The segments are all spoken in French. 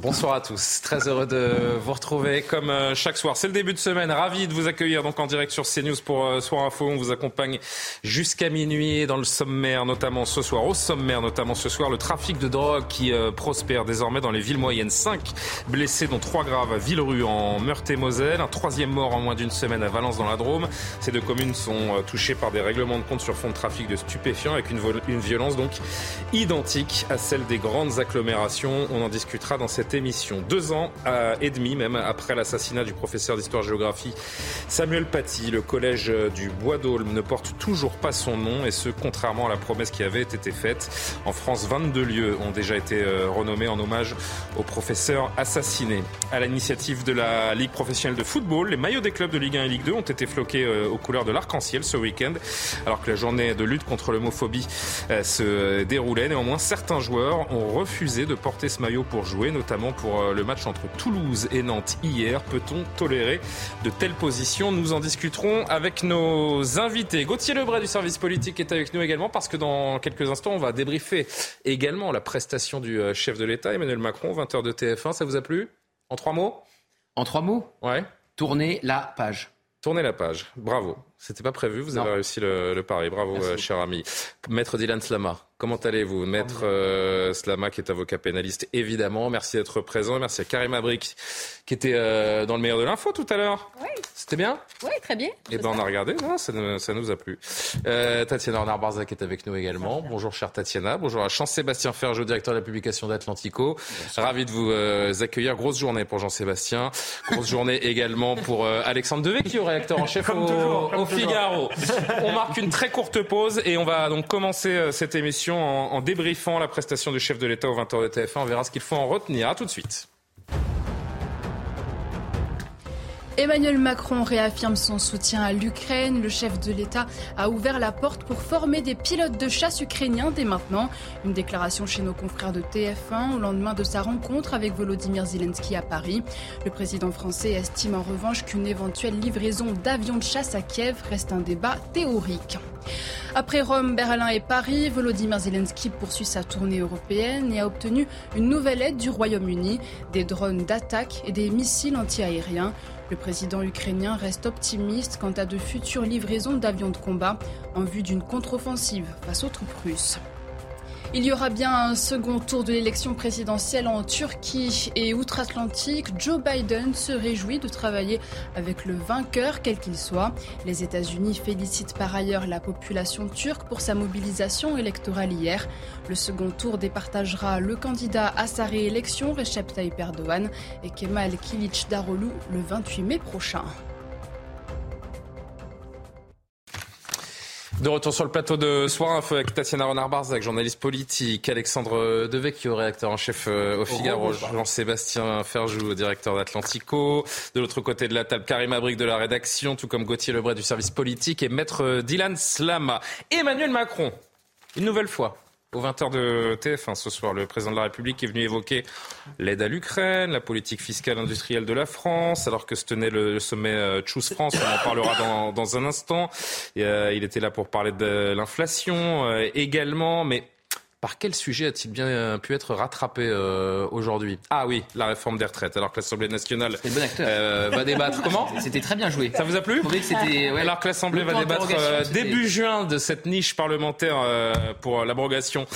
Bonsoir à tous, très heureux de vous retrouver comme euh, chaque soir. C'est le début de semaine, ravi de vous accueillir donc en direct sur CNews pour euh, Soir Info. On vous accompagne jusqu'à minuit dans le sommaire, notamment ce soir. Au sommaire, notamment ce soir, le trafic de drogue qui euh, prospère désormais dans les villes moyennes. Cinq blessés, dont trois graves à Villerue en Meurthe-et-Moselle. Un troisième mort en moins d'une semaine à Valence dans la Drôme. Ces deux communes sont touchées par des règlements de compte sur fond de trafic de stupéfiants avec une, violence donc identique à celle des grandes agglomérations. On en discutera dans cette émission. Deux ans et demi même après l'assassinat du professeur d'histoire-géographie Samuel Paty, le collège du Bois d'Aulne ne porte toujours pas son nom et ce contrairement à la promesse qui avait été faite. En France, 22 lieux ont déjà été euh, renommés en hommage au professeur assassiné. À l'initiative de la Ligue professionnelle de football, les maillots des clubs de Ligue 1 et Ligue 2 ont été floqués euh, aux couleurs de l'arc-en-ciel ce week-end alors que la journée de lutte contre l'homophobie euh, se déroulait. Néanmoins, certains joueurs ont refusé de porter ce maillot pour jouer, notamment pour euh, le match entre Toulouse et Nantes hier. Peut-on tolérer de telles positions? Nous en discuterons avec nos invités. Gauthier Lebray du service politique est avec nous également parce que dans quelques instants, on va débriefer également la prestation du euh, chef de l'État, Emmanuel Macron, 20h de TF1. Ça vous a plu? En trois mots? En trois mots? Ouais. Tournez la page. Tournez la page. Bravo. C'était pas prévu. Vous avez réussi le, pari. Bravo, euh, cher ami. Maître Dylan Slama. Comment allez-vous Maître euh, Slama, qui est avocat pénaliste, évidemment. Merci d'être présent. Merci à Karim Abrik, qui était euh, dans le meilleur de l'info tout à l'heure. Oui. C'était bien? Oui, très bien. Eh ben, on a regardé. ça, nous, a plu. Euh, Tatiana Renard-Barzac est avec nous également. Bonjour, chère Tatiana. Bonjour à Jean-Sébastien Ferjot, directeur de la publication d'Atlantico. Ravi de vous euh, accueillir. Grosse journée pour Jean-Sébastien. Grosse journée également pour Alexandre Devecchio, rédacteur en chef au, au Figaro. On marque une très courte pause et on va donc commencer cette émission en, débriefant la prestation du chef de l'État au 20h de TF1. On verra ce qu'il faut en retenir. À tout de suite. Emmanuel Macron réaffirme son soutien à l'Ukraine. Le chef de l'État a ouvert la porte pour former des pilotes de chasse ukrainiens dès maintenant. Une déclaration chez nos confrères de TF1 au lendemain de sa rencontre avec Volodymyr Zelensky à Paris. Le président français estime en revanche qu'une éventuelle livraison d'avions de chasse à Kiev reste un débat théorique. Après Rome, Berlin et Paris, Volodymyr Zelensky poursuit sa tournée européenne et a obtenu une nouvelle aide du Royaume-Uni, des drones d'attaque et des missiles antiaériens. Le président ukrainien reste optimiste quant à de futures livraisons d'avions de combat en vue d'une contre-offensive face aux troupes russes. Il y aura bien un second tour de l'élection présidentielle en Turquie et outre-Atlantique. Joe Biden se réjouit de travailler avec le vainqueur, quel qu'il soit. Les États-Unis félicitent par ailleurs la population turque pour sa mobilisation électorale hier. Le second tour départagera le candidat à sa réélection, Recep Tayyip Erdogan, et Kemal Kilic Daroglu le 28 mai prochain. De retour sur le plateau de Soir Info avec Tatiana Renard-Barzac, journaliste politique, Alexandre Devecchio, rédacteur en chef euh, au Figaro, Jean-Sébastien Ferjou, directeur d'Atlantico. De l'autre côté de la table, Karim Abric de la rédaction, tout comme Gauthier Lebray du service politique et maître Dylan Slama. Emmanuel Macron, une nouvelle fois, au 20h de TF1 ce soir, le président de la République est venu évoquer l'aide à l'Ukraine, la politique fiscale industrielle de la France, alors que se tenait le sommet euh, Choose France, on en parlera dans, dans un instant. Euh, il était là pour parler de l'inflation euh, également, mais par quel sujet a-t-il bien pu être rattrapé euh, aujourd'hui? Ah oui, la réforme des retraites. Alors que l'Assemblée nationale euh, va débattre. Comment? C'était très bien joué. Ça vous a plu? Ouais, Alors que l'Assemblée va débattre euh, début juin de cette niche parlementaire pour l'abrogation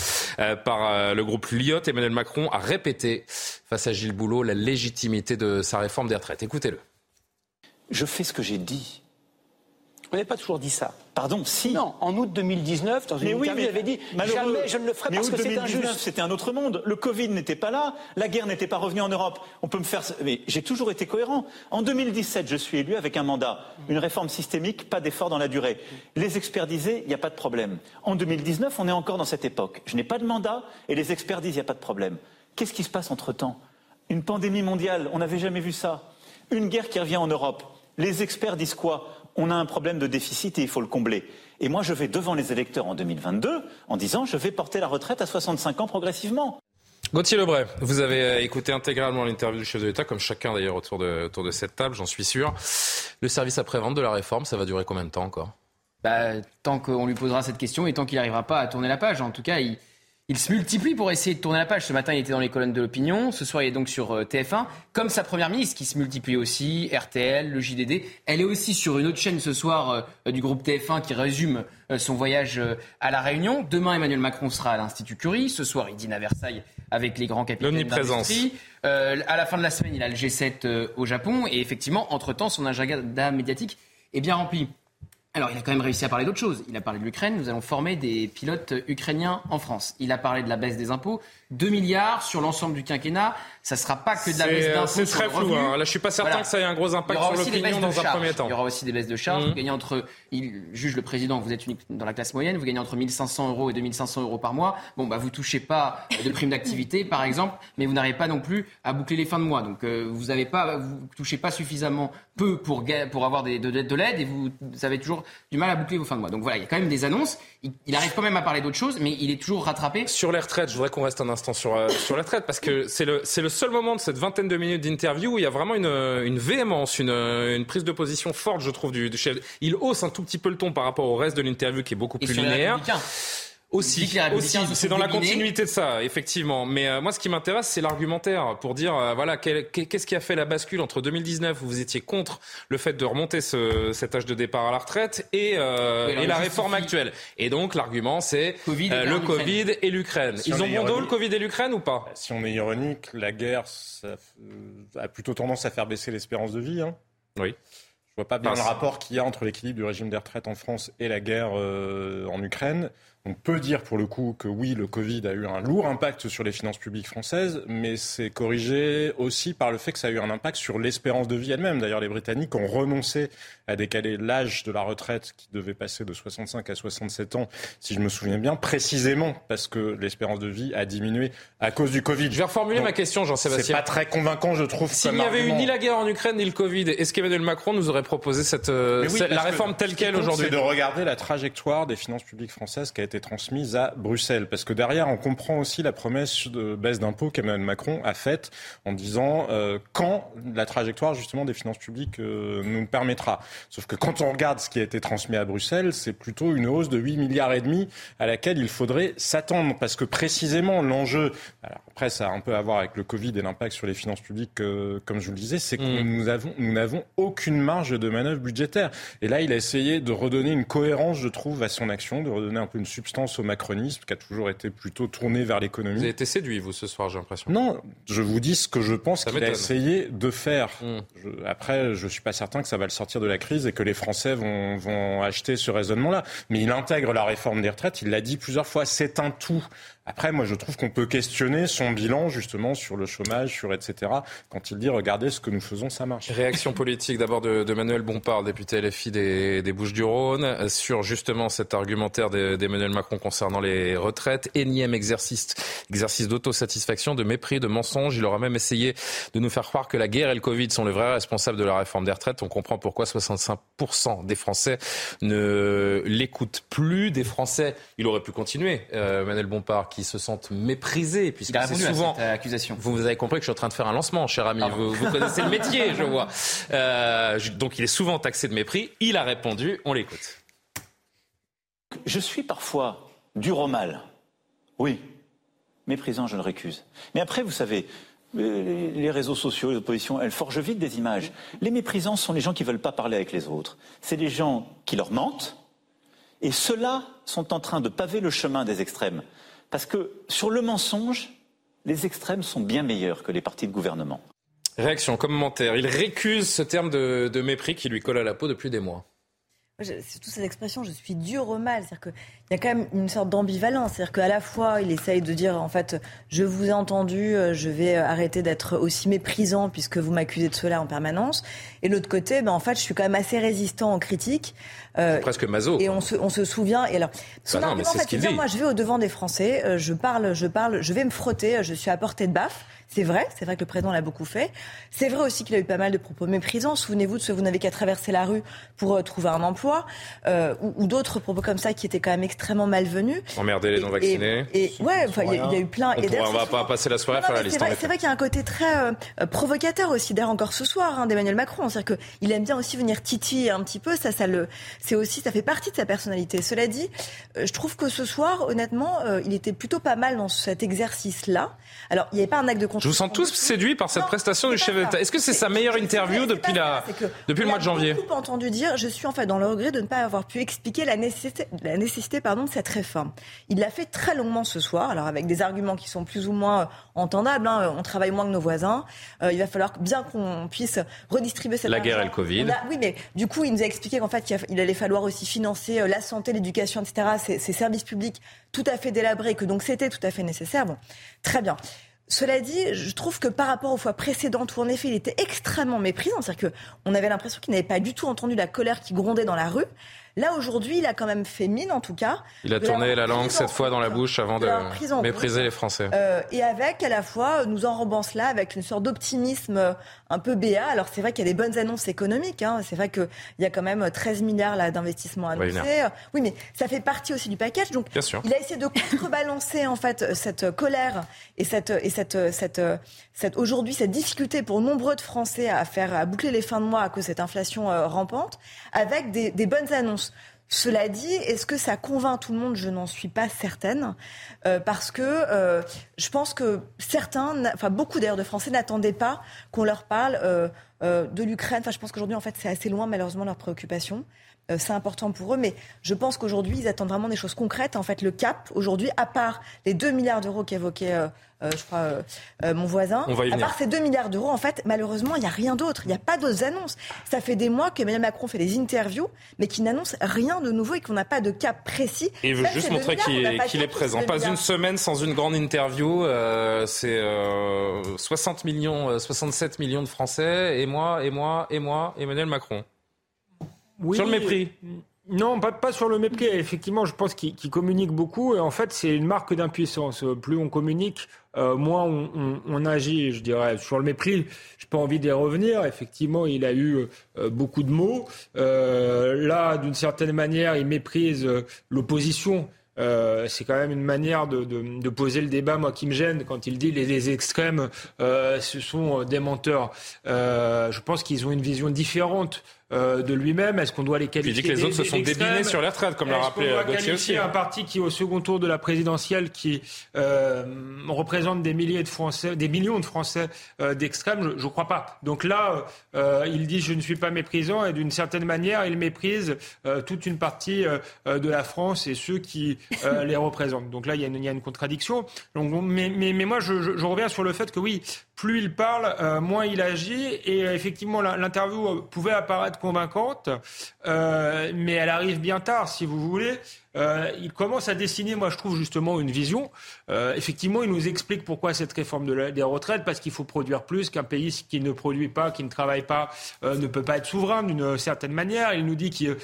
par le groupe Lyot, Emmanuel Macron a répété face à Gilles Boulot la légitimité de sa réforme des retraites. Écoutez-le. Je fais ce que j'ai dit. Vous n'avez pas toujours dit ça. Pardon, si. Non, en août 2019, dans une mais oui, interview, mais, vous avez dit jamais je ne le ferai mais parce août que c'est 2019, injuste. C'était un autre monde. Le Covid n'était pas là, la guerre n'était pas revenue en Europe. On peut me faire. Mais j'ai toujours été cohérent. En 2017, je suis élu avec un mandat, une réforme systémique, pas d'effort dans la durée. Les experts disaient, il n'y a pas de problème. En 2019, on est encore dans cette époque. Je n'ai pas de mandat et les experts disent, il n'y a pas de problème. Qu'est-ce qui se passe entre temps Une pandémie mondiale, on n'avait jamais vu ça. Une guerre qui revient en Europe. Les experts disent quoi? On a un problème de déficit et il faut le combler. Et moi, je vais devant les électeurs en 2022 en disant je vais porter la retraite à 65 ans progressivement. Gauthier Lebray, vous avez euh, écouté intégralement l'interview du chef de l'État, comme chacun d'ailleurs autour de, autour de cette table, j'en suis sûr. Le service après-vente de la réforme, ça va durer combien de temps encore? Bah, Tant qu'on lui posera cette question et tant qu'il n'arrivera pas à tourner la page. En tout cas, il, il se multiplie pour essayer de tourner la page. Ce matin, il était dans les colonnes de l'opinion. Ce soir, il est donc sur euh, TF1. Comme sa première ministre, qui se multiplie aussi, RTL, le JDD. Elle est aussi sur une autre chaîne ce soir euh, du groupe TF1 qui résume euh, son voyage à La Réunion. Demain, Emmanuel Macron sera à l'Institut Curie. Ce soir, il dîne à Versailles avec les grands capitaines L'omniprésence. d'industrie. Euh, à la fin de la semaine, il a le G7 au Japon. Et effectivement, entre-temps, son agenda médiatique est bien rempli. Alors, il a quand même réussi à parler d'autre chose. Il a parlé de l'Ukraine. Nous allons former des pilotes ukrainiens en France. Il a parlé de la baisse des impôts. 2 milliards sur l'ensemble du quinquennat. Ça ne sera pas que de la baisse d'impôts. C'est très flou. Hein. Là, je suis pas certain Voilà. que ça ait un gros impact sur l'opinion dans un premier temps. Il y aura aussi des baisses de charges. Mhm. Vous gagnez entre, il juge le président, vous êtes unique dans la classe moyenne, vous gagnez entre 1500 euros et 2500 euros par mois. Bon, bah, vous touchez pas de prime d'activité, par exemple, mais vous n'arrivez pas non plus à boucler les fins de mois. Donc, euh, vous avez pas, vous touchez pas suffisamment peu pour, pour avoir des, de, de l'aide et vous, vous avez toujours du mal à boucler vos fins de mois. Donc voilà, il y a quand même des annonces. Il, il arrive quand même à parler d'autre chose, mais il est toujours rattrapé. Sur les retraites, je voudrais qu'on reste un instant sur, euh, sur les retraites parce que c'est le, c'est le seul moment de cette vingtaine de minutes d'interview où il y a vraiment une, une véhémence, une, une prise de position forte, je trouve, du, du chef. Il hausse un tout petit peu le ton par rapport au reste de l'interview qui est beaucoup Et plus sur les linéaire. républicains. Aussi, c'est dans la continuité de ça, effectivement. Mais euh, moi, ce qui m'intéresse, c'est l'argumentaire pour dire, euh, voilà, qu'est-ce qui a fait la bascule entre 2019 où vous étiez contre le fait de remonter ce, cet âge de départ à la retraite et, euh, Oui, alors et la réforme actuelle. Et donc, l'argument, c'est euh, le. Covid et l'Ukraine. Si Ils on ont bon dos, le Covid et l'Ukraine ou pas? Si on est ironique, la guerre ça, euh, a plutôt tendance à faire baisser l'espérance de vie. hein. Oui. Je vois pas bien Enfin, le rapport qu'il y a entre l'équilibre du régime des retraites en France et la guerre euh, en Ukraine. On peut dire pour le coup que oui, le Covid a eu un lourd impact sur les finances publiques françaises, mais c'est corrigé aussi par le fait que ça a eu un impact sur l'espérance de vie elle-même. D'ailleurs, les Britanniques ont renoncé à décaler l'âge de la retraite qui devait passer de 65 à 67 ans, si je me souviens bien, précisément parce que l'espérance de vie a diminué à cause du Covid. Je vais reformuler Donc, ma question, C'est Jean-Sébastien. pas très convaincant, je trouve. S'il n'y avait eu ni la guerre en Ukraine ni le Covid, est-ce qu'Emmanuel Macron nous aurait proposé cette, euh, oui, cette- la que réforme telle qu'elle aujourd'hui? C'est de regarder la trajectoire des finances publiques françaises qui a été transmise à Bruxelles. Parce que derrière, on comprend aussi la promesse de baisse d'impôts qu'Emmanuel Macron a faite en disant euh, quand la trajectoire justement des finances publiques euh, nous le permettra. Sauf que quand on regarde ce qui a été transmis à Bruxelles, c'est plutôt une hausse de 8 milliards et demi à laquelle il faudrait s'attendre. Parce que précisément l'enjeu, alors après ça a un peu à voir avec le Covid et l'impact sur les finances publiques, euh, comme je vous le disais, c'est que Mm. nous avons nous n'avons aucune marge de manœuvre budgétaire. Et là, il a essayé de redonner une cohérence, je trouve, à son action, de redonner un peu une substance au macronisme, qui a toujours été plutôt tourné vers Vous avez l'économie. été séduit, vous, ce soir, j'ai l'impression. Non, je vous dis ce que je pense qu'il a essayé de faire. Mm. Je- après, je suis pas certain que ça va le sortir de la crise et que les Français vont, vont acheter ce raisonnement-là. Mais il intègre la réforme des retraites. Il l'a dit plusieurs fois. C'est un tout. Après, moi, je trouve qu'on peut questionner son bilan justement sur le chômage, sur etc. Quand il dit regardez ce que nous faisons, ça marche. Réaction politique d'abord de, de Manuel Bompard, député LFI des, des Bouches-du-Rhône, sur justement cet argumentaire de- d'Emmanuel Macron concernant les retraites. Énième exercice, exercice d'autosatisfaction, de mépris, de mensonge. Il aura même essayé de nous faire croire que la guerre et le Covid sont les vrais responsables de la réforme des retraites. On comprend pourquoi 65% des Français ne l'écoutent plus. Des Français, il aurait pu continuer, euh, Manuel Bompard, qui se sentent méprisés, puisque c'est souvent... à cette accusation. Vous, vous avez compris que je suis en train de faire un lancement, cher ami. Vous, vous connaissez le métier, je vois. Euh, donc il est souvent taxé de mépris. Il a répondu. On l'écoute. Je suis parfois dur au mal. Oui. Méprisant, je le récuse. Mais après, vous savez, euh, les réseaux sociaux, les oppositions, elles forgent vite des images. Les méprisants sont les gens qui ne veulent pas parler avec les autres. C'est les gens qui leur mentent. Et ceux-là sont en train de paver le chemin des extrêmes. Parce que sur le mensonge, les extrêmes sont bien meilleurs que les partis de gouvernement. Réaction, commentaire. Il récuse ce terme de, de mépris qui lui colle à la peau depuis des mois. C'est toute cette expression, je suis dur au mal. C'est-à-dire qu'il y a quand même une sorte d'ambivalence. C'est-à-dire qu'à la fois, il essaye de dire, en fait, je vous ai entendu, euh, je vais arrêter d'être aussi méprisant puisque vous m'accusez de cela en permanence. Et de l'autre côté, ben, en fait, je suis quand même assez résistant aux critiques. Euh, presque maso. Et on se, on se souvient. Et alors, son Bah non, argument, en c'est fait, c'est dire, moi, je vais au devant des Français, euh, je parle, je parle, je vais me frotter, je suis à portée de baffe. C'est vrai, c'est vrai que le président l'a beaucoup fait. C'est vrai aussi qu'il a eu pas mal de propos méprisants. Souvenez-vous de ce vous n'avez qu'à traverser la rue pour euh, trouver un emploi, euh, ou, ou d'autres propos comme ça qui étaient quand même extrêmement malvenus. Emmerder les Et- non-vaccinés. Et, et- ouais, il y, a- il y a eu plein. On et pourra- on va pas passer la soirée à non, faire la liste. C'est en vrai, fait. c'est vrai qu'il y a un côté très euh, provocateur aussi, d'ailleurs encore ce soir, hein, d'Emmanuel Macron. C'est-à-dire qu'il aime bien aussi venir titiller un petit peu. Ça, ça le, c'est aussi, ça fait partie de sa personnalité. Cela dit, je trouve que ce soir, honnêtement, il était plutôt pas mal dans cet exercice-là. Alors, il n'y avait pas un acte de. Je vous sens tous séduits par cette Non, prestation du chef d'État. Est-ce que c'est sa meilleure interview depuis, la, depuis le mois de janvier a beaucoup entendu dire, je suis en fait dans le regret de ne pas avoir pu expliquer la nécessité, la nécessité pardon, de cette réforme. Il l'a fait très longuement ce soir, alors avec des arguments qui sont plus ou moins euh, entendables. hein. On travaille moins que nos voisins. Euh, il va falloir bien qu'on puisse redistribuer cette La guerre et le Covid. A- oui, mais du coup, il nous a expliqué qu'en fait, il allait falloir aussi financer euh, la santé, l'éducation, etc., ces, ces services publics tout à fait délabrés, que donc c'était tout à fait nécessaire. Bon, très bien. Cela dit, je trouve que par rapport aux fois précédentes où en effet il était extrêmement méprisant, c'est-à-dire qu'on avait l'impression qu'il n'avait pas du tout entendu la colère qui grondait dans la rue. Là aujourd'hui, il a quand même fait mine, en tout cas. Il a tourné la langue cette fois dans la bouche avant De mépriser les Français. Euh, et avec à la fois, nous enrobant cela avec une sorte d'optimisme euh, un peu béat. Alors c'est vrai qu'il y a des bonnes annonces économiques. Hein. C'est vrai qu'il y a quand même 13 milliards là d'investissements annoncés. Oui, mais ça fait partie aussi du package. Donc Bien sûr. il a essayé de contrebalancer en fait cette colère et cette et cette cette, cette aujourd'hui cette difficulté pour nombreux de Français à faire à boucler les fins de mois à cause de cette inflation euh, rampante avec des, des bonnes annonces. Cela dit, est-ce que ça convainc tout le monde? Je n'en suis pas certaine, euh, parce que euh, je pense que certains, enfin beaucoup d'ailleurs de Français n'attendaient pas qu'on leur parle euh, de l'Ukraine. Enfin, je pense qu'aujourd'hui, en fait, c'est assez loin malheureusement leurs préoccupations. Euh, c'est important pour eux, mais je pense qu'aujourd'hui, ils attendent vraiment des choses concrètes. En fait, le cap, aujourd'hui, à part les 2 milliards d'euros qu'évoquait, euh, euh, je crois, euh, euh, mon voisin, On va y à venir. part ces 2 milliards d'euros, en fait, malheureusement, il n'y a rien d'autre. Il n'y a pas d'autres annonces. Ça fait des mois qu'Emmanuel Macron fait des interviews, mais qui n'annonce rien de nouveau et qu'on n'a pas de cap précis. Et il veut Même juste ces 2 montrer qu'il est, présent. ces 2 Pas une semaine sans une grande interview. euh, c'est euh, 60 millions, euh, 67 millions de Français. Et moi, et moi, et moi, Emmanuel Macron. Oui, Sur le mépris. Non, pas, pas sur le mépris. Effectivement, je pense qu'il communique beaucoup. Et en fait, c'est une marque d'impuissance. Plus on communique, euh, moins on, on- on agit, je dirais. Sur le mépris, j'ai pas envie d'y revenir. Effectivement, il a eu euh, beaucoup de mots. Euh, là, d'une certaine manière, il méprise euh, l'opposition. Euh, c'est quand même une manière de, de- de poser le débat, moi, qui me gêne quand il dit les, les extrêmes, euh, ce sont euh, des menteurs. Euh, je pense qu'ils ont une vision différente euh, de lui-même? Est-ce qu'on doit les qualifier il dit que les autres se sont débinés sur les retraites, comme l'a rappelé euh, Gauthier aussi. hein. un parti qui, au second tour de la présidentielle, qui euh, représente des milliers de Français, des millions de Français euh, d'extrême, je ne crois pas. Donc là, il dit je ne suis pas méprisant et d'une certaine manière, il méprise toute une partie de la France et ceux qui les représentent. Donc là, il y a une, il y a une contradiction. Donc, mais, mais, mais moi, je, je- je reviens sur le fait que oui, plus il parle, euh, moins il agit. Et euh, effectivement, l'interview pouvait apparaître convaincante, euh, mais elle arrive bien tard, si vous voulez. Euh, il commence à dessiner, moi je trouve justement une vision. Euh, effectivement, il nous explique pourquoi cette réforme des retraites, parce qu'il faut produire plus qu'un pays qui ne produit pas, qui ne travaille pas, ne peut pas être souverain d'une certaine manière. Il nous dit que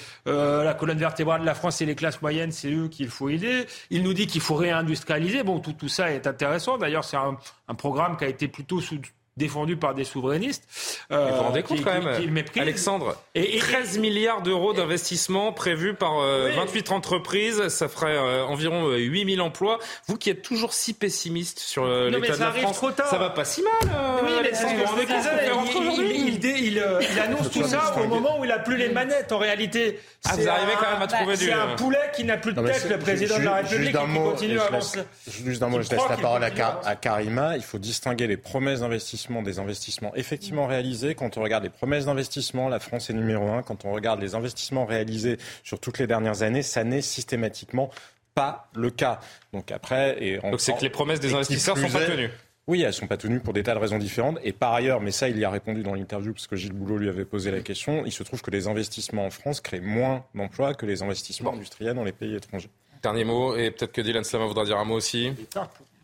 la colonne vertébrale de la France, c'est les classes moyennes, c'est eux qu'il faut aider. Il nous dit qu'il faut réindustrialiser. Bon, tout, tout ça est intéressant. D'ailleurs, c'est un, un programme qui a été plutôt sous- défendu par des souverainistes. euh, Vous vous rendez qui- compte quand qui- qui le même, méprisent. Alexandre, Et- et- 13 milliards d'euros d'investissement prévus par euh, Oui. 28 entreprises, ça ferait euh, environ euh, 8000 emplois. Vous qui êtes toujours si pessimiste sur euh, Non, mais l'état de ça la arrive France, trop tard. ça va pas si mal. euh, Oui, mais c'est ce que je rendez disais. Il, euh, annonce tout ça au moment où il a plus les manettes. En réalité, Ah, vous C'est arrivez un- quand même à trouver du- C'est un poulet qui n'a plus de tête, le président de la République, juste qui mot, continue et à je laisse- avancer. Juste d'un mot, Qui je laisse croit la parole à Karima. Il faut distinguer les promesses d'investissement des investissements effectivement réalisés. Quand on regarde les promesses d'investissement, la France est numéro un. Quand on regarde les investissements réalisés sur toutes les dernières années, ça n'est systématiquement pas le cas. Donc après, et en- Donc c'est que les promesses des investisseurs sont pas tenues. Oui, elles sont pas tenues pour des tas de raisons différentes. Et par ailleurs, mais ça, il y a répondu dans l'interview parce que Gilles Boulot lui avait posé la question. Il se trouve que les investissements en France créent moins d'emplois que les investissements industriels dans les pays étrangers. Dernier mot, et peut-être que Dylan Slama voudra dire un mot aussi.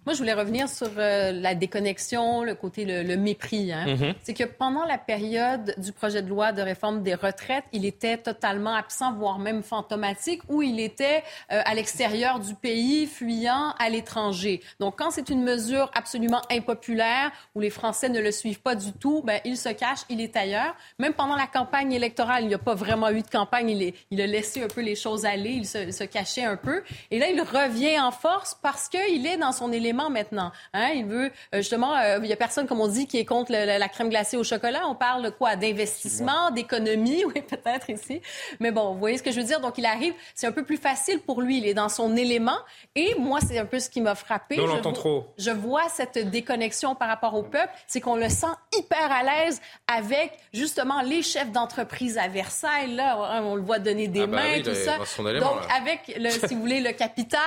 Moi, je voulais revenir sur euh, la déconnexion, le côté, le, le mépris. Hein. Mhm. C'est que pendant la période du projet de loi de réforme des retraites, il était totalement absent, voire même fantomatique, ou il était euh, à l'extérieur du pays, fuyant à l'étranger. Donc, quand c'est une mesure absolument impopulaire, où les Français ne le suivent pas du tout, ben, il se cache, il est ailleurs. Même pendant la campagne électorale, il n'y a pas vraiment eu de campagne. Il, est, il a laissé un peu les choses aller, il se, se cachait un peu. Et là, il revient en force parce qu'il est dans son élément maintenant. Hein? Il veut, euh, justement, euh, il y a personne, comme on dit, qui est contre le- la crème glacée au chocolat. On parle de quoi? D'investissement, d'économie, oui, peut-être ici. Mais bon, vous voyez ce que je veux dire? Donc, il arrive, c'est un peu plus facile pour lui. Il est dans son élément. Et moi, c'est un peu ce qui m'a frappé. Nous, on Je vois- trop. Je vois cette déconnexion par rapport au peuple. C'est qu'on le sent hyper à l'aise avec, justement, les chefs d'entreprise à Versailles. Là, on le voit donner des Ah bah mains, oui, tout ça. élément, Donc, là. avec, le, si vous voulez, le capital,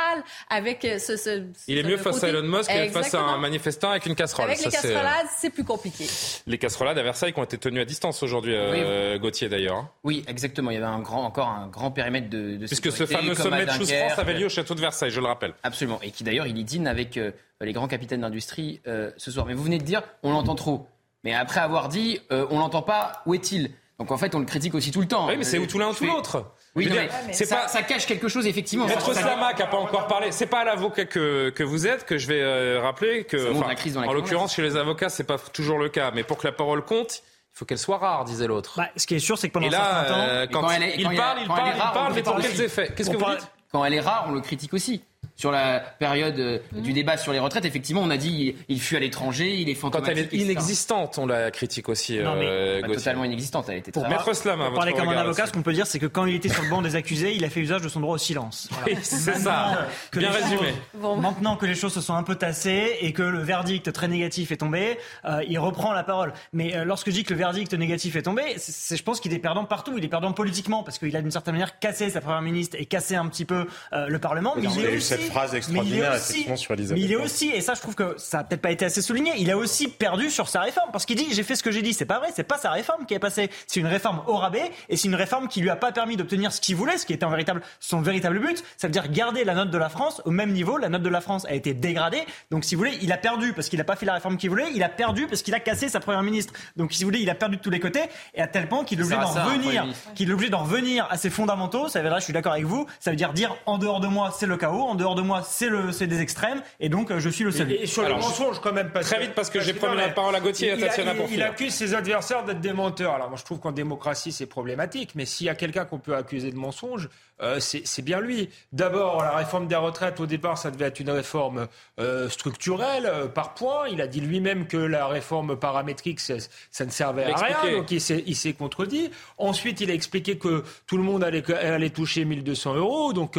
avec euh, ce... ce Il est ce mieux face côté- à Elon Musk que face à un manifestant avec une casserole. Avec les Ça, euh, casserolades, c'est plus compliqué. Les casserolades à Versailles qui ont été tenues à distance aujourd'hui, euh, Gauthier d'ailleurs. hein. Oui, exactement. Il y avait un grand, encore un grand périmètre de, de Puisque ce fameux sommet de Choose. France avait lieu au château de Versailles, je le rappelle. Absolument. Et qui d'ailleurs, il y dîne avec euh, les grands capitaines d'industrie euh, ce soir. Mais vous venez de dire, on l'entend trop. Mais après avoir dit, euh, on l'entend pas, où est-il? Donc en fait, on le critique aussi tout le temps. Oui, mais c'est ou tout l'un ou tout fais- l'autre. Oui, non, dire, mais c'est ça, pas- ça cache quelque chose, effectivement. Maître Ça- Slama qui n'a pas encore parlé, c'est pas à l'avocat que, que vous êtes que je vais euh, rappeler que, enfin, crise dans en l'occurrence, chez les avocats, c'est pas toujours le cas, mais pour que la parole compte, il faut qu'elle soit rare, disait l'autre. Bah, ce qui est sûr, c'est que pendant Et un là, certain temps, euh, quand, quand elle est- il quand il parle, il parle, il parle, mais pour quels effets? Qu'est-ce que vous dites? Quand elle est rare, on le critique aussi. Sur la période euh, du débat sur les retraites, effectivement, on a dit il, il fuit à l'étranger, il est Quand fantomatique. elle est etc. inexistante, on la critique aussi, Non, mais- euh, totalement inexistante, elle était très Pour. Maître Slama, pour parler comme un avocat, ce qu'on peut dire, c'est que quand il était sur le banc des accusés, il a fait usage de son droit au silence. Voilà. C'est ça. que Bien choses- résumé. Bon. Maintenant que les choses se sont un peu tassées et que le verdict très négatif est tombé, euh, il reprend la parole. Mais euh, lorsque je dis que le verdict négatif est tombé, c'est- je pense qu'il est perdant partout. Il est perdant politiquement parce qu'il a d'une certaine manière cassé sa première ministre et cassé un petit peu euh, le Parlement. Mais il il y a est eu aussi, cette phrase mais il est extraordinaire, aussi- effectivement, sur Elisabeth Mais il est aussi, et ça je trouve que ça a peut-être pas été assez souligné, il a aussi perdu sur sa réforme parce qu'il dit j'ai fait ce que j'ai dit. C'est pas vrai, c'est pas sa réforme qui est passée. C'est une réforme au rabais et c'est une réforme qui lui a pas permis d'obtenir ce qu'il voulait, ce qui était un véritable, son véritable but. Ça veut dire garder la note de la France au même niveau. La note de la France a été dégradée. Donc si vous voulez, il a perdu parce qu'il a pas fait la réforme qu'il voulait. Il a perdu parce qu'il a cassé sa première ministre. Donc si vous voulez, il a perdu de tous les côtés et à tel point qu'il est obligé d'en revenir, qu'il est obligé d'en revenir à ses fondamentaux. Ça veut dire, je suis d'accord avec vous. Ça veut dire dire en dehors de moi c'est le chaos, en dehors de moi c'est le, c'est des extrêmes et donc euh, je suis le salut. Et, et sur Alors, le mensonge, quand même. Parce très vite, parce que j'ai promis la parole à Gauthier et à il- il- Tatiana pour il, il finir. accuse ses adversaires d'être des menteurs. Alors moi, je trouve qu'en démocratie, c'est problématique. Mais s'il y a quelqu'un qu'on peut accuser de mensonge, euh, c'est c'est bien lui. D'abord, la réforme des retraites, au départ, ça devait être une réforme euh, structurelle, euh, par points. Il a dit lui-même que la réforme paramétrique, ça, ça ne servait à rien. Donc il s'est il s'est contredit. Ensuite, il a expliqué que tout le monde allait, allait toucher 1200 euros. Donc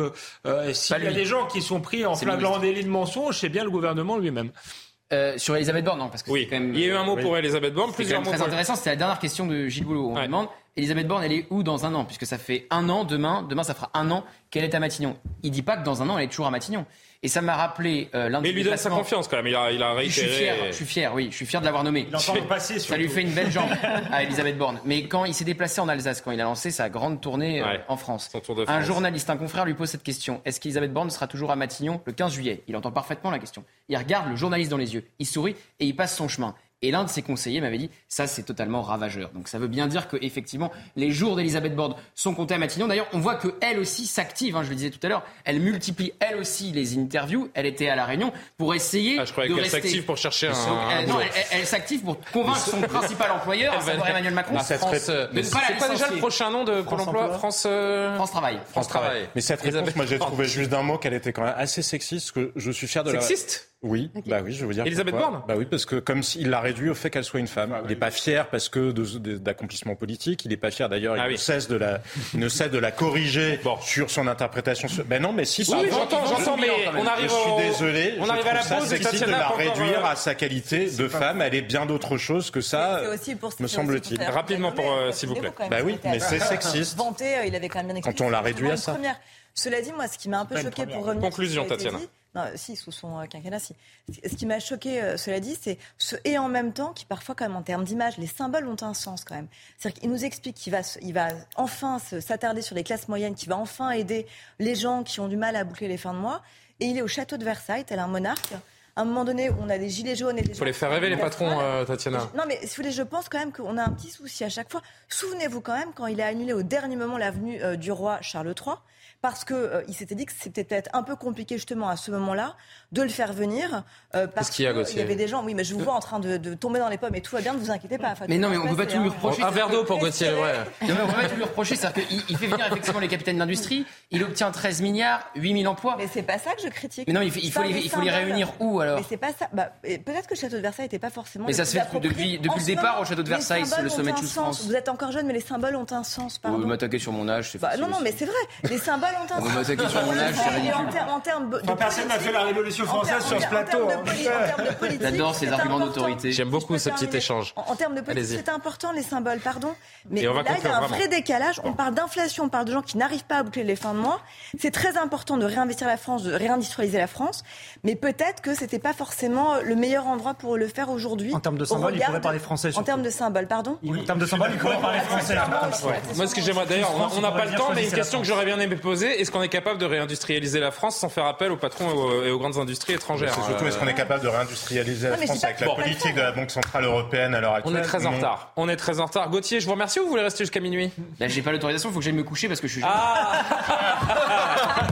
s'il y a lui. des gens qui sont pris en C'est flagrant délit de mensonge, c'est bien le gouvernement lui-même. Euh, sur Elisabeth Borne, non, parce que Oui, quand même. il y a eu un mot Oui. pour Elisabeth Borne, plusieurs mots très pour intéressant. C'était la dernière question de Gilles Boulot. On Ouais. demande Elisabeth Borne, elle est où dans un an? Puisque ça fait un an demain. Demain, ça fera un an qu'elle est à Matignon. Il dit pas que dans un an, elle est toujours à Matignon. Et ça m'a rappelé euh, l'un de Mais il lui donne sa confiance quand même. Il a, il a Je suis réitéré. fier, je suis fier, oui, je suis fier de l'avoir nommé. Il entend le passé, Ça lui fait une belle jambe à Elisabeth Borne. Mais quand il s'est déplacé en Alsace, quand il a lancé sa grande tournée euh, Ouais, en France, tour de un France. journaliste, un confrère lui pose cette question. Est-ce qu'Elisabeth Borne sera toujours à Matignon le 15 juillet? Il entend parfaitement la question. Il regarde le journaliste dans les yeux, il sourit et il passe son chemin. Et l'un de ses conseillers m'avait dit, ça c'est totalement ravageur. Donc ça veut bien dire que effectivement les jours d'Elisabeth Borne sont comptés à Matignon. D'ailleurs, on voit que elle aussi s'active. hein, je le disais tout à l'heure, elle multiplie elle aussi les interviews. Elle était à la Réunion pour essayer Ah, je croyais de qu'elle rester- s'active pour chercher un. Euh, un non, elle, elle- elle s'active pour convaincre son principal employeur, à savoir Emmanuel Macron, Ah, France, euh, de ne pas la C'est quoi déjà le prochain nom de Pôle France emploi Emploi France. euh, France Travail. France Travail. Mais cette réponse, Elisabeth moi, j'ai trouvé juste d'un mot qu'elle était quand même assez sexiste, que je suis fier de la... Oui, bah oui, je veux dire. Elisabeth pourquoi. Borne Bah oui, parce que comme s'il l'a réduit au fait qu'elle soit une femme. Ah il n'est pas fier parce que d'accomplissement politique. Il n'est pas fier d'ailleurs. Ah il oui. ne cesse de la, il ne cesse de la corriger sur son interprétation. sur- Ben non, mais si. Oui, j'entends, j'entends, mais on Je arrive suis au- désolé. on je arrive à la pause de la réduire à sa qualité de femme. Elle est bien d'autre chose que ça, C'est aussi pour- me semble-t-il. Rapidement pour, euh, s'il vous plaît. Bah oui, mais c'est sexiste. Vanté, euh, il avait quand même bien expliqué. on l'a réduit à ça. première. Cela dit, moi, ce qui m'a un peu choqué pour revenir Conclusion, Tatiana. Non, si, sous son euh, quinquennat, si. Ce qui m'a choqué, euh, cela dit, c'est ce et en même temps qui, parfois, quand même, en termes d'image, les symboles ont un sens quand même. C'est-à-dire qu'il nous explique qu'il va, il va enfin s'attarder sur les classes moyennes, qu'il va enfin aider les gens qui ont du mal à boucler les fins de mois. Et il est au château de Versailles, tel un monarque. À un moment donné, on a des gilets jaunes et des Il faut les faire rêver, les patrons, euh, Tatiana. Non, mais si vous voulez, je pense quand même qu'on a un petit souci à chaque fois. Souvenez-vous quand même quand il a annulé au dernier moment l'avenue euh, du roi Charles III, parce que euh, il s'était dit que c'était peut-être un peu compliqué justement à ce moment-là de le faire venir, euh, parce qu'il y qu'il y avait des gens. Oui, mais je vous vois en train de, de tomber dans les pommes et tout va bien, ne vous inquiétez pas. Enfin, Mais non, mais on se peut pas tout lui reprocher. Un verre d'eau pour Gauthier, ouais. Non, mais on peut pas tout lui reprocher, c'est-à-dire qu'il il fait venir effectivement les capitaines d'industrie, il obtient 13 milliards, 8000 emplois. Mais c'est pas ça que je critique. Mais non, il faut, il faut Ça, les, les il faut les symboles. réunir où alors Mais c'est pas ça. Bah, peut-être que le château de Versailles n'était pas forcément. Mais ça se fait depuis- depuis le ce départ moment, au château de les Versailles, le sommet de. France. Vous êtes encore jeune, mais les symboles ont un sens. Vous Pardon. m'attaquer sur mon âge, c'est Bah, non, non, mais c'est vrai. Les symboles un Vous sens. m'attaquez sur mon âge, c'est ridicule. ter- En termes de Enfin, personne n'a fait la Révolution française sur ce plateau. hein. J'adore ces c'est arguments important. d'autorité. J'aime beaucoup ce petit échange. En, termes de politique, c'est important les symboles, pardon. Mais on va là, il y a un vrai décalage. On parle d'inflation, on parle de gens qui n'arrivent pas à boucler les fins de mois. C'est très important de réinvestir la France, de réindustrialiser la France. Mais peut-être que c'était pas forcément le meilleur endroit pour le faire aujourd'hui. En termes de symboles, il pourrait parler français, En termes de symboles, pardon. En termes de symboles, il pourrait parler français. Moi, ce que j'aimerais d'ailleurs, on- on n'a pas le temps, mais une question que j'aurais bien aimé poser est-ce qu'on est capable de réindustrialiser la France sans faire appel aux patrons et aux, et aux grandes industries étrangères C'est surtout, est-ce qu'on est capable de réindustrialiser la France avec la politique de la Banque Centrale Européenne à l'heure On actuelle est très en retard. On est très en retard. Gauthier, je vous remercie ou vous voulez rester jusqu'à minuit? Là, j'ai pas l'autorisation, il faut que j'aille me coucher parce que je suis. Ah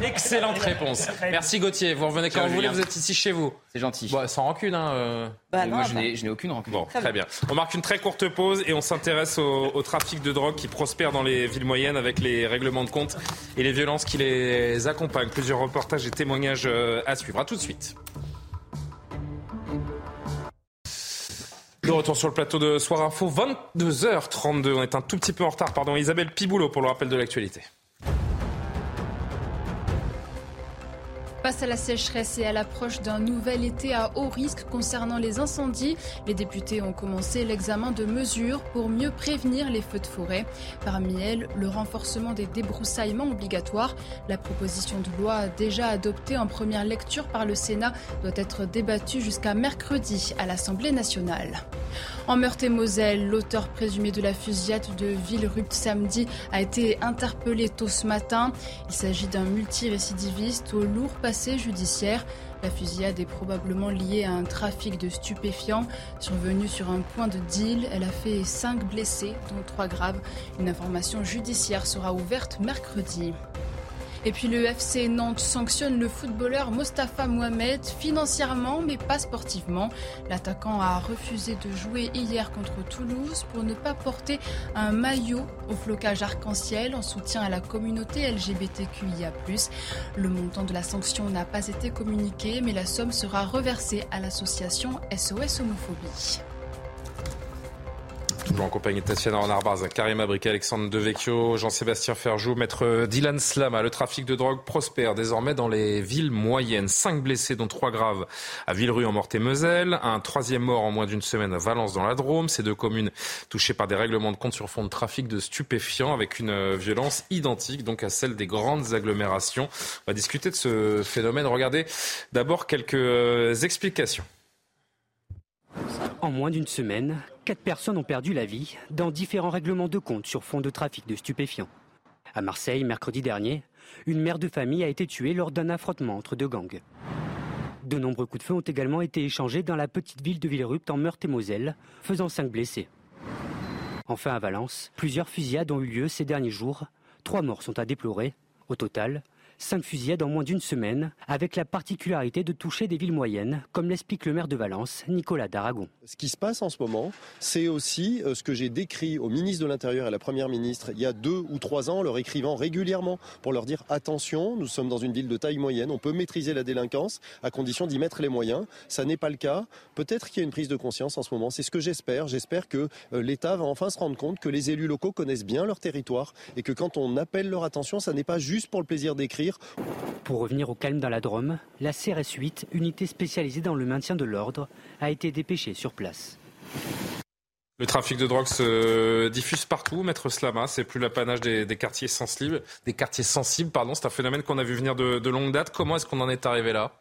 Excellente réponse. Merci Gauthier. Vous revenez quand vous voulez, vous êtes ici chez vous. C'est gentil. Bon, sans rancune, hein. euh. Bah, non, moi, je bah. n'ai je n'ai aucune rancune. Bon, très bien. On marque une très courte pause et on s'intéresse au, au trafic de drogue qui prospère dans les villes moyennes avec les règlements de compte et les violences qui les accompagnent. Plusieurs reportages et témoignages euh, à suivre. À tout de suite. De retour sur le plateau de Soir Info, 22h32. On est un tout petit peu en retard, pardon. Isabelle Piboulot pour le rappel de l'actualité. Face à la sécheresse et à l'approche d'un nouvel été à haut risque concernant les incendies, les députés ont commencé l'examen de mesures pour mieux prévenir les feux de forêt. Parmi elles, le renforcement des débroussaillements obligatoires. La proposition de loi déjà adoptée en première lecture par le Sénat doit être débattue jusqu'à mercredi à l'Assemblée nationale. En Meurthe-et-Moselle, l'auteur présumé de la fusillade de Villerupt samedi a été interpellé tôt ce matin. Il s'agit d'un multirécidiviste au lourd passé judiciaire. La fusillade est probablement liée à un trafic de stupéfiants. Survenu sur un point de deal, elle a fait cinq blessés, dont trois graves. Une information judiciaire sera ouverte mercredi. Et puis le FC Nantes sanctionne le footballeur Mostafa Mohamed financièrement mais pas sportivement. L'attaquant a refusé de jouer hier contre Toulouse pour ne pas porter un maillot au flocage arc-en-ciel en soutien à la communauté LGBTQIA+. Le montant de la sanction n'a pas été communiqué mais la somme sera reversée à l'association SOS Homophobie. Toujours en compagnie de Tatiana Renard-Barz, Karim Abrik, Alexandre Devecchio, Jean-Sébastien Ferjou, maître Dylan Slama. Le trafic de drogue prospère désormais dans les villes moyennes. Cinq blessés, dont trois graves à Villerue en Meurthe-et-Moselle. Un troisième mort en moins d'une semaine à Valence dans la Drôme. Ces deux communes touchées par des règlements de compte sur fond de trafic de stupéfiants avec une violence identique donc à celle des grandes agglomérations. On va discuter de ce phénomène. Regardez d'abord quelques explications. En moins d'une semaine, quatre personnes ont perdu la vie dans différents règlements de compte sur fond de trafic de stupéfiants. À Marseille, mercredi dernier, une mère de famille a été tuée lors d'un affrontement entre deux gangs. De nombreux coups de feu ont également été échangés dans la petite ville de Villerupt en Meurthe-et-Moselle, faisant cinq blessés. Enfin à Valence, plusieurs fusillades ont eu lieu ces derniers jours. Trois morts sont à déplorer. Au total, cinq fusillades en moins d'une semaine, avec la particularité de toucher des villes moyennes, comme l'explique le maire de Valence, Nicolas Daragon. Ce qui se passe en ce moment, c'est aussi euh, ce que j'ai décrit au ministre de l'Intérieur et à la Première ministre il y a deux ou trois ans, leur écrivant régulièrement pour leur dire attention, nous sommes dans une ville de taille moyenne, on peut maîtriser la délinquance à condition d'y mettre les moyens. Ça n'est pas le cas. Peut-être qu'il y a une prise de conscience en ce moment. C'est ce que j'espère. J'espère que euh, l'État va enfin se rendre compte que les élus locaux connaissent bien leur territoire et que quand on appelle leur attention, ça n'est pas juste pour le plaisir d'écrire. Pour revenir au calme dans la Drôme, la CRS 8, unité spécialisée dans le maintien de l'ordre, a été dépêchée sur Le trafic de drogue se diffuse partout, Maître Slama. C'est plus l'apanage des, quartiers sensibles, des quartiers sensibles, pardon. C'est un phénomène qu'on a vu venir de longue date. Comment est-ce qu'on en est arrivé là?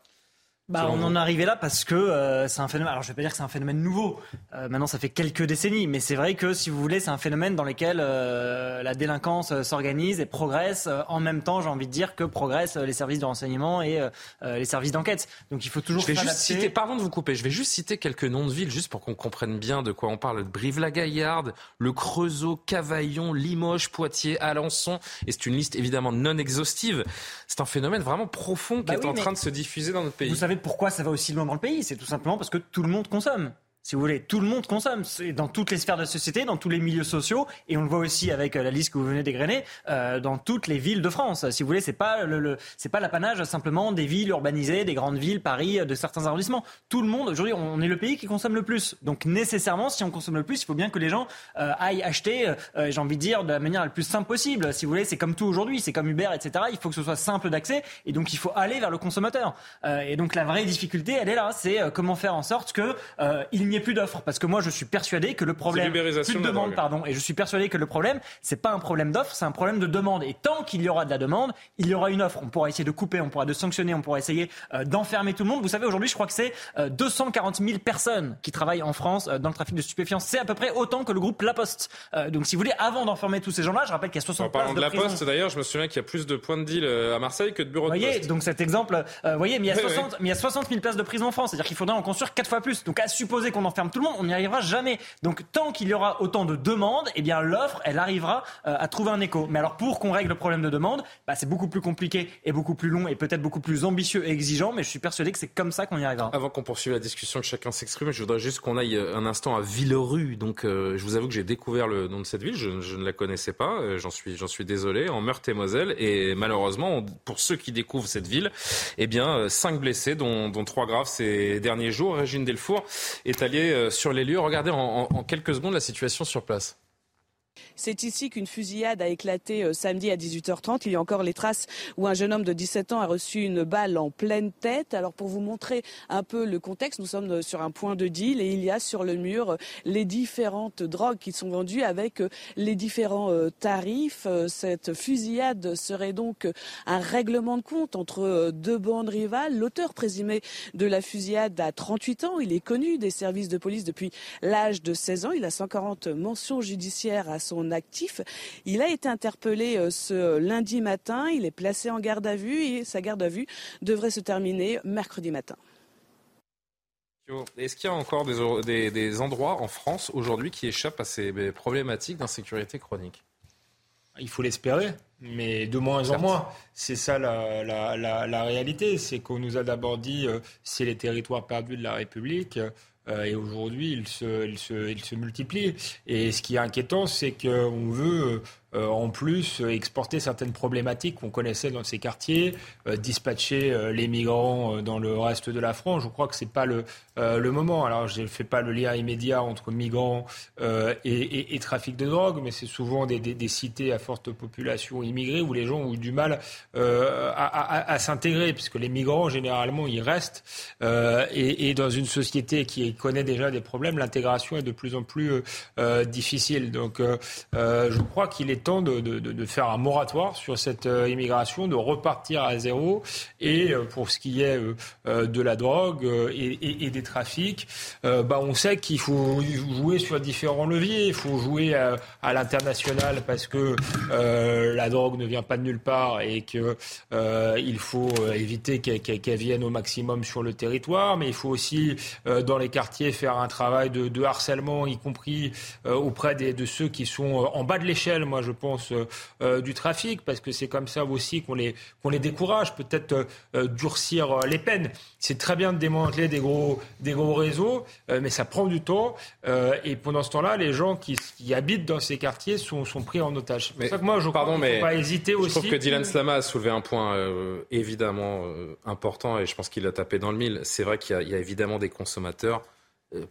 Bah, on en est arrivé là parce que euh, c'est un phénomène. Alors, je vais pas dire que c'est un phénomène nouveau. Euh, maintenant, ça fait quelques décennies, mais c'est vrai que si vous voulez, c'est un phénomène dans lequel euh, la délinquance s'organise et progresse en même temps. J'ai envie de dire que progressent les services de renseignement et les services d'enquête. Donc, il faut toujours Je vais juste citer, pardon de vous couper, je vais juste citer quelques noms de villes, juste pour qu'on comprenne bien de quoi on parle. Brive-la-Gaillarde, le Creusot, Cavaillon, Limoges, Poitiers, Alençon. Et c'est une liste évidemment non exhaustive. C'est un phénomène vraiment profond qui Bah est oui, en train de se diffuser dans notre pays. Vous savez pourquoi ça va aussi loin dans le pays C'est tout simplement parce que tout le monde consomme. Si vous voulez, tout le monde consomme. Dans toutes les sphères de la société, dans tous les milieux sociaux, et on le voit aussi avec euh, la liste que vous venez d'égrener, euh, dans toutes les villes de France. Si vous voulez, c'est pas le, c'est pas l'apanage simplement des villes urbanisées, des grandes villes, Paris, euh, de certains arrondissements. Tout le monde, aujourd'hui, on est le pays qui consomme le plus. Donc nécessairement, si on consomme le plus, il faut bien que les gens aillent acheter. J'ai envie de dire de la manière la plus simple possible. Si vous voulez, c'est comme tout aujourd'hui, c'est comme Uber, etc. Il faut que ce soit simple d'accès, et donc il faut aller vers le consommateur. Et donc la vraie difficulté, elle est là, c'est comment faire en sorte que euh, il n'y ait plus d'offres. Parce que moi, je suis persuadé que le problème, plus de de demande, pardon, et je suis persuadé que le problème, c'est pas un problème d'offre, c'est un problème de demande. Et tant qu'il y aura de la demande, il y aura une offre. On pourra essayer de couper, on pourra de sanctionner, on pourra essayer euh, d'enfermer tout le monde. Vous savez, aujourd'hui, je crois que c'est euh, 240 000 personnes qui travaillent en France euh, dans le trafic de stupéfiants. C'est à peu près autant que le groupe La Poste. Euh, donc, si vous voulez, avant d'enfermer tous ces gens-là, je rappelle qu'il y a 60 En parlant de la prison. Poste, d'ailleurs, je me souviens qu'il y a plus de points de deal euh, à Marseille que de bureaux Vous de voyez, poste. donc cet exemple, euh, vous voyez, mais il y a Oui, 60, mais il y a 60 000 places de prison en France, c'est-à-dire qu'il faudrait en construire quatre fois plus. Donc à supposer qu'on enferme tout le monde, on n'y arrivera jamais. Donc tant qu'il y aura autant de demandes, eh bien l'offre, elle arrivera euh, à trouver un écho. Mais alors pour qu'on règle le problème de demande, bah, c'est beaucoup plus compliqué et beaucoup plus long et peut-être beaucoup plus ambitieux et exigeant, mais je suis persuadé que c'est comme ça qu'on y arrivera. Avant qu'on poursuive la discussion, que chacun s'exprime, je voudrais juste qu'on aille euh, un instant à Villerue. Donc, euh, je vous avoue que j'ai découvert le nom de cette ville, je, je ne la connaissais pas, euh, j'en suis, j'en suis désolé, en Meurthe-et-Moselle. Et malheureusement, on- pour ceux qui découvrent cette ville, eh bien, euh, cinq blessés, dont, dont trois graves ces derniers jours. Régine Delfour est allée euh, sur les lieux. Regardez en, quelques secondes la situation sur place. C'est ici qu'une fusillade a éclaté euh, samedi à 18h30. Il y a encore les traces où un jeune homme de 17 ans a reçu une balle en pleine tête. Alors pour vous montrer un peu le contexte, nous sommes euh, sur un point de deal et il y a sur le mur euh, les différentes drogues qui sont vendues avec les différents tarifs. Cette fusillade serait donc un règlement de compte entre deux bandes rivales. L'auteur présumé de la fusillade a 38 ans. Il est connu des services de police depuis l'âge de 16 ans. Il a 140 mentions judiciaires à son actif. Il a été interpellé euh, ce lundi matin. Il est placé en garde à vue et sa garde à vue devrait se terminer mercredi matin. Est-ce qu'il y a encore des, des- des endroits en France aujourd'hui qui échappent à ces euh, problématiques d'insécurité chronique? Il faut l'espérer, mais de moins Certes. en moins. C'est ça la, la- la- la réalité. C'est qu'on nous a d'abord dit euh, c'est les territoires perdus de la République. Euh, et aujourd'hui, ils se, se, ils se multiplient. Et ce qui est inquiétant, c'est qu'on veut euh, en plus euh, exporter certaines problématiques qu'on connaissait dans ces quartiers, euh, dispatcher les migrants dans le reste de la France. Je crois que c'est pas le, le moment. Alors, je ne fais pas le lien immédiat entre migrants et, trafic de drogue, mais c'est souvent des, cités à forte population immigrée où les gens ont du mal à, s'intégrer, puisque les migrants, généralement, ils restent. Et, et dans une société qui connaît déjà des problèmes, l'intégration est de plus en plus difficile. Donc, je crois qu'il est temps de, faire un moratoire sur cette euh, immigration, de repartir à zéro. Et euh, pour ce qui est euh, de la drogue et, des trafics, bah, on sait qu'il faut jouer sur différents leviers. Il faut jouer à, l'international parce que la drogue ne vient pas de nulle part et que euh, il faut éviter qu'elle vienne au maximum sur le territoire. Mais il faut aussi dans les quartiers faire un travail de, harcèlement, y compris auprès de ceux qui sont en bas de l'échelle. Moi, je pense euh, euh, du trafic parce que c'est comme ça aussi qu'on les qu'on les décourage. Peut-être euh, durcir les peines. C'est très bien de démanteler des gros des gros réseaux, mais ça prend du temps. Et pendant ce temps-là, les gens qui, qui habitent dans ces quartiers sont, sont pris en otage. C'est pour que moi, je Pardon, mais faut pas hésiter je aussi. trouve que Dylan Slama a soulevé un point évidemment important et je pense qu'il a tapé dans le mille. C'est vrai qu'il y, a- il y a évidemment des consommateurs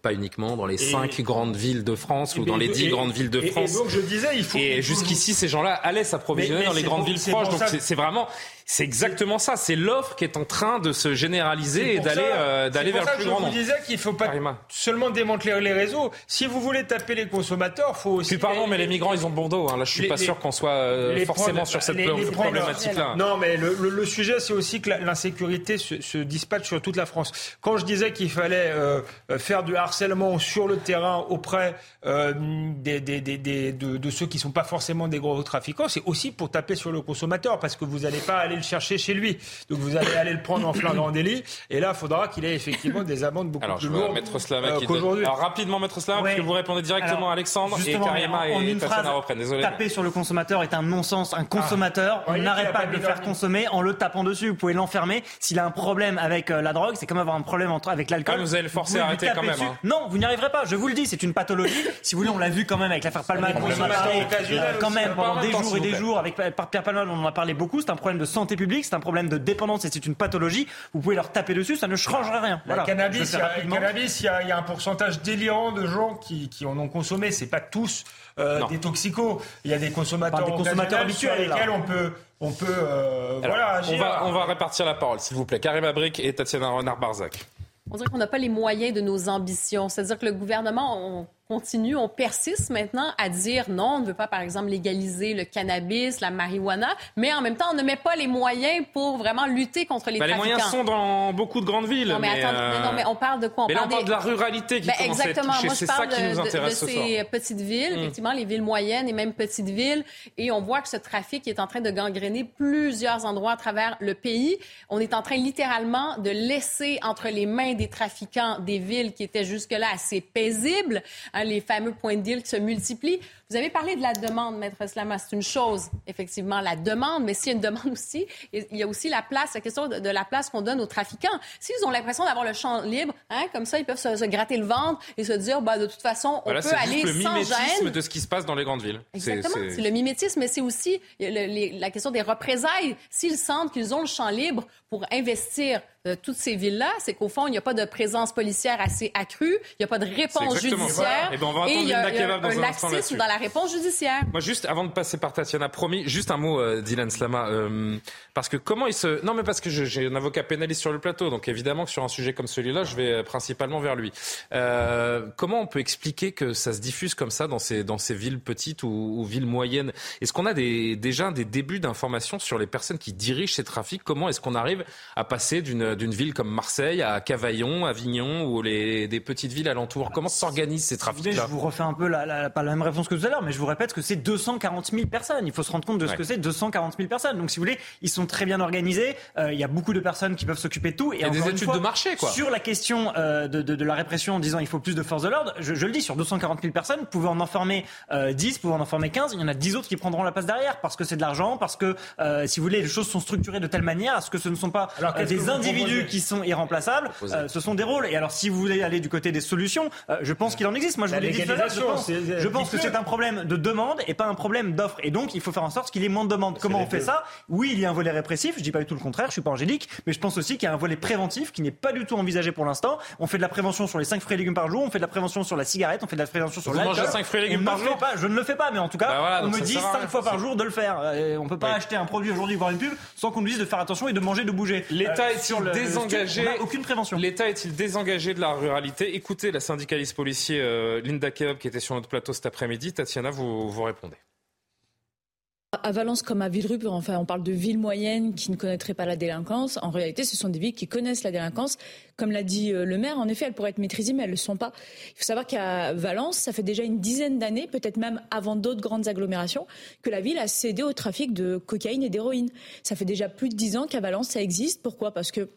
pas uniquement dans les Et- cinq grandes villes de France ou Et dans les dix et- grandes villes de et- et France. donc, je disais, il faut- Et faut- jusqu'ici, ces gens-là allaient s'approvisionner dans les grandes villes proches. Donc c'est vraiment, c'est exactement ça. C'est l'offre qui est en train de se généraliser et d'aller euh, d'aller vers ça le plus grand Je nombre. vous disais qu'il ne faut pas seulement démanteler les réseaux. Si vous voulez taper les consommateurs, il faut aussi. Puis pardon, mais les migrants, ils ont bon dos. hein. Là, je suis Les- pas sûr qu'on soit euh, forcément sur cette problématique-là. Non, mais le, le- le sujet, c'est aussi que l'insécurité se, se dispatche sur toute la France. Quand je disais qu'il fallait euh, euh, faire du harcèlement sur le terrain auprès des, des- des- des- de, de ceux qui sont pas forcément des gros trafiquants, c'est aussi pour taper sur le consommateur, parce que vous n'allez pas aller le chercher chez lui. Donc vous allez aller le prendre en flagrant délit, et là, il faudra qu'il ait effectivement des amendes beaucoup Alors, plus lourdes euh, qu'aujourd'hui. Alors, rapidement, Maître Slama, parce Ouais. que vous répondez directement Alors, à Alexandre et Karima en- en et une Tatiana phrase, reprennent. Désolé. Taper sur le consommateur est un non-sens. Un consommateur, Ah. on Ouais, n'arrête pas de le faire consommer en le tapant dessus. Vous pouvez l'enfermer. S'il a un problème avec euh, la drogue, c'est comme avoir un problème entre- avec l'alcool. Ah, vous allez le forcer à arrêter quand même, hein. Non, vous n'y arriverez pas. Je vous le dis, c'est une pathologie. si vous voulez, on l'a vu quand même avec l'affaire Palmade. On en a parlé, euh, quand même pendant des jours et des jours. Avec par Pierre Palmade, on en a parlé beaucoup. C'est un problème de santé publique, c'est un problème de dépendance et c'est une pathologie. Vous pouvez leur taper dessus, ça ne changerait rien. Le Voilà. Le il fais y a, rapidement. cannabis, il y a- il y a un pourcentage délirant de gens qui, qui en ont consommé. C'est pas tous euh, des toxicos. Il y a des consommateurs, des habituels, sur lesquels là. on peut, on peut, euh, Alors, voilà, on, va, on va répartir la parole, s'il vous plaît. Karima Brick et Tatiana Renard-Barzac. On dirait qu'on n'a pas les moyens de nos ambitions. C'est-à-dire que le gouvernement, on continue, on persiste maintenant à dire non, on ne veut pas, par exemple, légaliser le cannabis, la marijuana, mais en même temps, on ne met pas les moyens pour vraiment lutter contre les les trafiquants. moyens sont dans beaucoup de grandes villes. Non, mais, attendez, euh, non, mais on parle de quoi? On mais là, on parle parle des- de la ruralité qui Ben, commence à être exactement. touchée. C'est ça parle qui de, nous intéresse de ce soir. ces petites villes, Mm. effectivement, les villes moyennes et même petites villes. Et on voit que ce trafic est en train de gangréner plusieurs endroits à travers le pays. On est en train littéralement de laisser entre les mains des trafiquants des villes qui étaient jusque-là assez paisibles, hein, les fameux points de deal qui se multiplient. Vous avez parlé de la demande, Maître Slama. C'est une chose, effectivement, la demande, mais s'il y a une demande aussi, il y a aussi la place, la question de, la place qu'on donne aux trafiquants. S'ils ont l'impression d'avoir le champ libre, hein, comme ça, ils peuvent se, se gratter le ventre et se dire, bah, de toute façon, on Voilà, peut c'est aller juste le sans mimétisme gêne. de ce qui se passe dans les grandes villes. C'est- Exactement. c'est- C'est le mimétisme, mais c'est aussi le- les- la question des représailles. S'ils sentent qu'ils ont le champ libre pour investir euh, toutes ces villes-là, c'est qu'au fond, il n'y a pas de présence policière assez accrue, il n'y a pas de réponse judiciaire. Eh ben, on va et il y a, y a Kebab dans un un laxisme dans la réponse judiciaire. Moi, juste avant de passer par Tatiana, promis, juste un mot, euh, Dylan Slama, euh, parce que comment il se, non mais parce que j'ai un avocat pénaliste sur le plateau, donc évidemment que sur un sujet comme celui-là, je vais principalement vers lui. Comment on peut expliquer que ça se diffuse comme ça dans ces dans ces villes petites ou, ou villes moyennes? Est-ce qu'on a des, déjà des débuts d'informations sur les personnes qui dirigent ces trafics? Comment est-ce qu'on arrive à passer d'une ville comme Marseille à Cavaillon, Avignon ou les des petites villes alentours Comment s'organisent ces trafics-là je vous refais un peu la, la- pas la même réponse que tout à l'heure, mais je vous répète que c'est 240 000 personnes. Il faut se rendre compte de ce Ouais. que c'est 240 000 personnes. Donc, si vous voulez, ils sont très bien organisés. Euh, il y a beaucoup de personnes qui peuvent s'occuper de tout. Et Il y a des études fois, de marché, quoi. Sur la question euh, de, de- de la répression en disant il faut plus de force de l'ordre, je, je le dis, sur 240 000 personnes, vous pouvez en enfermer euh, 10, vous pouvez en enfermer 15. Il y en a 10 autres qui prendront la place derrière parce que c'est de l'argent, parce que, euh, si vous voulez, les choses sont structurées de telle manière à ce que ce ne sont pas Alors, euh, des individus qui sont irremplaçables, euh, ce sont des rôles. Et alors, si vous voulez aller du côté des solutions, euh, je pense qu'il en existe. Moi, je La vous l'ai dit tout à l'heure, je pense, c'est- je pense que c'est un problème de demande et pas un problème d'offre. Et donc, il faut faire en sorte qu'il y ait moins de demande. Comment on fait deux. ça? Oui, il y a un volet répressif. Je dis pas du tout le contraire. Je suis pas angélique, mais je pense aussi qu'il y a un volet préventif qui n'est pas du tout envisagé pour l'instant. On fait de la prévention sur les 5 fruits et légumes par jour. On fait de la prévention sur la cigarette. On fait de la prévention sur l'alcool. mangez cinq fruits et légumes On par jour pas. Je ne le fais pas, mais en tout cas, Bah voilà, on me dit sert à 5 rien. fois par jour de le faire. On peut pas Oui. acheter un produit aujourd'hui voir une pub sans qu'on nous dise de faire attention et de manger, de bouger. L'État Euh, est-il désengagé On aucune prévention. L'État est-il désengagé de la ruralité? Écoutez la syndicaliste policier euh, Linda Kebab qui était sur notre plateau cet après-midi. Tatiana, vous, vous répondez. À Valence comme à Villerupt, enfin, on parle de villes moyennes qui ne connaîtraient pas la délinquance. En réalité, ce sont des villes qui connaissent la délinquance. Comme l'a dit euh, le maire, en effet, elles pourraient être maîtrisées, mais elles ne le sont pas. Il faut savoir qu'à Valence, ça fait déjà une dizaine d'années, peut-être même avant d'autres grandes agglomérations, que la ville a cédé au trafic de cocaïne et d'héroïne. Ça fait déjà plus de dix ans qu'à Valence, ça existe. Pourquoi? Parce que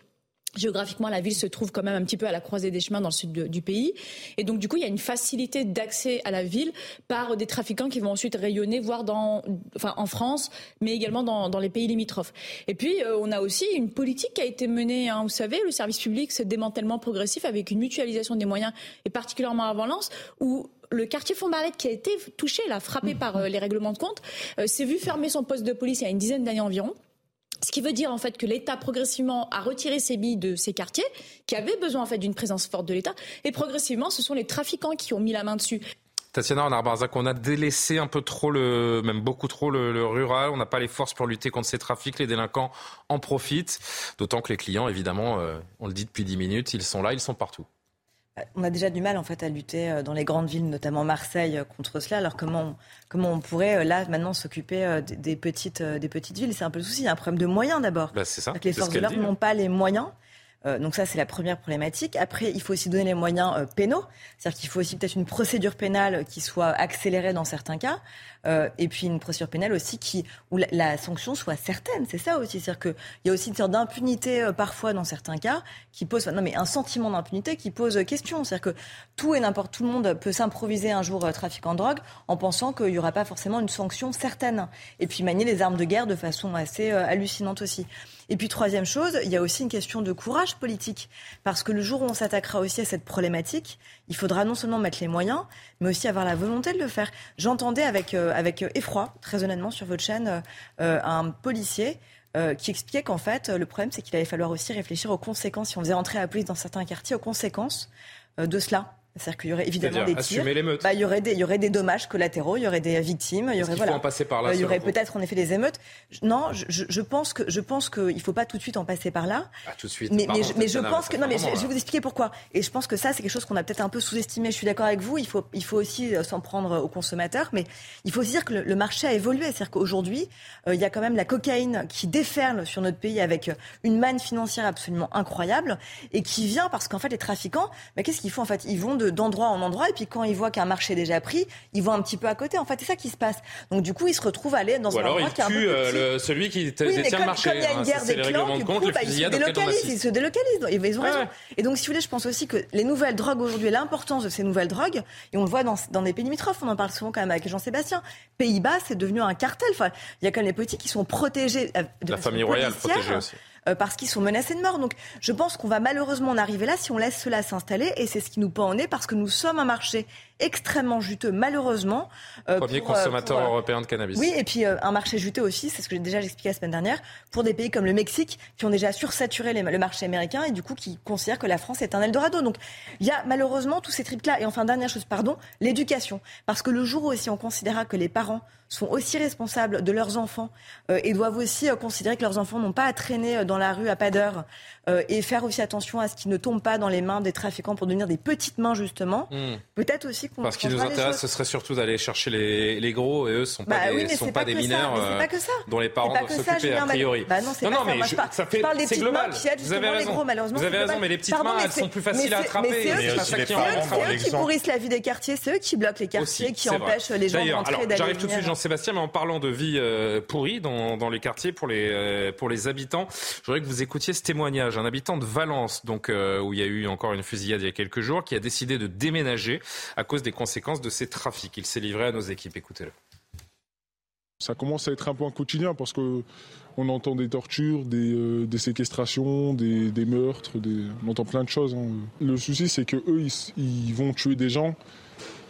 Géographiquement, la ville se trouve quand même un petit peu à la croisée des chemins dans le sud de- du pays. Et donc, du coup, il y a une facilité d'accès à la ville par des trafiquants qui vont ensuite rayonner, voire dans, enfin, en France, mais également dans, dans les pays limitrophes. Et puis, euh, on a aussi une politique qui a été menée, hein, vous savez, le service public, ce démantèlement progressif avec une mutualisation des moyens, et particulièrement à Valence, où le quartier Fontbarlette qui a été touché, là, frappé par euh, les règlements de compte, euh, s'est vu fermer son poste de police il y a une dizaine d'années environ Ce qui veut dire en fait que l'État progressivement a retiré ses billes de ces quartiers qui avaient besoin en fait d'une présence forte de l'État et progressivement ce sont les trafiquants qui ont mis la main dessus. Tatiana on a délaissé un peu trop, le, même beaucoup trop le, le rural. On n'a pas les forces pour lutter contre ces trafics. Les délinquants en profitent. D'autant que les clients, évidemment, euh, on le dit depuis 10 minutes, ils sont là, ils sont partout. On a déjà du mal en fait à lutter euh, dans les grandes villes, notamment Marseille, euh, contre cela. Alors comment on, comment on pourrait euh, là maintenant s'occuper des, petites des petites villes? C'est un peu le souci. Il y a un problème de moyens d'abord. Bah, c'est ça. Les c'est forces ce de l'ordre dit. n'ont pas les moyens. Euh, donc ça, c'est la première problématique. Après, il faut aussi donner les moyens euh, pénaux. C'est-à-dire qu'il faut aussi peut-être une procédure pénale qui soit accélérée dans certains cas. Euh, et puis une procédure pénale aussi qui, où la, la sanction soit certaine. C'est ça aussi. C'est-à-dire qu'il y a aussi une sorte d'impunité euh, parfois dans certains cas qui pose, non mais un sentiment d'impunité qui pose question. C'est-à-dire que tout et n'importe tout le monde peut s'improviser un jour euh, trafiquant de drogue en pensant qu'il n'y aura pas forcément une sanction certaine. Et puis manier les armes de guerre de façon assez euh, hallucinante aussi. Et puis troisième chose, il y a aussi une question de courage politique. Parce que le jour où on s'attaquera aussi à cette problématique, il faudra non seulement mettre les moyens, mais aussi avoir la volonté de le faire. J'entendais avec, euh, avec effroi, très honnêtement, sur votre chaîne, euh, un policier euh, qui expliquait qu'en fait, le problème, c'est qu'il allait falloir aussi réfléchir aux conséquences, si on faisait rentrer la police dans certains quartiers, aux conséquences euh, de cela. C'est-à-dire qu'il y aurait évidemment des tirs. Bah, il, y aurait des, il y aurait des dommages collatéraux, il y aurait des victimes, il y aurait qu'il faut voilà. en passer par là, Euh, il y aurait selon vous peut-être en effet des émeutes. Non, je, pense que je pense qu'il faut pas tout de suite en passer par là. Ah, tout de suite. Mais, Pardon, mais je, mais je Tatiana, pense que non, mais je, vais vous expliquer pourquoi. Et je pense que ça, c'est quelque chose qu'on a peut-être un peu sous-estimé. Je suis d'accord avec vous. Il faut, il faut aussi euh, s'en prendre aux consommateurs, mais il faut aussi dire que le, le marché a évolué. C'est-à-dire qu'aujourd'hui, euh, il y a quand même la cocaïne qui déferle sur notre pays avec une manne financière absolument incroyable et qui vient parce qu'en fait, les trafiquants, mais qu'est-ce qu'ils font en fait? Ils vont de- d'endroit en endroit et puis quand ils voient qu'un marché est déjà pris, ils vont un petit peu à côté. En fait, c'est ça qui se passe. Donc du coup, ils se retrouvent à aller dans Ou un alors endroit qui est un peu euh, le- celui qui Oui, détient comme, le marché. comme il y a hein. une guerre des clans, du coup, compte, bah, ils se délocalisent, ils se délocalisent. Ils ont raison. Ouais. Et donc, si vous voulez, je pense aussi que les nouvelles drogues aujourd'hui, l'importance de ces nouvelles drogues, et on le voit dans, dans des pays limitrophes, on en parle souvent quand même avec Jean-Sébastien. Pays-Bas, c'est devenu un cartel. Enfin, il y a quand même les politiques qui sont protégés euh, de La famille royale protégée aussi. Euh, parce qu'ils sont menacés de mort. Donc, je pense qu'on va malheureusement en arriver là si on laisse cela s'installer, et c'est ce qui nous pend au nez, parce que nous sommes un marché extrêmement juteux, malheureusement. euh, Premier pour, euh, consommateur pour, euh, européen de cannabis. oui, et puis un marché juteux aussi, c'est ce que j'ai déjà expliqué la semaine dernière, pour des pays comme le Mexique, qui ont déjà sursaturé les- le marché américain et du coup qui considèrent que la France est un Eldorado. Donc il y a malheureusement tous ces tripes-là. Et enfin, dernière chose, pardon, l'éducation. Parce que le jour où aussi on considérera que les parents sont aussi responsables de leurs enfants euh, et doivent aussi euh, considérer que leurs enfants n'ont pas à traîner dans la rue à pas d'heure euh, et faire aussi attention à ce qu'ils ne tombent pas dans les mains des trafiquants pour devenir des petites mains justement, Hmm. peut-être aussi qu'on Parce qu'il nous intéresse, ce serait surtout d'aller chercher les, les gros et eux sont pas Bah des, oui, mais sont pas pas des ça, mineurs mais c'est euh, pas que ça. dont les parents pas doivent ça, s'occuper a priori. Bah non, non, pas non, ça. mais je- ça je fait parle des c'est petites global. mains qui aident Vous avez justement les raison. gros, malheureusement, Vous avez raison, mais les petites Pardon, mains, elles sont plus faciles à attraper. c'est eux qui- ça qui qui pourrissent la vie des quartiers, c'est eux qui bloquent les quartiers, qui empêchent les gens D'ailleurs, d'entrer, J'arrive tout de suite. Jean-Sébastien, mais en parlant de vie euh, pourrie dans, les quartiers pour les, euh, pour les habitants, je voudrais que vous écoutiez ce témoignage. Un habitant de Valence, donc, où il y a eu encore une fusillade il y a quelques jours, qui a décidé de déménager à cause des conséquences de ces trafics. Il s'est livré à nos équipes. Écoutez-le. Ça commence à être un peu un quotidien parce que on entend des tortures, des, euh, séquestrations, des, meurtres, on entend plein de choses. hein. Le souci, c'est que eux, ils, vont tuer des gens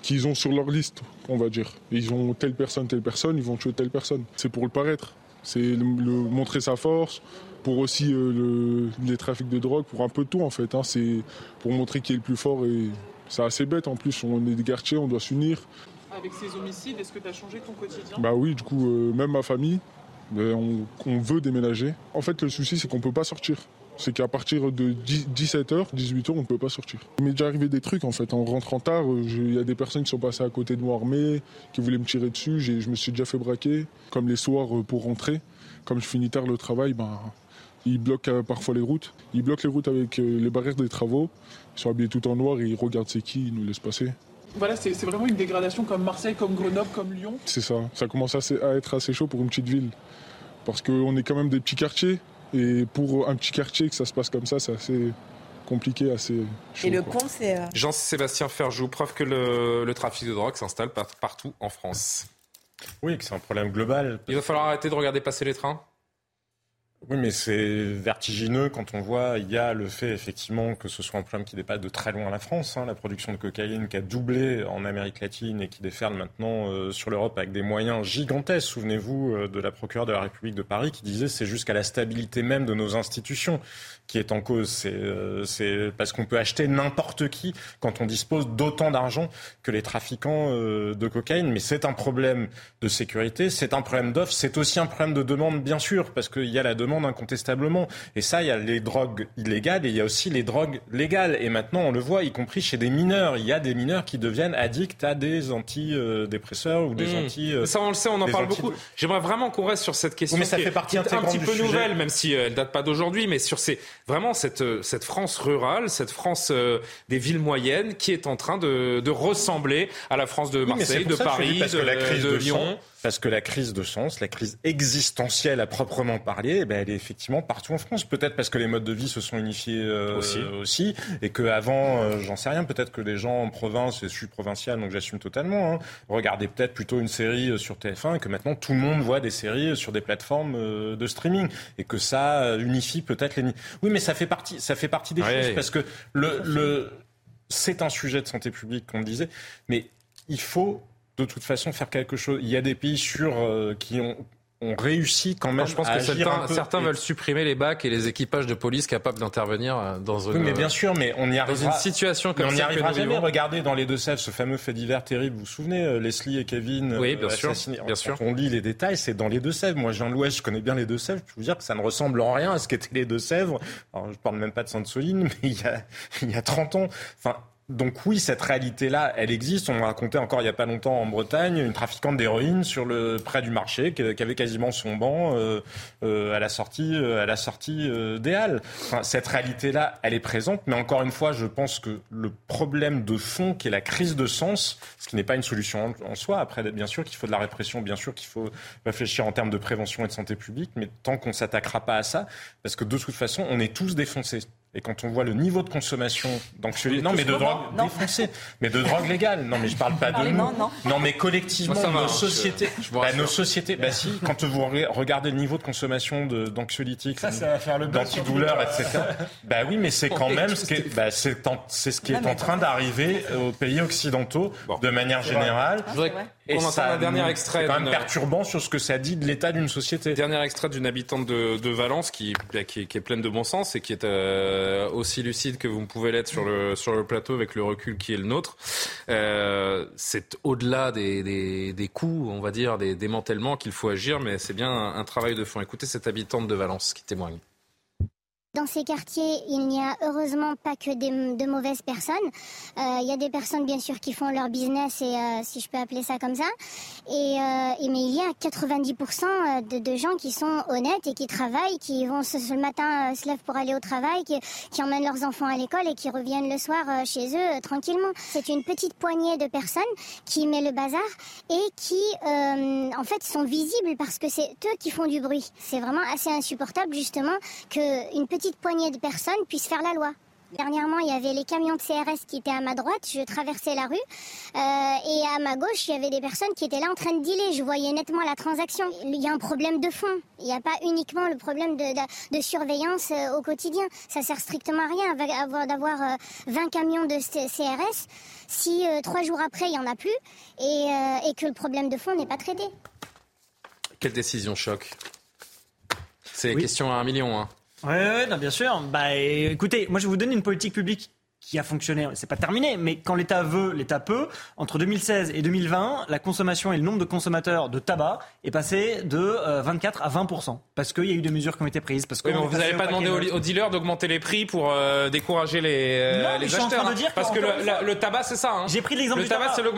qu'ils ont sur leur liste, on va dire. Ils ont telle personne, telle personne, ils vont tuer telle personne. C'est pour le paraître. C'est le, le- montrer sa force, pour aussi euh, le- les trafics de drogue, pour un peu tout en fait. hein. C'est pour montrer qui est le plus fort et c'est assez bête en plus. On est des quartiers, on doit s'unir. Avec ces homicides, est-ce que tu as changé ton quotidien? Bah oui, du coup, euh, même ma famille, euh, on, on veut déménager. En fait, le souci, c'est qu'on peut pas sortir. C'est qu'à partir de 17h, 18h, on ne peut pas sortir. Il m'est déjà arrivé des trucs, en fait. En rentrant tard, euh, il y a des personnes qui sont passées à côté de moi armées, qui voulaient me tirer dessus. Je me suis déjà fait braquer. Comme les soirs euh, pour rentrer, comme je finis tard le travail, ben, ils bloquent parfois les routes. Ils bloquent les routes avec les barrières des travaux. Ils sont habillés tout en noir et ils regardent c'est qui, ils nous laissent passer. Voilà, c'est vraiment une dégradation comme Marseille, comme Grenoble, comme Lyon. C'est ça. Ça commence assez- à être assez chaud pour une petite ville. Parce qu'on est quand même des petits quartiers. Et pour un petit quartier que ça se passe comme ça, c'est assez compliqué, assez chaud. Et le quoi. con, c'est. euh, Jean-Sébastien Ferjou, preuve que le, le trafic de drogue s'installe par- partout en France. Oui, que c'est un problème global. Il va falloir arrêter de regarder passer les trains? Oui, mais c'est vertigineux quand on voit, il y a le fait effectivement que ce soit un problème qui dépasse de très loin la France, hein, la production de cocaïne qui a doublé en Amérique latine et qui déferle maintenant euh, sur l'Europe avec des moyens gigantesques. Souvenez-vous euh, de la procureure de la République de Paris qui disait c'est jusqu'à la stabilité même de nos institutions qui est en cause. C'est euh, parce qu'on peut acheter n'importe qui quand on dispose d'autant d'argent que les trafiquants euh, de cocaïne. Mais c'est un problème de sécurité, c'est un problème d'offre, c'est aussi un problème de demande, bien sûr, parce qu'il y a la demande incontestablement. Et ça, il y a les drogues illégales et il y a aussi les drogues légales. Et maintenant, on le voit, y compris chez des mineurs. Il y a des mineurs qui deviennent addicts à des antidépresseurs ou des Mmh. anti. Ça, on le sait, on en parle anti- beaucoup. J'aimerais vraiment qu'on reste sur cette question. Oui, mais ça qui fait partie est un petit peu nouvelle, même si euh, elle date pas d'aujourd'hui, mais sur ces vraiment cette euh, cette France rurale, cette France euh, des villes moyennes, qui est en train de, de ressembler à la France de Marseille, de Paris, parce de, que la crise de de Lyon. sens- parce que la crise de sens, la crise existentielle à proprement parler, eh ben, elle est effectivement partout en France. Peut-être parce que les modes de vie se sont unifiés euh, Aussi. aussi, et qu'avant, euh, j'en sais rien, peut-être que les gens en province, et je suis provincial, donc j'assume totalement, hein, regardaient peut-être plutôt une série sur TF1, et que maintenant tout le monde voit des séries sur des plateformes de streaming, et que ça unifie peut-être les... ni- Oui, mais ça fait partie, ça fait partie des Ouais. choses, parce que le, le, c'est un sujet de santé publique, comme on le disait, mais il faut de toute façon faire quelque chose. Il y a des pays sûrs euh, qui ont, ont réussi quand même je pense que certains, un peu. certains Et- veulent supprimer les bacs et les équipages de police capables d'intervenir euh, dans une, Oui, mais bien sûr, mais on y dans arrivera. une situation comme mais on n'y arrivera jamais. vivons. Regardez dans les Deux-Sèvres ce fameux fait divers terrible. Vous vous souvenez, euh, Leslie et Kevin Oui, euh, bien sûr, bien sûr. on lit les détails, c'est dans les Deux-Sèvres. Moi, je viens de l'Ouest, je connais bien les Deux-Sèvres. Je peux vous dire que ça ne ressemble en rien à ce qu'étaient les Deux-Sèvres. Alors, je parle même pas de Sainte-Soline, mais il y a, il y a 30 ans. Enfin, donc oui, cette réalité-là, elle existe. On raconté encore il y a pas longtemps en Bretagne une trafiquante d'héroïne sur le près du marché qui, qui avait quasiment son banc euh, euh, à la sortie, euh, à la sortie euh, des Halles. Enfin, cette réalité-là, elle est présente, mais encore une fois, je pense que le problème de fond, qui est la crise de sens, ce qui n'est pas une solution en, en soi. Après, bien sûr qu'il faut de la répression, bien sûr qu'il faut réfléchir en termes de prévention et de santé publique, mais tant qu'on s'attaquera pas à ça, parce que de toute façon, on est tous défoncés. Et quand on voit le niveau de consommation d'anxiolytiques, non mais de drogue Non. défoncés, mais de drogue légale, non mais je parle pas de nous, non, non. mais collectivement Moi, va, nos sociétés, je- bah, nos sociétés, bah si, quand vous re- regardez le niveau de consommation d'anxiolytiques, Ça, ça va faire le buzz sur d'antidouleurs, etc. Bah oui, mais c'est quand même ce qui est, bah, c'est ce qui est en train d'arriver aux pays occidentaux de manière générale. Je voudrais Et qu'on entende ça un dernier extrait. C'est quand même perturbant sur ce que ça dit de l'état d'une société. Dernier extrait d'une habitante de, de Valence qui, bah, qui, est- qui est pleine de bon sens et qui est euh, aussi lucide que vous pouvez l'être sur le, plateau avec le recul qui est le nôtre. Euh, c'est au-delà des, des, coûts, on va dire, des démantèlements qu'il faut agir, mais c'est bien un travail de fond. Écoutez cette habitante de Valence qui témoigne. Dans ces quartiers, il n'y a heureusement pas que des, de mauvaises personnes. Euh, il y a des personnes, bien sûr, qui font leur business, et, euh, si je peux appeler ça comme ça. Et, euh, et- mais il y a 90% de, de gens qui sont honnêtes et qui travaillent, qui vont ce, ce matin euh, se lèvent pour aller au travail, qui, qui emmènent leurs enfants à l'école et qui reviennent le soir euh, chez eux euh, tranquillement. C'est une petite poignée de personnes qui met le bazar et qui, euh, en fait, sont visibles parce que c'est eux qui font du bruit. C'est vraiment assez insupportable, justement, qu'une petite poignée de personnes puisse faire la loi. Dernièrement, il y avait les camions de CRS qui étaient à ma droite, je traversais la rue, euh, et à ma gauche, il y avait des personnes qui étaient là en train de dealer. Je voyais nettement la transaction. Il y a un problème de fond. Il n'y a pas uniquement le problème de, de- de surveillance euh, au quotidien. Ça sert strictement à rien d'avoir euh, 20 camions de CRS si euh, trois jours après, il n'y en a plus et, euh, et que le problème de fond n'est pas traité. Quelle décision choc? C'est Oui. question à un million. Hein. Ouais, ouais, bien sûr. Bah, écoutez, moi je vais vous donner une politique publique qui a fonctionné. C'est pas terminé, mais quand l'État veut, l'État peut. Entre 2016 et 2020, la consommation et le nombre de consommateurs de tabac est passé de euh, 24 à 20 parce qu'il y a eu des mesures qui ont été prises. Parce Oui, est vous n'avez pas demandé aux, aux dealers d'augmenter les prix pour euh, décourager les, euh, Non, mais les je suis en acheteurs. train de dire hein. parce que, que le, la- tabac, c'est ça. hein. J'ai pris l'exemple Le du tabac, tabac,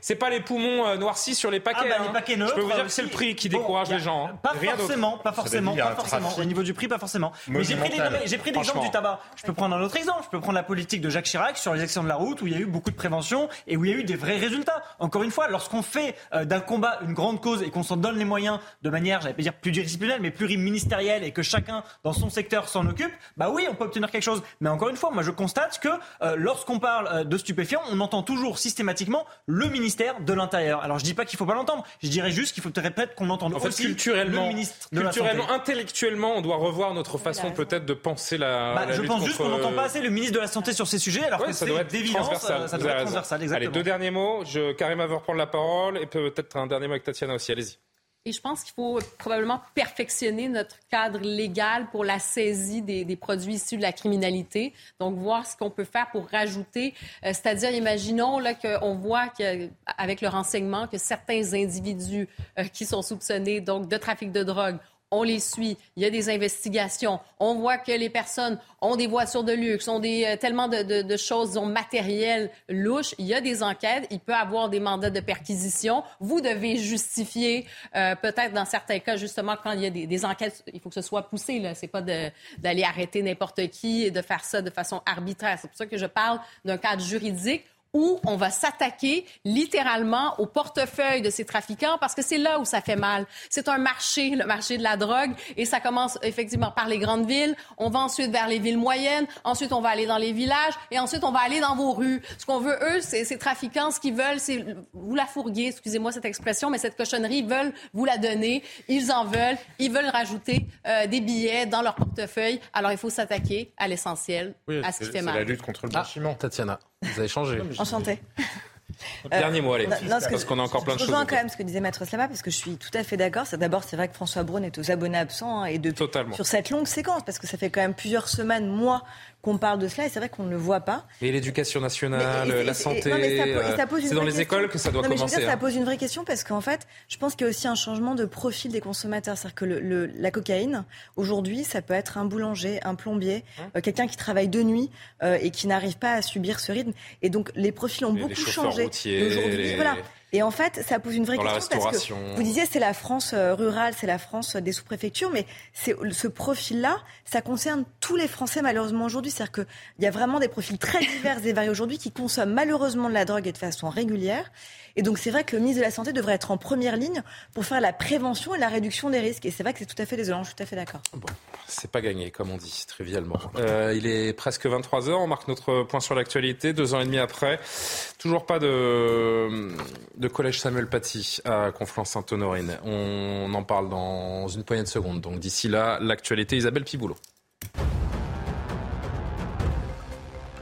c'est pas, pas les poumons euh, noircis sur les paquets. Ah bah, hein. les paquets Je peux neutres vous dire que c'est le prix qui décourage les gens. hein. Pas forcément, pas forcément, pas forcément. Au niveau du prix, pas forcément. Mais j'ai pris, l'exemple du tabac. Je peux prendre un autre exemple. Je peux prendre la politique politique de Jacques Chirac sur les accidents de la route où il y a eu beaucoup de prévention et où il y a eu des vrais résultats. Encore une fois, lorsqu'on fait euh, d'un combat une grande cause et qu'on s'en donne les moyens de manière, j'allais pas dire plus disciplinelle, mais pluriministérielle et que chacun dans son secteur s'en occupe, bah oui, on peut obtenir quelque chose. Mais encore une fois, moi je constate que euh, lorsqu'on parle euh, de stupéfiants, on entend toujours systématiquement le ministère de l'Intérieur. Alors je dis pas qu'il faut pas l'entendre, je dirais juste qu'il faut peut-être qu'on entende En fait, aussi culturellement, le ministre de la culturellement, Santé. intellectuellement, on doit revoir notre façon peut-être de penser la. Bah, la je lutte pense juste qu'on n'entend pas assez le ministre de la Santé sur ces sujets, alors Ouais, que ça doit être transversal. euh, ça doit être transversal, exactement. Allez, deux derniers mots. Je, Karim va reprendre la parole et peut-être un dernier mot avec Tatiana aussi. Allez-y. Et je pense qu'il faut probablement perfectionner notre cadre légal pour la saisie des, des produits issus de la criminalité. Donc, voir ce qu'on peut faire pour rajouter. Euh, C'est-à-dire, imaginons là, qu'on voit qu'avec le renseignement que certains individus euh, qui sont soupçonnés donc, de trafic de drogue on les suit, il y a des investigations, on voit que les personnes ont des voitures de luxe, ont des, euh, tellement de, choses, disons, matérielles louches, il y a des enquêtes, il peut avoir des mandats de perquisition. Vous devez justifier, euh, peut-être dans certains cas, justement, quand il y a des, enquêtes, il faut que ce soit poussé, là. C'est pas d'aller arrêter n'importe qui et de faire ça de façon arbitraire. C'est pour ça que je parle d'un cadre juridique où on va s'attaquer littéralement au portefeuille de ces trafiquants parce que c'est là où ça fait mal. C'est un marché, le marché de la drogue, et ça commence effectivement par les grandes villes. On va ensuite vers les villes moyennes, ensuite on va aller dans les villages, et ensuite on va aller dans vos rues. Ce qu'on veut, eux, c'est ces trafiquants, ce qu'ils veulent, c'est vous la fourguer, excusez-moi cette expression, mais cette cochonnerie, ils veulent vous la donner, ils en veulent, ils veulent rajouter euh, des billets dans leur portefeuille. Alors il faut s'attaquer à l'essentiel, à ce qui fait c'est mal. la lutte contre le blanchiment. Tatiana, vous avez changé. Enchantée. Dernier mot, allez. Non, parce qu'on a encore plein de je choses. dire. quand même ce que disait Maître Slama, parce que je suis tout à fait d'accord. C'est- D'abord, c'est vrai que François Braun est aux abonnés absents hein, et de, Totalement. sur cette longue séquence, parce que ça fait quand même plusieurs semaines, mois qu'on parle de cela, et c'est vrai qu'on ne le voit pas. Et l'éducation nationale, Mais- et- et- la santé, c'est dans les question. écoles que ça doit Non, mais je veux commencer. dire, ça hein. pose une vraie question parce qu'en fait, je pense qu'il y a aussi un changement de profil des consommateurs. C'est-à-dire que le- le- la cocaïne, aujourd'hui, ça peut être un boulanger, un plombier, Hein euh, quelqu'un qui travaille de nuit euh, et qui n'arrive pas à subir ce rythme. Et donc, les profils ont Les- beaucoup changé. routiers, les- voilà. Et en fait, ça pose une vraie Dans question parce que vous disiez c'est la France euh, rurale, c'est la France euh, des sous-préfectures, mais c'est ce profil-là, ça concerne tous les Français malheureusement aujourd'hui. C'est-à-dire qu'il y a vraiment des profils très divers et variés aujourd'hui qui consomment malheureusement de la drogue et de façon régulière. Et donc c'est vrai que le ministre de la Santé devrait être en première ligne pour faire la prévention et la réduction des risques. Et c'est vrai que c'est tout à fait désolant, je suis tout à fait d'accord. C'est pas gagné, comme on dit, trivialement. Euh, il est presque 23h, on marque notre point sur l'actualité, deux ans et demi après. Toujours pas de, de collège Samuel Paty à Conflans-Sainte-Honorine. On en parle dans une poignée de secondes. Donc d'ici là, l'actualité, Isabelle Piboulot.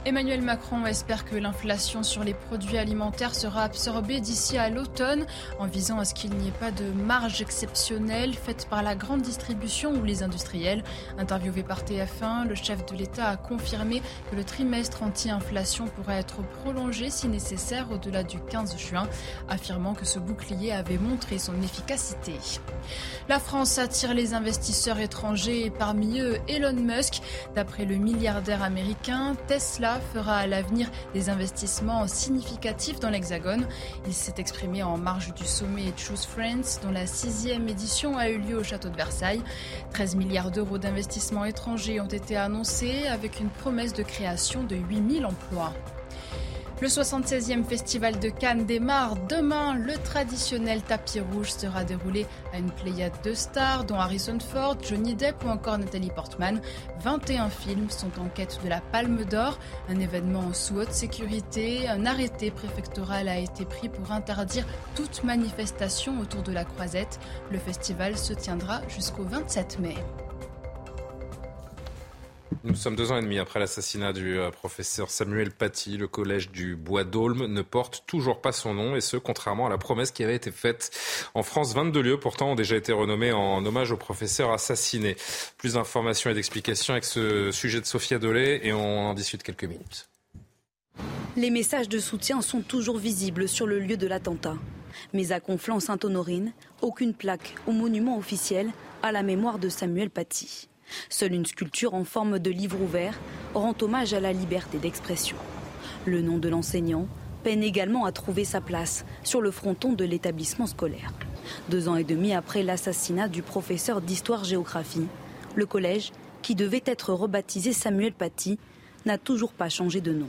Emmanuel Macron espère que l'inflation sur les produits alimentaires sera absorbée d'ici à l'automne, en visant à ce qu'il n'y ait pas de marge exceptionnelle faite par la grande distribution ou les industriels. Interviewé par TF1, le chef de l'État a confirmé que le trimestre anti-inflation pourrait être prolongé si nécessaire au-delà du 15 juin, affirmant que ce bouclier avait montré son efficacité. La France attire les investisseurs étrangers et parmi eux Elon Musk. D'après le milliardaire américain, Tesla fera à l'avenir des investissements significatifs dans l'Hexagone. Il s'est exprimé en marge du sommet Choose Friends, dont la sixième édition a eu lieu au château de Versailles. 13 milliards d'euros d'investissements étrangers ont été annoncés avec une promesse de création de 8000 emplois. Le 76e Festival de Cannes démarre demain. Le traditionnel tapis rouge sera déroulé à une pléiade de stars, dont Harrison Ford, Johnny Depp ou encore Nathalie Portman. 21 films sont en quête de la Palme d'Or, un événement sous haute sécurité. Un arrêté préfectoral a été pris pour interdire toute manifestation autour de la croisette. Le festival se tiendra jusqu'au 27 mai. Nous sommes deux ans et demi après l'assassinat du euh, professeur Samuel Paty. Le collège du Bois d'Aulne ne porte toujours pas son nom, et ce, contrairement à la promesse qui avait été faite. En France, 22 lieux, pourtant, ont déjà été renommés en hommage au professeur assassiné. Plus d'informations et d'explications avec ce sujet de Sophia Dolé, et on en discute quelques minutes. Les messages de soutien sont toujours visibles sur le lieu de l'attentat. Mais à Conflans-Sainte-Honorine, aucune plaque ou monument officiel à la mémoire de Samuel Paty. Seule une sculpture en forme de livre ouvert rend hommage à la liberté d'expression. Le nom de l'enseignant peine également à trouver sa place sur le fronton de l'établissement scolaire. Deux ans et demi après l'assassinat du professeur d'histoire-géographie, le collège, qui devait être rebaptisé Samuel Paty, n'a toujours pas changé de nom.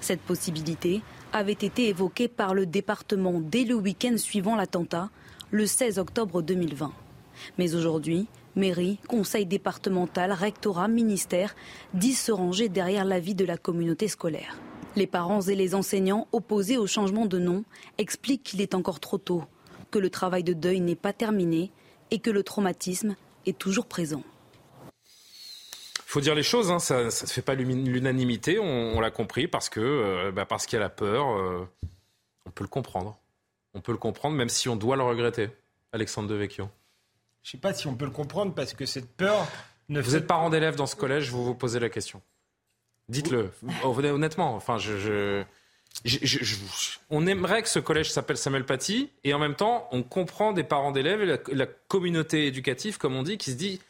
Cette possibilité avait été évoquée par le département dès le week-end suivant l'attentat, le 16 octobre 2020. Mais aujourd'hui, mairie, conseil départemental, rectorat, ministère disent se ranger derrière l'avis de la communauté scolaire. Les parents et les enseignants opposés au changement de nom expliquent qu'il est encore trop tôt, que le travail de deuil n'est pas terminé et que le traumatisme est toujours présent. Il faut dire les choses, hein, ça ne fait pas l'unanimité, on, l'a compris, euh, bah, parce qu'il y a la peur, euh, on peut le comprendre. On peut le comprendre, même si on doit le regretter. Alexandre Devecchio. Je ne sais pas si on peut le comprendre, parce que cette peur... Ne vous êtes parent d'élève dans ce collège, vous vous posez la question. Dites-le, honnêtement. Enfin, je, on aimerait que ce collège s'appelle Samuel Paty, et en même temps, on comprend des parents d'élèves et la, communauté éducative, comme on dit, qui se dit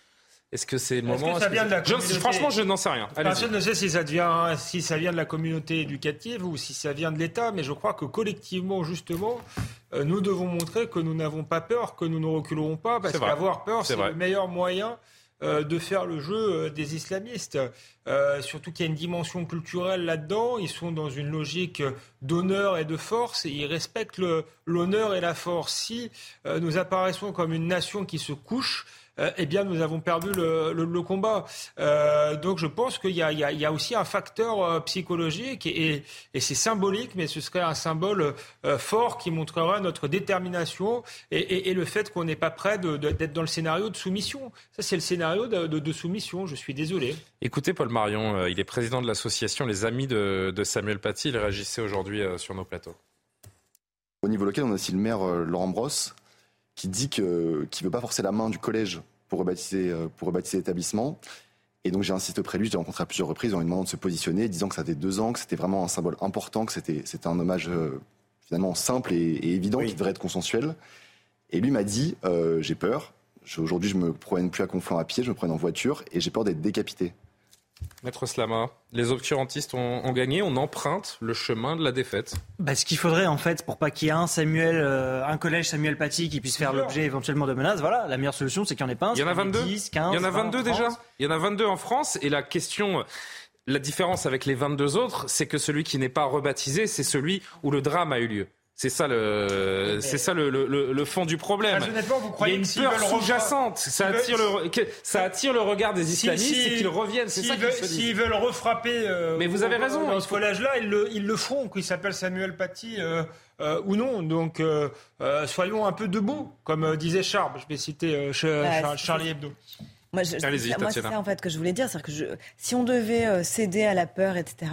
est-ce que c'est le moment que ça vient de la Franchement, je n'en sais rien. Personne ne sait si ça, devient, si ça vient de la communauté éducative ou si ça vient de l'État, mais je crois que collectivement, justement, euh, nous devons montrer que nous n'avons pas peur, que nous ne reculerons pas, parce qu'avoir peur, c'est le meilleur moyen euh, de faire le jeu euh, des islamistes. surtout qu'il y a une dimension culturelle là-dedans. Ils sont dans une logique d'honneur et de force et ils respectent l'honneur et la force. Si nous apparaissons comme une nation qui se couche, euh, eh bien, nous avons perdu le, combat. Euh, donc, je pense qu'il y, a aussi un facteur euh, psychologique et, c'est symbolique, mais ce serait un symbole fort qui montrerait notre détermination et, le fait qu'on n'est pas prêt d'être dans le scénario de soumission. Ça, c'est le scénario de, soumission. Je suis désolé. Écoutez, Paul Marion, il est président de l'association Les Amis de, Samuel Paty. Il réagissait aujourd'hui sur nos plateaux. Au niveau local, on a aussi le maire Laurent Brosse qui dit qu'il ne veut pas forcer la main du collège pour rebaptiser, euh, pour rebaptiser l'établissement. Et donc j'ai insisté auprès de lui, j'ai rencontré à plusieurs reprises en lui demandant de se positionner, disant que ça faisait deux ans, que c'était vraiment un symbole important, que c'était, c'était un hommage euh, finalement simple et, évident qui devrait être consensuel. Et lui m'a dit, euh, j'ai peur, aujourd'hui je me promène plus à Conflans à pied, je me promène en voiture et j'ai peur d'être décapité. Maître Slama, les obscurantistes ont, gagné, on emprunte le chemin de la défaite. Bah, ce qu'il faudrait en fait pour pas qu'il y ait un Samuel, euh, un collège Samuel Paty qui puisse faire l'objet éventuellement de menaces, voilà, la meilleure solution c'est qu'il n'y en ait pas un. Il y en a 22. 10, 15, Il y en a 22 déjà. Il y en a 22 en France et la question la différence avec les 22 autres, c'est que celui qui n'est pas rebaptisé, c'est celui où le drame a eu lieu. C'est ça le, c'est ça le, le, le, fond du problème. vous croyez Il y a une peur sous-jacente. Ça attire le, ça attire le regard des islamistes et qu'ils reviennent. C'est ça qu'ils se S'ils veulent refrapper. Euh, Mais vous avez raison. Dans ce collège-là, ils le, ils le feront. Qu'il s'appelle Samuel Paty. Euh, euh, ou non. Donc, euh, euh, soyons un peu debout, comme disait Charles. Je vais citer bah, Charlie Hebdo. Moi, c'est ça en fait que je voulais dire, c'est que je, si on devait céder à la peur, etc.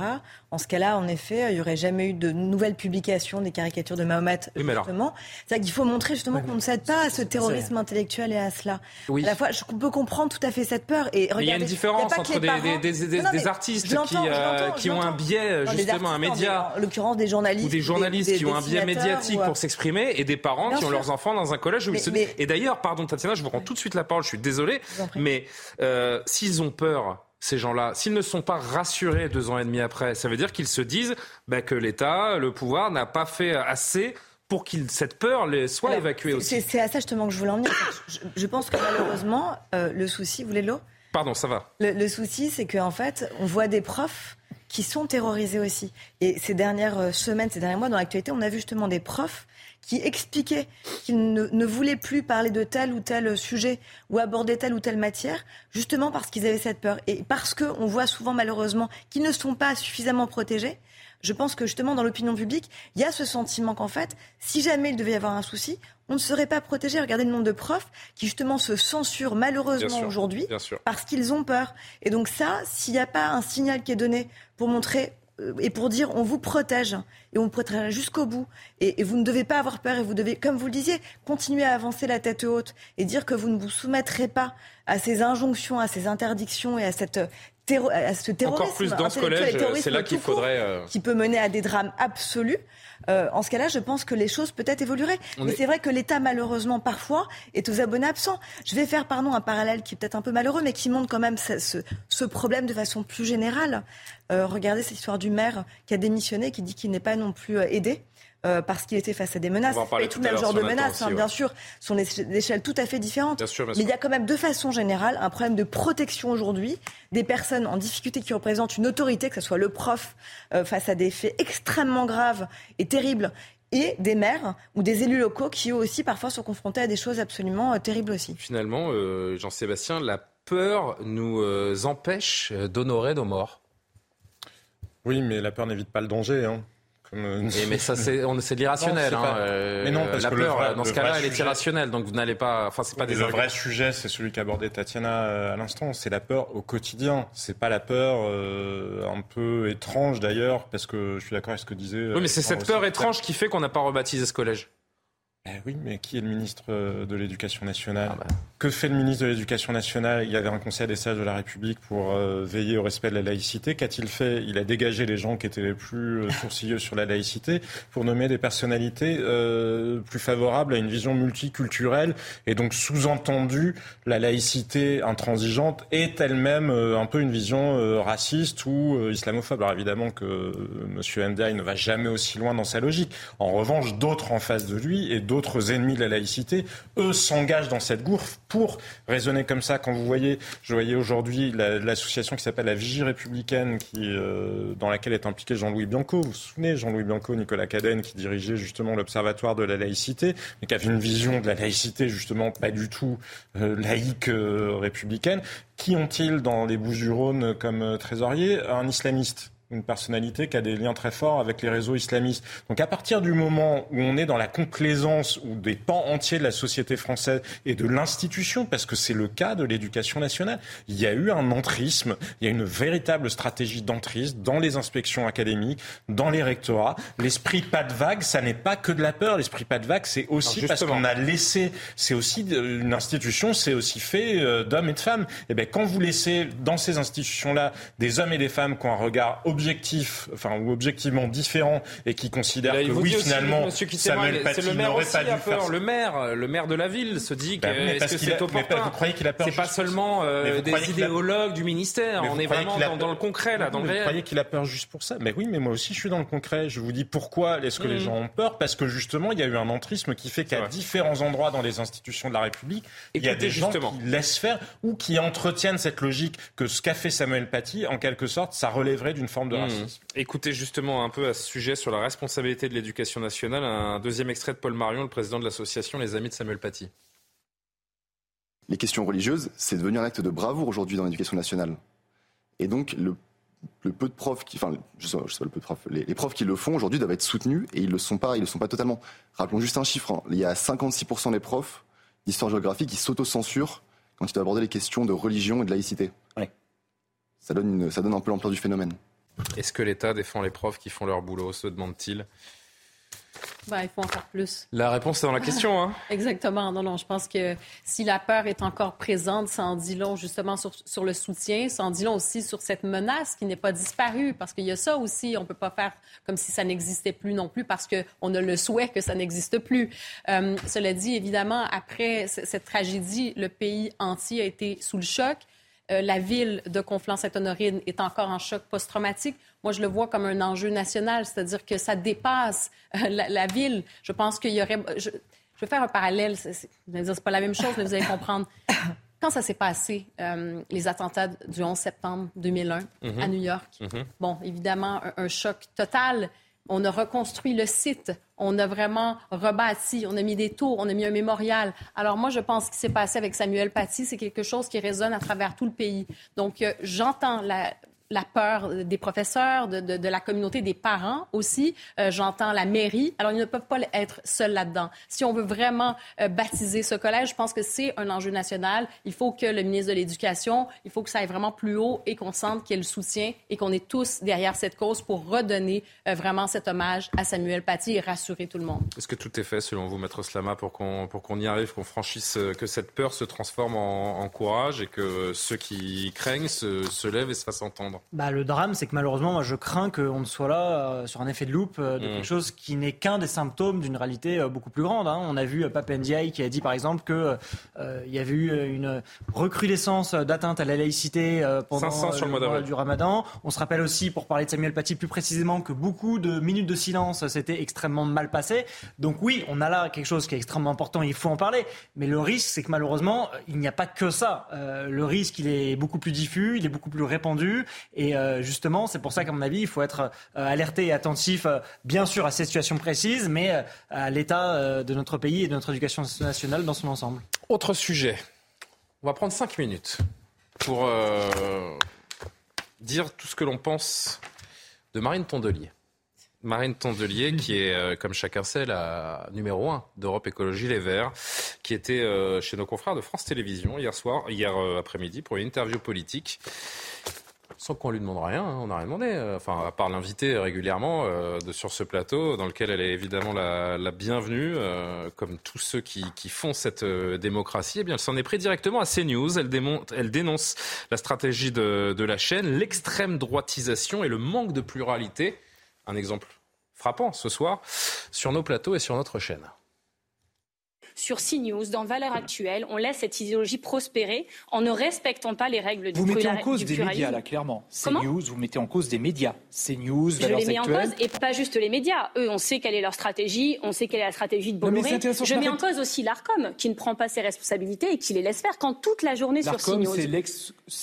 En ce cas-là, en effet, il n'y aurait jamais eu de nouvelles publications des caricatures de Mahomet, justement. C'est qu'il faut montrer justement qu'on ne cède pas à ce terrorisme intellectuel et à cela. À la fois, je peux comprendre tout à fait cette peur. Et il y a une différence entre des, artistes qui, euh, qui ont un biais, justement, un média. En l'occurrence, des journalistes. Ou des journalistes qui ont un biais médiatique pour s'exprimer et des parents qui ont leurs enfants dans un collège où ils se Et d'ailleurs, pardon Tatiana, je vous rends tout de suite la parole, je suis désolé, mais euh, s'ils ont peur ces gens-là, s'ils ne sont pas rassurés deux ans et demi après, ça veut dire qu'ils se disent bah, que l'État, le pouvoir n'a pas fait assez pour que cette peur les soit évacuée aussi. C'est à ça justement que je voulais en venir. Je, pense que malheureusement, euh, le souci, vous voulez l'eau? Pardon, ça va. Le, souci, c'est qu'en fait, on voit des profs qui sont terrorisés aussi. Et ces dernières euh, semaines, ces derniers mois, dans l'actualité, on a vu justement des profs qui expliquaient qu'ils ne, ne, voulaient plus parler de tel ou tel sujet ou aborder telle ou telle matière, justement parce qu'ils avaient cette peur. Et parce qu'on voit souvent malheureusement qu'ils ne sont pas suffisamment protégés, je pense que justement dans l'opinion publique, il y a ce sentiment qu'en fait, si jamais il devait y avoir un souci, on ne serait pas protégé. Regardez le nombre de profs qui justement se censurent malheureusement aujourd'hui parce qu'ils ont peur. Et donc ça, s'il n'y a pas un signal qui est donné pour montrer et pour dire on vous protège et on protège jusqu'au bout et, vous ne devez pas avoir peur et vous devez, comme vous le disiez, continuer à avancer la tête haute et dire que vous ne vous soumettrez pas à ces injonctions, à ces interdictions et à cette à ce terrorisme Encore plus dans ce collège, c'est là qu'il faudrait euh, qui peut mener à des drames absolus. Euh, en ce cas-là, je pense que les choses peut-être évolueraient. Mais c'est vrai que l'État, malheureusement, parfois, est aux abonnés absents. Je vais faire, pardon, un parallèle qui est peut-être un peu malheureux, mais qui montre quand même ce, ce, problème de façon plus générale. Euh, regardez cette histoire du maire qui a démissionné, qui dit qu'il n'est pas non plus euh, aidé. Euh, parce qu'il était face à des menaces. On va en parler Et tout tout le même genre de menaces, hein, ouais. bien sûr, sont des échelles tout à fait différentes. Bien sûr, bien Mais il y a quand même de façon générale un problème de protection aujourd'hui des personnes en difficulté qui représentent une autorité, que ce soit le prof euh, face à des faits extrêmement graves et terribles, et des maires ou des élus locaux qui eux aussi parfois sont confrontés à des choses absolument euh, terribles aussi. Finalement, euh, Jean-Sébastien, la peur nous euh, empêche d'honorer nos morts. Oui, mais la peur n'évite pas le danger. Hein. Comme, euh, Et mais ça, c'est on- c'est de l'irrationnel. Non, c'est hein, pas- euh, Mais non, parce la que peur, vrai- dans ce cas-là, elle est sujet- irrationnelle. Donc vous n'allez pas. Enfin, c'est pas des. le arguments. vrai sujet, c'est celui qu'abordait Tatiana euh, à l'instant, c'est la peur au quotidien. C'est pas la peur euh, un peu étrange d'ailleurs, parce que je suis d'accord avec ce que disait. Oui, mais c'est cette peur étrange qui fait qu'on n'a pas rebaptisé ce collège. Eh oui, mais qui est le ministre euh, de l'Éducation nationale Ah bah. Que fait le ministre de l'Éducation nationale? Il y avait un conseil des sages de la République pour euh, veiller au respect de la laïcité. Qu'a-t-il fait? Il a dégagé les gens qui étaient les plus euh, sourcilleux sur la laïcité pour nommer des personnalités euh, plus favorables à une vision multiculturelle. Et donc, sous-entendu, la laïcité intransigeante est elle-même un peu une vision raciste ou islamophobe. Alors évidemment que M. Ndiaye ne va jamais aussi loin dans sa logique. En revanche, d'autres en face de lui et d'autres ennemis de la laïcité, eux s'engagent dans cette gourfe pour raisonner comme ça. Quand vous voyez, je voyais aujourd'hui la- l'association qui s'appelle la Vigie républicaine, euh, dans laquelle est impliqué Jean-Louis Bianco. Vous vous souvenez, Jean-Louis Bianco, Nicolas Cadenne, qui dirigeait justement l'Observatoire de la laïcité, mais qui avait une vision de la laïcité justement pas du tout euh, laïque euh, républicaine. Qui ont-ils dans les Bouches-du-Rhône comme trésorier Un islamiste une personnalité qui a des liens très forts avec les réseaux islamistes. Donc à partir du moment où on est dans la complaisance ou des pans entiers de la société française et de l'institution, parce que c'est le cas de l'éducation nationale, il y a eu un entrisme, il y a une véritable stratégie d'entrisme dans les inspections académiques, dans les rectorats. L'esprit pas de vague, ça n'est pas que de la peur. L'esprit pas de vague, c'est aussi parce qu'on a laissé, c'est aussi une institution, c'est aussi fait euh, d'hommes et de femmes. Et bien quand vous laissez dans ces institutions-là des hommes et des femmes qui ont un regard objectif, enfin ou objectivement différent et qui considèrent Là, que vous oui aussi, finalement Kitema, Samuel Paty n'aurait aussi pas a dû peur. faire Le maire, le maire de la ville se dit que mais est-ce que c'est opportun vous croyez qu'il a peur C'est pas seulement euh, vous des a- idéologues du ministère. On vous est vraiment dans, le concret là, dans le Vous réel. croyez qu'il a peur juste pour ça? Mais oui, mais moi aussi je suis dans le concret. Je vous dis pourquoi est-ce que les Mhm. gens ont peur? Parce que justement, il y a eu un entrisme qui fait qu'à différents endroits dans les institutions de la République, il y a des gens qui laissent faire ou qui entretiennent cette logique que ce qu'a fait Samuel Paty, en quelque sorte, ça relèverait d'une forme de Mmh. racisme. Écoutez justement un peu à ce sujet sur la responsabilité de l'éducation nationale, un deuxième extrait de Paul Marion, le président de l'association Les Amis de Samuel Paty. les questions religieuses, c'est devenu un acte de bravoure aujourd'hui dans l'éducation nationale. Et donc, le, le peu de profs qui, enfin, je sais, je sais pas le peu de profs, les, les profs qui le font aujourd'hui doivent être soutenus et ils le sont pas, ils le sont pas totalement. Rappelons juste un chiffre, hein. il y a 56% des profs d'histoire-géographie qui s'autocensurent quand ils doivent aborder les questions de religion et de laïcité. Ça donne, une- ça donne un peu l'ampleur du phénomène. Est-ce que l'État défend les profs qui font leur boulot se demande-t-il. Ben, il faut en faire plus. La réponse est dans la question. Hein. Exactement. Non, non, je pense que si la peur est encore présente, ça en dit long justement sur, sur le soutien, ça en dit long aussi sur cette menace qui n'est pas disparue, parce qu'il y a ça aussi, on ne peut pas faire comme si ça n'existait plus non plus, parce qu'on a le souhait que ça n'existe plus. Euh, cela dit, évidemment, après cette tragédie, le pays entier a été sous le choc. Euh, la ville de Conflans-Sainte-Honorine est encore en choc post-traumatique. Moi, je le vois comme un enjeu national, c'est-à-dire que ça dépasse euh, la, la ville. Je pense qu'il y aurait... Je, je vais faire un parallèle. C'est, c'est, vous allez dire, c'est pas la même chose, mais vous allez comprendre. Quand ça s'est passé, euh, les attentats du 11 septembre 2001 Mhm. à New York, bon, évidemment, un, un choc total. On a reconstruit le site, on a vraiment rebâti, on a mis des tours, on a mis un mémorial. Alors moi, je pense ce qui s'est passé avec Samuel Paty, c'est quelque chose qui résonne à travers tout le pays. Donc, euh, j'entends la, la peur des professeurs, de, la communauté, des parents aussi. Euh, J'entends la mairie. Alors, ils ne peuvent pas être seuls là-dedans. Si on veut vraiment euh, baptiser ce collège, je pense que c'est un enjeu national. Il faut que le ministre de l'Éducation, il faut que ça aille vraiment plus haut et qu'on sente qu'il y ait le soutien et qu'on est tous derrière cette cause pour redonner euh, vraiment cet hommage à Samuel Paty et rassurer tout le monde. Est-ce que tout est fait, selon vous, Maître Slama, pour qu'on qu'on y arrive, qu'on franchisse, que cette peur se transforme en, courage et que ceux qui craignent se lèvent et se fassent entendre? Bah, Le drame, c'est que malheureusement, moi, je crains qu'on ne soit là euh, sur un effet de loupe euh, de Mm. quelque chose qui n'est qu'un des symptômes d'une réalité euh, beaucoup plus grande. hein. On a vu Pape Ndiaye qui a dit, par exemple, qu'il y avait eu une recrudescence d'atteinte à la laïcité pendant 500 sur euh, le mois du ramadan. On se rappelle aussi, pour parler de Samuel Paty plus précisément, que beaucoup de minutes de silence s'étaient extrêmement mal passées. Donc oui, on a là quelque chose qui est extrêmement important, il faut en parler. Mais le risque, c'est que malheureusement, il n'y a pas que ça. Le risque, il est beaucoup plus diffus, il est beaucoup plus répandu. Et euh, justement, c'est pour ça qu'à mon avis, il faut être euh, alerté et attentif, euh, bien sûr, à cette situation précise, mais à l'état de notre pays et de notre éducation nationale dans son ensemble. Autre sujet. On va prendre 5 minutes pour dire tout ce que l'on pense de Marine Tondelier. Marine Tondelier, qui est, comme chacun sait, la numéro 1 d'Europe Écologie Les Verts, qui était chez nos confrères de France Télévisions hier soir, hier après-midi, pour une interview politique. Sans qu'on lui demande rien, hein, on n'a rien demandé. euh, Enfin, à part l'inviter régulièrement euh, sur ce plateau, dans lequel elle est évidemment la, bienvenue, euh, comme tous ceux qui, font cette démocratie. Eh bien, elle s'en est pris directement à CNews. Elle, démonte, elle dénonce la stratégie de, de la chaîne, l'extrême droitisation et le manque de pluralité. Un exemple frappant ce soir sur nos plateaux et sur notre chaîne. Sur CNews, dans Valeurs Actuelles, on laisse cette idéologie prospérer en ne respectant pas les règles du, Vous mettez en cause des pluralisme. médias, là, clairement. CNews, vous mettez en cause des médias. CNews, Je Valeurs les mets en Actuelles. cause et pas juste les médias. Eux, on sait quelle est leur stratégie, on sait quelle est la stratégie de Non, mais Bolloré. intéressant, Je je mets en cause aussi l'ARCOM, qui ne prend pas ses responsabilités et qui les laisse faire quand toute la journée sur L'ARCOM, CNews. c'est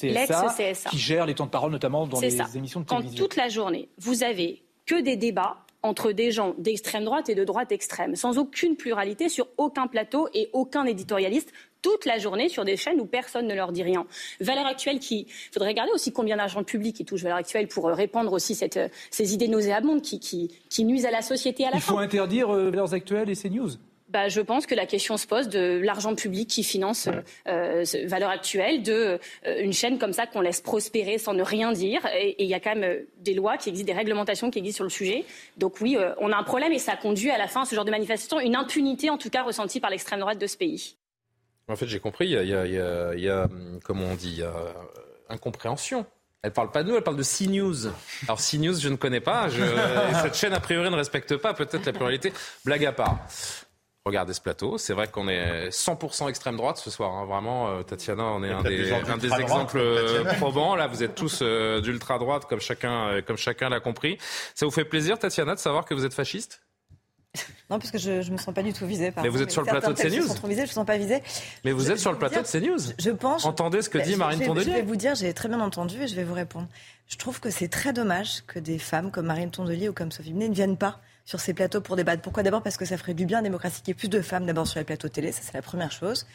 l'ex-CSA qui gère les temps de parole, notamment dans les ça. émissions de Quand télévision. toute la journée, vous avez que des débats entre des gens d'extrême droite et de droite extrême, sans aucune pluralité sur aucun plateau et aucun éditorialiste, toute la journée sur des chaînes où personne ne leur dit rien. Valeurs actuelles qui, il faudrait regarder aussi combien d'argent public qui touche Valeurs actuelles pour euh, répandre aussi cette, euh, ces idées nauséabondes qui, qui, qui nuisent à la société à la Il faut fin. interdire euh, Valeurs Actuelles et CNews. Bah, je pense que la question se pose de l'argent public qui finance euh, Valeurs Actuelles, de euh, une chaîne comme ça qu'on laisse prospérer sans ne rien dire. Et il y a quand même euh, des lois qui existent, des réglementations qui existent sur le sujet. Donc oui, euh, on a un problème et ça conduit à la fin à ce genre de manifestation, une impunité en tout cas ressentie par l'extrême droite de ce pays. En fait, j'ai compris, il y a, il y a- il y a- il y a, hum, comment on dit, il y a incompréhension. Elle parle pas de nous, elle parle de CNews. Alors CNews, je ne connais pas. Je, cette chaîne, a priori, ne respecte pas peut-être la pluralité. Blague à part. Regardez ce plateau. C'est vrai qu'on est 100% extrême droite ce soir. hein. Vraiment, euh, Tatiana, on est un des, des gens un des d'ultra-droite, exemples euh, probants. Là, vous êtes tous euh, d'ultra droite, comme chacun, euh, comme chacun l'a compris. Ça vous fait plaisir, Tatiana, de savoir que vous êtes fasciste? Non, parce que je ne me sens pas du tout visée. Mais vous êtes sur le plateau de CNews sont trop visés, je ne me sens pas visée. Mais vous Je- êtes sur je le plateau de CNews. Je pense. Entendez ce que Bah, dit je- Marine je vais- Je Tondelier. vais vous dire, j'ai très bien entendu et je vais vous répondre. Je trouve que c'est très dommage que des femmes comme Marine Tondelier ou comme Sophie Binet ne viennent pas sur ces plateaux pour débattre. Pourquoi D'abord? Parce que ça ferait du bien à la démocratie qu'il y ait plus de femmes d'abord sur les plateaux télé, ça c'est la première chose.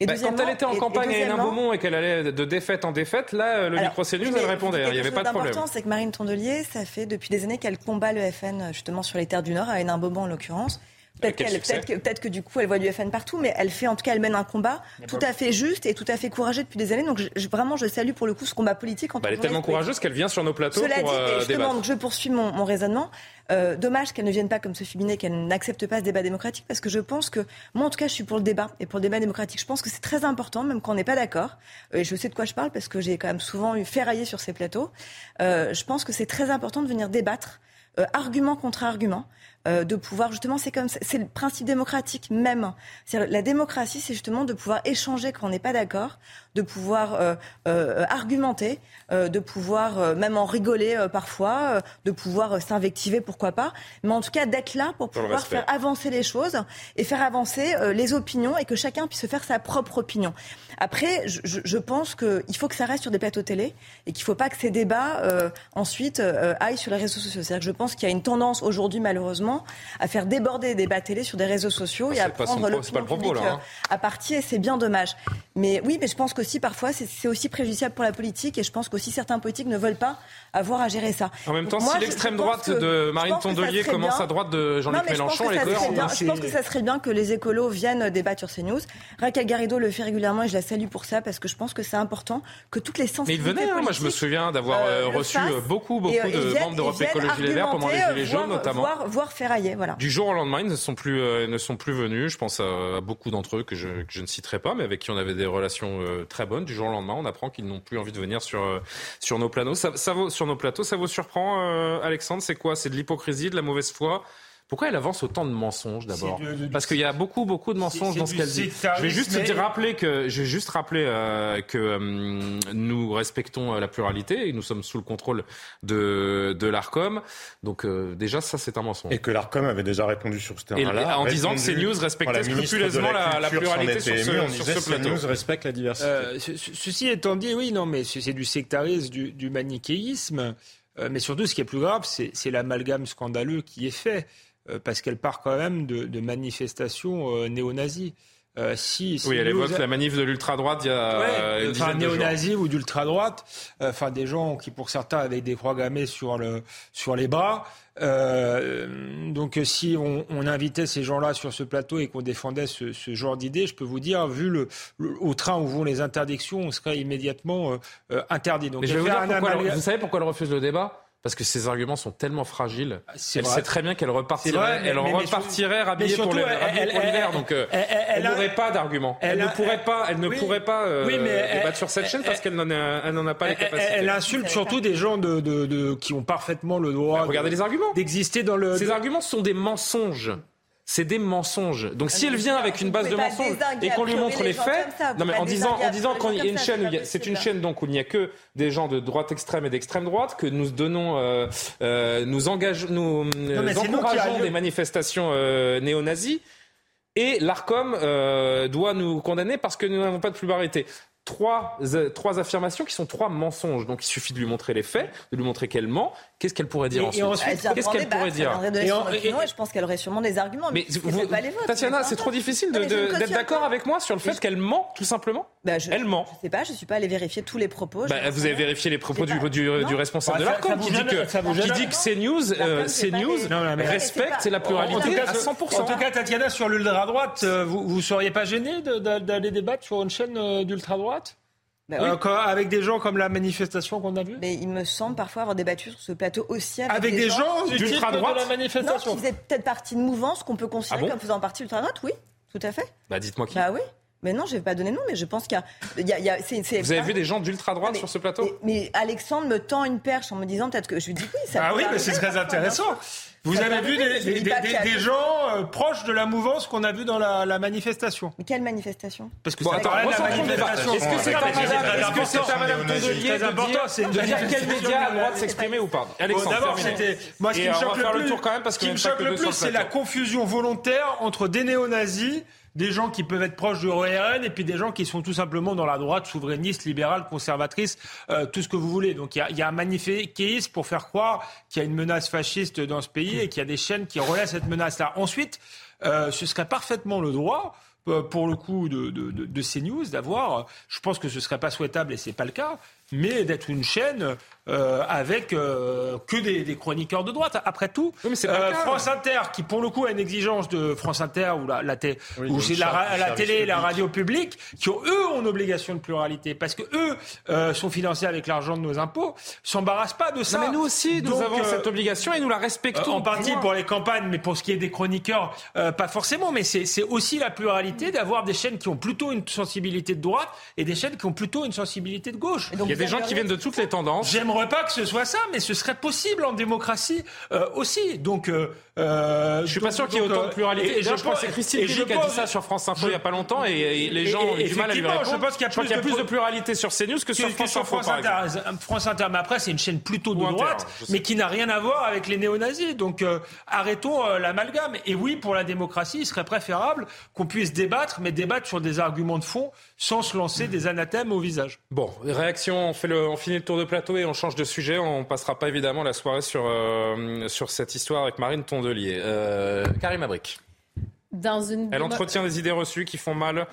Et Bah, quand elle était en et- et campagne à deuxièmement- Hénin-Beaumont et qu'elle allait de défaite en défaite, là, euh, le micro CNews, elle répondait. Il n'y avait pas de problème. d'important, c'est que Marine Tondelier, ça fait depuis des années qu'elle combat le FN, justement sur les terres du Nord, à Hénin-Beaumont en l'occurrence. Peut-être succès. peut-être que, que du coup, elle voit du FN partout, mais elle fait, en tout cas, elle mène un combat tout à fait juste et tout à fait courageux depuis des années. Donc, je- vraiment, je salue pour le coup ce combat politique en Bah, elle est tellement courageuse qu'elle vient sur nos plateaux cela pour dit, euh, justement, débattre. je poursuis mon, mon raisonnement. Euh, dommage qu'elle ne vienne pas comme Sophie Binet, qu'elle n'accepte pas ce débat démocratique, parce que je pense que, moi en tout cas, je suis pour le débat et pour le débat démocratique. Je pense que c'est très important, même quand on n'est pas d'accord. Euh, Et je sais de quoi je parle, parce que j'ai quand même souvent eu ferraillé sur ces plateaux. Euh, je pense que c'est très important de venir débattre, euh, argument contre argument. Euh, de pouvoir justement, c'est comme c'est le principe démocratique même. La démocratie, c'est justement de pouvoir échanger quand on n'est pas d'accord, de pouvoir euh, euh, argumenter, de pouvoir même en rigoler parfois, de pouvoir s'invectiver, pourquoi pas, mais en tout cas d'être là pour pouvoir respect. faire avancer les choses et faire avancer les opinions et que chacun puisse se faire sa propre opinion. Après, je, je- pense qu'il faut que ça reste sur des plateaux télé et qu'il ne faut pas que ces débats ensuite aillent sur les réseaux sociaux. C'est-à-dire que je pense qu'il y a une tendance aujourd'hui, malheureusement, à faire déborder des débats télé sur des réseaux sociaux et à pas prendre pas le propos, publique là, hein. euh, à partie et c'est bien dommage. Mais oui, mais je pense qu'aussi parfois c'est aussi préjudiciable pour la politique et je pense qu'aussi certains politiques ne veulent pas avoir à gérer ça. En même temps, Donc moi, si l'extrême droite que- de Marine Tondelier commence bien- à droite de Jean-Luc Mélenchon, elle est. Je pense que ça serait bien que les écolos viennent débattre sur CNews. Raquel Garrido le fait régulièrement et je la salue pour ça parce que je pense que c'est important que toutes les Mais il sensibilités venait, hein, moi je me souviens d'avoir euh, euh, reçu euh, beaucoup, beaucoup et, et de membres membres d'Europe Écologie Les Verts pendant les Gilets jaunes notamment. Voire, voire ferrailler, voilà. Du jour au lendemain, ils ne sont plus, euh, ne sont plus venus. Je pense à, à beaucoup d'entre eux que je, que je ne citerai pas, mais avec qui on avait des relations euh, très bonnes. Du jour au lendemain, on apprend qu'ils n'ont plus envie de venir sur, sur nos plateaux. Ça, ça vaut, sur nos plateaux, ça vous surprend, euh, Alexandre? C'est quoi? C'est de l'hypocrisie, de la mauvaise foi? Pourquoi elle avance autant de mensonges d'abord Parce qu'il y a beaucoup, beaucoup de mensonges dans ce qu'elle dit. Je vais juste mais- rappeler que, je vais juste rappeler euh, que euh, nous respectons euh, la pluralité et nous sommes sous le contrôle de, de l'Arcom. Donc euh, déjà, ça, c'est un mensonge. Et que l'ARCOM avait déjà répondu sur ce terrain-là. en disant que CNews respectait la scrupuleusement la- pluralité sur ce- on sur ce plateau. CNews respecte la diversité. Euh, ce- ce- ceci étant dit, oui, non, mais c'est du sectarisme, du, du manichéisme. Euh, mais surtout, ce qui est plus grave, c'est l'amalgame scandaleux qui est fait, parce qu'elle part quand même de, de manifestations euh, néo-nazies. Euh, si, si Oui, elle évoque la manif de l'ultra-droite il y a Ouais, euh, une enfin néo-nazis ou d'ultra-droite, euh, enfin des gens qui pour certains avaient des croix gammées sur, le, sur les bras. Euh, donc euh, si on, on invitait ces gens-là sur ce plateau et qu'on défendait ce, ce genre d'idées, je peux vous dire, vu le, le- au train où vont les interdictions, on serait immédiatement euh, euh, interdit. Donc Mais je vais vous, dire pourquoi vous savez pourquoi elle refuse le débat? Parce que ses arguments sont tellement fragiles. c'est Elle vrai. sait très bien qu'elle repartirait, vrai, mais- elle en mais- mais repartirait mais pour l'hiver. Donc elle- n'aurait pas d'argument. Elle, ne pourrait pas, elle ne oui. pourrait pas euh, Oui, débattre sur cette chaîne parce qu'elle n'en a, pas les capacités. elle insulte surtout des gens de, de- de- qui ont parfaitement le droit. Bah, regardez de- les arguments. D'exister dans le. Ces arguments sont des mensonges. C'est des mensonges. Donc si elle vient avec une base de mensonges et qu'on lui montre les faits, ça, non mais en disant, en disant une ça, chaîne, c'est une chaîne donc où il n'y a que des gens de droite extrême et d'extrême droite que nous donnons, euh, euh, nous engageons, nous euh, nous encourageons des manifestations euh, néo-nazis et l'Arcom euh, doit nous condamner parce que nous n'avons pas de pluralité. Trois, euh, trois affirmations qui sont trois mensonges. Donc il suffit de lui montrer les faits, de lui montrer qu'elle ment. Qu'est-ce qu'elle pourrait dire Et- ensuite, Qu'est-ce qu'elle pourrait dire Et en- et- opinion, et je pense qu'elle aurait sûrement des arguments. mais c'est vous- pas les vôtres. Tatiana, mais c'est trop difficile de- mais ne de- d'être d'accord avec moi sur le fait qu'elle ment, tout simplement. Bah, je, Elle ment. Je sais pas, je suis pas allée vérifier tous les propos. Bah, vous avez vérifié les propos du, du responsable Bah, de ça- l'ARCOM qui dit que, qui dit que CNews, euh, mais- respecte la En pluralité à 100%. en tout cas, Tatiana, sur l'ultra-droite, euh, vous ne seriez pas gêné d'aller débattre sur une chaîne euh, d'ultra-droite Bah oui. Euh, Avec des gens comme la manifestation qu'on a vue Mais il me semble parfois avoir débattu sur ce plateau aussi avec, Avec des gens d'ultra-droite de la Non, manifestation qui faisaient peut-être partie de mouvance qu'on peut considérer Ah bon comme faisant partie ultra-droite, oui, tout à fait. Bah, dites-moi qui. Bah oui. Mais non, je vais pas donner de nom, mais je pense qu'il y a. y a- il y a- c'est- c'est- Vous avez vu des gens d'ultra-droite sur ce plateau mais, mais Alexandre me tend une perche en me disant peut-être que je lui dis oui. Ça Ah oui, mais c'est très parfois, intéressant. Vous avez vu des, des- des- des- gens euh, proches de la mouvance qu'on a vu dans la, la manifestation? Mais quelle manifestation? Parce que Bon, attends, la manifestation. Est-ce que c'est à madame, est-ce que important, c'est à madame. Tondelier Très de important, dire, c'est une de dire quel média a le droit de s'exprimer ou pas Alexandre, D'abord, c'était moi ce qui me choque le plus, c'est la confusion volontaire entre des néo-nazis, des gens qui peuvent être proches du RN et puis des gens qui sont tout simplement dans la droite souverainiste, libérale, conservatrice, euh, tout ce que vous voulez. Donc il y y a un manichéisme pour faire croire qu'il y a une menace fasciste dans ce pays et qu'il y a des chaînes qui relaient cette menace-là. Ensuite, euh, ce serait parfaitement le droit euh, pour le coup de, de, de, de CNews d'avoir, je pense que ce serait pas souhaitable et c'est pas le cas, mais d'être une chaîne euh, avec euh, que des, des chroniqueurs de droite. Après tout, Oui, mais euh. France Inter, qui pour le coup a une exigence de France Inter ou la, la, Oui, télé et la public. radio publique, qui ont, eux ont une obligation de pluralité parce que eux euh, sont financés avec l'argent de nos impôts, s'embarrassent pas de ça. Non, mais nous aussi, nous Donc, avons euh, cette obligation et nous la respectons. euh, en partie pour les campagnes, mais pour ce qui est des chroniqueurs, euh, pas forcément. Mais c'est c'est aussi la pluralité d'avoir des chaînes qui ont plutôt une sensibilité de droite et des chaînes qui ont plutôt une sensibilité de gauche. Donc, Il y a des gens qui viennent de toutes les tendances. J'aimerais pas que ce soit ça, mais ce serait possible en démocratie euh, aussi. Donc, euh, euh, Je suis pas sûr qu'il y ait autant de pluralité. Et, je que c'est Christine Pili qui a dit ça sur France Info il y a pas longtemps et, et les gens ont du mal à lui effectivement, répondre. je pense qu'il y a plus de plus de pro- pluralité sur CNews que sur que France Info, France par Inter. exemple. France Inter, mais après, c'est une chaîne plutôt de Ou droite, mais qui n'a rien à voir avec les néo-nazis. Donc, euh, arrêtons euh, l'amalgame. Et oui, pour la démocratie, il serait préférable qu'on puisse débattre, mais débattre sur des arguments de fond sans se lancer des anathèmes au visage. Bon, réaction, on, fait le, on finit le tour de plateau et on change de sujet. On passera pas évidemment la soirée sur, euh, sur cette histoire avec Marine Tondelier. Euh, Karim Abrik. Dans une... Elle entretient des idées reçues qui font mal,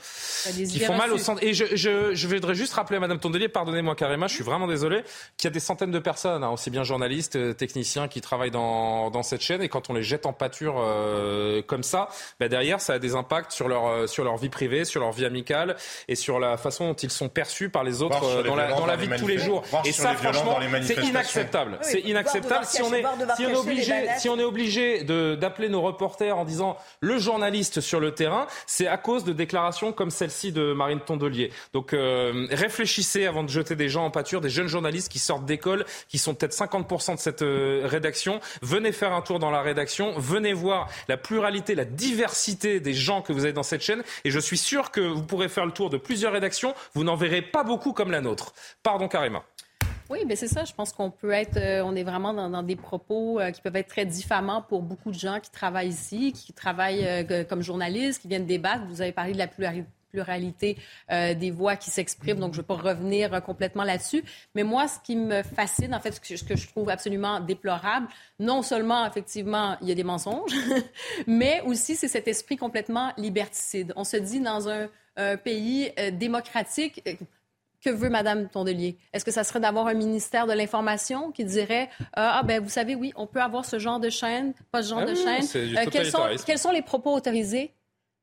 Des qui font mal au centre. Et je, je, je voudrais juste rappeler à Madame Tondelier, pardonnez-moi Karima, je suis vraiment désolé, qu'il y a des centaines de personnes, hein, aussi bien journalistes, euh, techniciens, qui travaillent dans, dans cette chaîne. Et quand on les jette en pâture euh, comme ça, bah derrière, ça a des impacts sur leur, euh, sur leur vie privée, sur leur vie amicale et sur la façon dont ils sont perçus par les autres euh, les dans la, dans vie de tous les jours. Et ça, franchement, c'est inacceptable. Oui, c'est inacceptable si on est, si on est obligé, si on est obligé de- d'appeler nos reporters en disant le journaliste sur le terrain, c'est à cause de déclarations comme celle-ci de Marine Tondelier. Donc euh, réfléchissez avant de jeter des gens en pâture, des jeunes journalistes qui sortent d'école, qui sont peut-être 50% de cette euh, rédaction. Venez faire un tour dans la rédaction, venez voir la pluralité, la diversité des gens que vous avez dans cette chaîne. Et je suis sûr que vous pourrez faire le tour de plusieurs rédactions. Vous n'en verrez pas beaucoup comme la nôtre. Pardon Karima. Oui, mais c'est ça. Je pense qu'on peut être, euh, on est vraiment dans, des propos euh, qui peuvent être très diffamants pour beaucoup de gens qui travaillent ici, qui travaillent euh, comme journalistes, qui viennent débattre. Vous avez parlé de la plurali- pluralité des voix qui s'expriment, donc je ne vais pas revenir complètement là-dessus. Mais moi, ce qui me fascine, en fait, ce que, je trouve absolument déplorable, non seulement, effectivement, il y a des mensonges, mais aussi c'est cet esprit complètement liberticide. On se dit dans un, pays démocratique. Euh, que veut Madame Tondelier? Est-ce que ça serait d'avoir un ministère de l'information qui dirait euh, Ah, ben, vous savez, oui, on peut avoir ce genre de chaîne, pas ce genre Ah de oui, chaîne. du quels, sont, totalitarisme. quels sont les propos autorisés?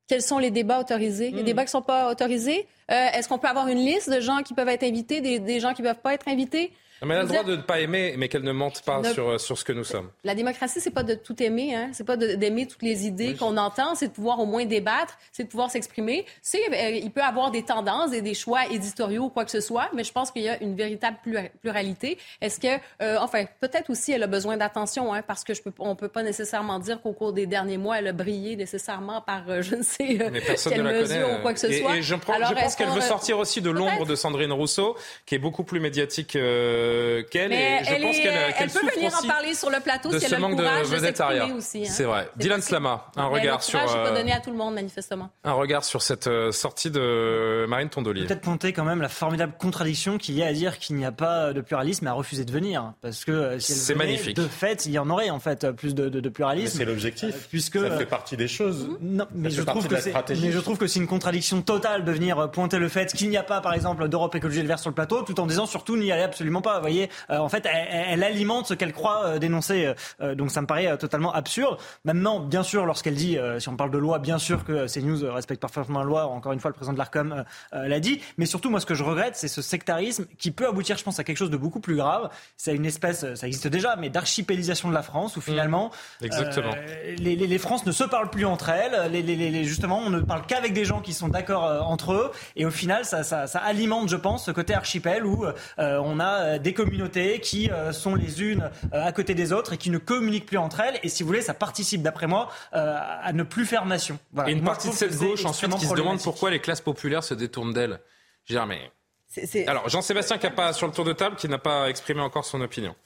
Quels sont les débats autorisés? Hmm. Les débats qui ne sont pas autorisés? Euh, Est-ce qu'on peut avoir une liste de gens qui peuvent être invités, des, des gens qui ne peuvent pas être invités? Mais elle a le droit de ne pas aimer, mais qu'elle ne mente pas Ne- sur, sur ce que nous sommes. La démocratie, c'est pas de tout aimer, hein. C'est pas d'aimer toutes les idées qu'on entend, c'est de pouvoir au moins débattre, c'est de pouvoir s'exprimer. C'est, euh, il peut avoir des tendances et des choix éditoriaux ou quoi que ce soit, mais je pense qu'il y a une véritable plura- pluralité. Est-ce que, euh, enfin, peut-être aussi elle a besoin d'attention, hein, parce que je peux, on peut pas nécessairement dire qu'au cours des derniers mois, elle a brillé nécessairement par, euh, je ne sais euh, quelle ne mesure ou quoi que ce et, soit. et je, prends- Alors, je pense qu'elle veut euh, sortir aussi de l'ombre de Sandrine Rousseau, qui est beaucoup plus médiatique euh, qu'elle. Mais et je elle, pense est- qu'elle elle qu'elle peut venir en parler sur le plateau de si elle ce a le manque de courage de s'exprimer aussi. hein. C'est vrai. Dylan Slama, un regard le sur courage n'est pas euh, donné à tout le monde, manifestement. un regard sur cette euh, sortie de Marine Tondelier. Peut-être compter quand même la formidable contradiction qu'il y a à dire qu'il n'y a pas de pluralisme et à refuser de venir. Parce que euh, si elle C'est venait, magnifique. De fait, il y en aurait en fait plus de, de- de pluralisme. c'est l'objectif. Euh, puisque ça euh, fait partie des choses. Non, mais je, trouve de que c'est, stratégie. mais je trouve que c'est une contradiction totale de venir euh, pointer le fait qu'il n'y a pas, par exemple, d'Europe Écologie Les Verts sur le plateau, tout en disant surtout n'y allez absolument pas. Vous voyez, Euh, en fait, elle, elle alimente ce qu'elle croit euh, dénoncer. euh, donc ça me paraît totalement absurde. Maintenant, bien sûr, lorsqu'elle dit, si on parle de loi, bien sûr que CNews respecte parfaitement la loi. Encore une fois, le président de l'Arcom l'a dit. Mais surtout, moi, ce que je regrette, c'est ce sectarisme qui peut aboutir, je pense, à quelque chose de beaucoup plus grave. C'est une espèce, ça existe déjà, mais d'archipélisation de la France, où finalement, Exactement. euh, les, les, les France ne se parlent plus entre elles. Les, les, les- les- justement, on ne parle qu'avec des gens qui sont d'accord entre eux. Et au final, ça, ça, ça alimente, je pense, ce côté archipel où euh, on a euh, des communautés qui euh, sont les unes euh, à côté des autres et qui ne communiquent plus entre elles. Et si vous voulez, ça participe, d'après moi, euh, à ne plus faire nation. Voilà. Et une Moi, partie de cette c'est gauche ensuite qui se demande pourquoi les classes populaires se détournent d'elle. Je veux dire, mais- C'est- c'est- Alors, Jean-Sébastien qui n'a pas sur le tour de table, qui n'a pas exprimé encore son opinion.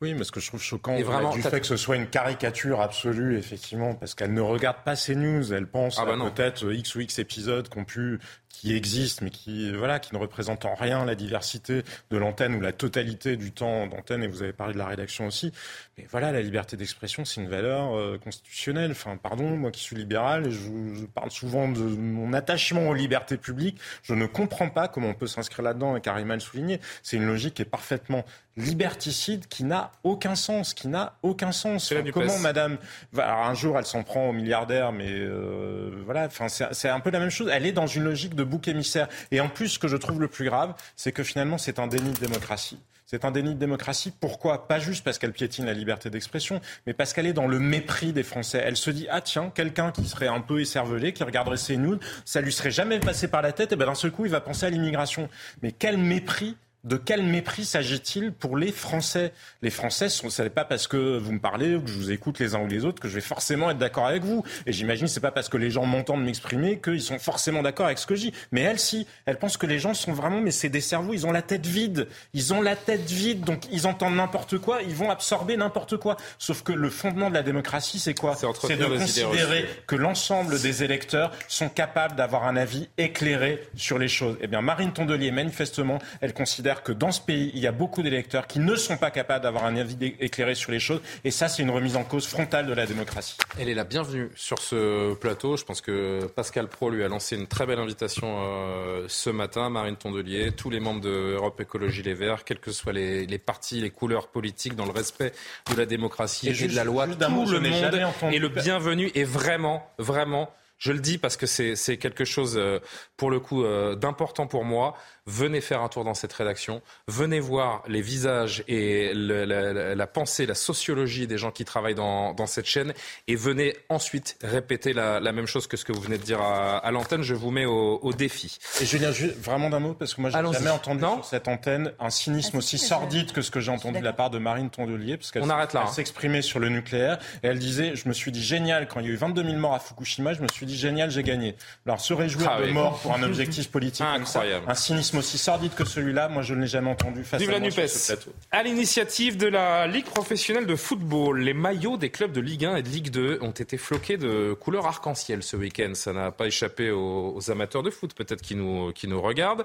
Oui, mais ce que je trouve choquant, vraiment, du fait que ce soit une caricature absolue, effectivement, parce qu'elle ne regarde pas ces news, elle pense Ah bah à peut-être X ou X épisodes qu'on pu, qui existent, mais qui, voilà, qui ne représentent en rien la diversité de l'antenne ou la totalité du temps d'antenne. Et vous avez parlé de la rédaction aussi. Mais voilà, la liberté d'expression, c'est une valeur euh, constitutionnelle. Enfin, pardon, moi qui suis libéral, je, je parle souvent de mon attachement aux libertés publiques. Je ne comprends pas comment on peut s'inscrire là-dedans, et Karima le soulignait. C'est une logique qui est parfaitement liberticide, qui n'a aucun sens, qui n'a aucun sens. Enfin, comment madame, alors un jour elle s'en prend aux milliardaires, mais euh, voilà, enfin c'est c'est un peu la même chose. Elle est dans une logique de bouc émissaire. Et en plus, ce que je trouve le plus grave, c'est que finalement c'est un déni de démocratie. C'est un déni de démocratie. Pourquoi Pas juste parce qu'elle piétine la liberté d'expression, mais parce qu'elle est dans le mépris des Français. Elle se dit ah tiens, quelqu'un qui serait un peu écervelé, qui regarderait ces news, ça lui serait jamais passé par la tête. Et ben d'un seul coup, il va penser à l'immigration. Mais quel mépris de quel mépris s'agit-il pour les Français? Les Français, ce n'est pas parce que vous me parlez ou que je vous écoute les uns ou les autres que je vais forcément être d'accord avec vous. Et j'imagine que c'est pas parce que les gens m'entendent m'exprimer qu'ils sont forcément d'accord avec ce que je dis. Mais elle, si, elle pense que les gens sont vraiment, mais c'est des cerveaux, ils ont la tête vide. Ils ont la tête vide, donc ils entendent n'importe quoi, ils vont absorber n'importe quoi. Sauf que le fondement de la démocratie, c'est quoi? C'est de considérer que l'ensemble des électeurs sont capables d'avoir un avis éclairé sur les choses. Eh bien, Marine Tondelier, manifestement, elle considère considère que dans ce pays, il y a beaucoup d'électeurs qui ne sont pas capables d'avoir un avis éclairé sur les choses. Et ça, c'est une remise en cause frontale de la démocratie. Elle est la bienvenue sur ce plateau. Je pense que Pascal Pro lui a lancé une très belle invitation euh, ce matin. Marine Tondelier, tous les membres de Europe Écologie Les Verts, quels que soient les, les partis, les couleurs politiques, dans le respect de la démocratie et, Et juste- de la loi, tout mot, le monde est le bienvenu et vraiment, vraiment. Je le dis parce que c'est c'est quelque chose, euh, pour le coup, euh, d'important pour moi. Venez faire un tour dans cette rédaction. Venez voir les visages et le- la, la- la pensée, la sociologie des gens qui travaillent dans, dans cette chaîne. Et venez ensuite répéter la, la même chose que ce que vous venez de dire à, à l'antenne. Je vous mets au, au défi. Et Julien, ju- vraiment d'un mot, parce que moi, j'ai jamais entendu sur cette antenne un cynisme aussi sordide que ce que j'ai entendu de la part de Marine Tondelier, parce qu'elle hein. s'exprimait sur le nucléaire, et elle disait, je me suis dit génial, quand il y a eu 22 000 morts à Fukushima, je me suis dit génial, j'ai gagné. Alors, se réjouir Ah de oui. morts pour un objectif politique comme ça, Incroyable. un cynisme aussi sordide que celui-là, moi, je ne l'ai jamais entendu face Vive à la moi sur NUPES. ce plateau. À l'initiative de la Ligue professionnelle de football, les maillots des clubs de Ligue 1 et de Ligue 2 ont été floqués de couleur arc-en-ciel ce week-end. Ça n'a pas échappé aux, aux amateurs de foot, peut-être qui nous, qui nous regardent,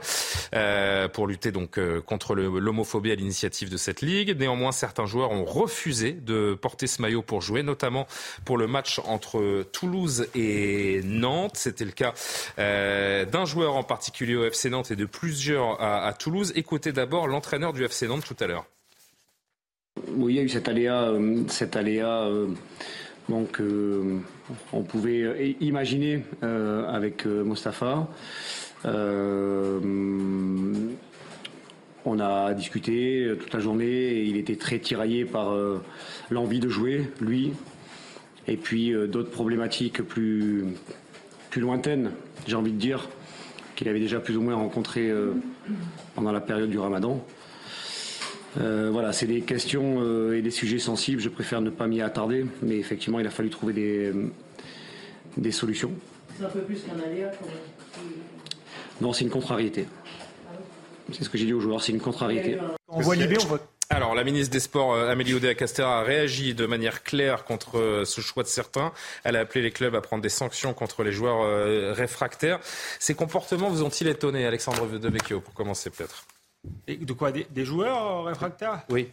euh, pour lutter donc euh, contre l'homophobie à l'initiative de cette ligue. Néanmoins, certains joueurs ont refusé de porter ce maillot pour jouer, notamment pour le match entre Toulouse et Nantes. C'était le cas euh, d'un joueur en particulier au FC Nantes et de à, Toulouse. Écoutez d'abord l'entraîneur du FC Nantes tout à l'heure. Oui, il y a eu cet aléa, euh, cet aléa euh, donc, euh, on pouvait imaginer avec Mostafa. On a discuté toute la journée et il était très tiraillé par l'envie de jouer, lui, et puis d'autres problématiques plus, plus lointaines, j'ai envie de dire, qu'il avait déjà plus ou moins rencontrées euh, pendant la période du ramadan. Euh, voilà, c'est des questions euh, et des sujets sensibles. Je préfère ne pas m'y attarder, mais effectivement, il a fallu trouver des, euh, des solutions. C'est un peu plus qu'un aléa quand même. Non, c'est une contrariété. C'est ce que j'ai dit aux joueurs, c'est une contrariété. On voit Libé, on vote. Alors, la ministre des Sports, euh, Amélie Oudéa-Castéra, a réagi de manière claire contre euh, ce choix de certains. Elle a appelé les clubs à prendre des sanctions contre les joueurs euh, réfractaires. Ces comportements vous ont-ils étonné, Alexandre Devecchio, pour commencer peut-être? De quoi? Des, des joueurs réfractaires? Oui.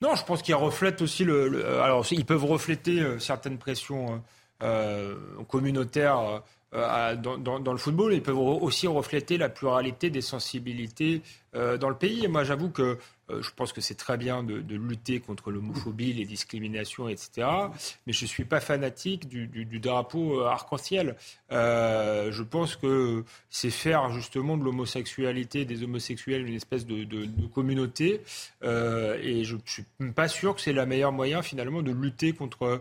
Non, je pense qu'ils reflètent aussi le. le- alors, ils peuvent refléter certaines pressions euh, communautaires euh, dans, dans- dans le football. Ils peuvent aussi refléter la pluralité des sensibilités euh, dans le pays. Et moi, j'avoue que euh, je pense que c'est très bien de, de lutter contre l'homophobie, les discriminations, etc. Mais je ne suis pas fanatique du, du- du drapeau euh, arc-en-ciel. Euh, je pense que c'est faire justement de l'homosexualité, des homosexuels, une espèce de, de- de communauté. Et je ne suis pas sûr que c'est le meilleur moyen finalement de lutter contre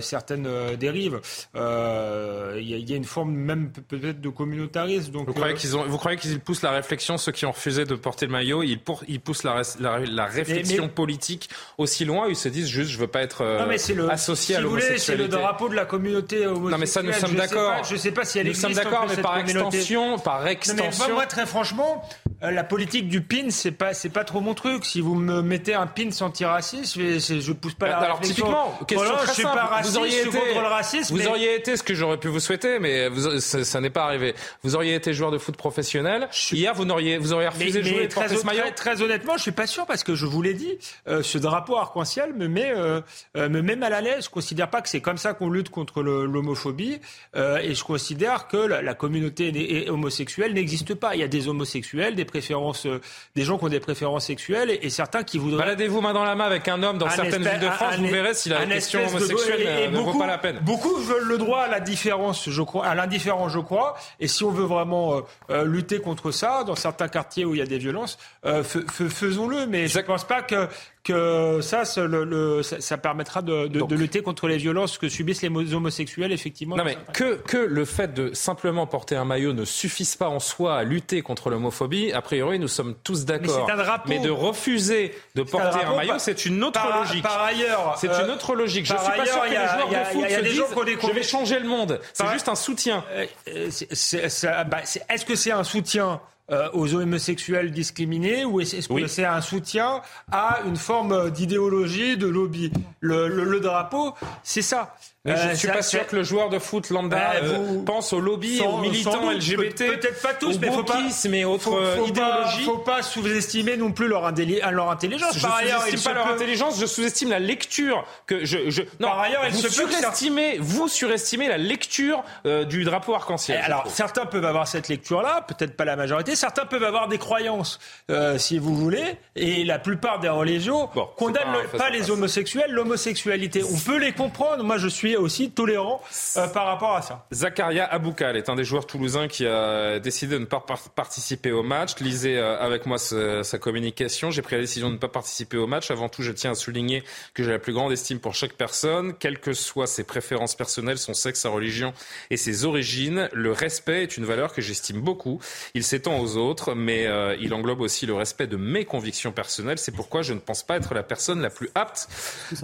certaines dérives. Il y, a- il y a une forme même pe- peut-être de communautarisme. Donc, Vous croyez qu'ils ont, vous croyez qu'ils poussent la réflexion, ceux qui ont refusé de porter le maillot, ils, pour- ils poussent la, res- la- la réflexion mais- politique aussi loin, ils se disent juste, je veux pas être euh, Non, mais le, associé si à c'est le l'homosexualité. drapeau de la communauté homosexuelle. Non, mais ça, nous sommes d'accord. Je ne sais pas si elle Nous existe. sommes d'accord, mais par extension- par Non, mais extension- moi, très franchement, euh, la politique du pin, c'est pas, c'est pas trop mon truc. Si vous me mettez un pin anti-raciste, je, je, pousse pas la Alors réflexion. typiquement, question Voilà, très je suis simple. pas raciste, vous auriez été, contre le racisme. vous mais- auriez été ce que j'aurais pu vous souhaiter, mais vous- ça, ça n'est pas arrivé. Vous auriez été joueur de foot professionnel. Hier, vous n'auriez, vous auriez refusé Mais, jouer très, honnêtement, je suis pas sûr parce que je vous l'ai dit, euh, ce drapeau arc-en-ciel me met, euh, euh, me met mal à l'aise. Je considère pas que c'est comme ça qu'on lutte contre l'homophobie euh, et je considère que la, la communauté homosexuelle n'existe pas. Il y a des homosexuels, des préférences, euh, des gens qui ont des préférences sexuelles et, et certains qui voudraient. Baladez-vous main dans la main avec un homme dans Un certaines espèce- villes de France, un- vous verrez si la question espèce de- homosexuelle et- et euh, ne vaut beaucoup- pas la peine. Beaucoup veulent le droit à la différence, je crois, à l'indifférence, je crois. Et si on veut vraiment lutter contre ça, dans certains quartiers où il y a des violences, euh, faisons-le. Mais je ne pense pas que que ça, c'est le- le- ça, ça permettra de, de- de lutter contre les violences que subissent les mo- homosexuels, effectivement. Non mais que, que le fait de simplement porter un maillot ne suffise pas en soi à lutter contre l'homophobie, a priori nous sommes tous d'accord. Mais de refuser de un porter un, maillot, c'est une autre par- logique. par ailleurs, c'est euh, une autre logique. Je par suis pas sûr que y a- les joueurs il y a- de foot il y a se disent je vais changer le monde. C'est juste un soutien. Euh, euh, ça- bah, Est-ce que c'est un soutien euh, aux homosexuels discriminés ou est-ce que Oui. c'est un soutien à une forme d'idéologie, de lobby? Le, le- le drapeau, c'est ça. Mais je Euh, ne suis ça- pas sûr que le joueur de foot lambda euh, pense aux lobbies, Sans- aux militants LGBT. peut- Peut-être pas tous, aux mais faut pas. autres faut- euh, idéologies. Pas, faut pas sous-estimer non plus leur, intelligence. Je Par ailleurs, se pas leur intelligence, je sous-estime la lecture que je. je... Non, Par ailleurs, il vous surestimez, vous surestimez la lecture euh, du drapeau arc-en-ciel. Eh, je Alors, certains peuvent avoir cette lecture-là, peut-être pas la majorité. Certains peuvent avoir des croyances, euh, si vous voulez. Et la plupart des religions condamnent pas les homosexuels, l'homosexualité. On peut les comprendre. Moi, je suis aussi tolérant euh, par rapport à ça. Zakaria Aboukal est un des joueurs toulousains qui a décidé de ne pas par- participer au match. Lisez euh, avec moi ce- sa communication. J'ai pris la décision de ne pas participer au match. Avant tout, je tiens à souligner que j'ai la plus grande estime pour chaque personne, quelles que soient ses préférences personnelles, son sexe, sa religion et ses origines. Le respect est une valeur que j'estime beaucoup. Il s'étend aux autres, mais euh, il englobe aussi le respect de mes convictions personnelles. C'est pourquoi je ne pense pas être la personne la plus apte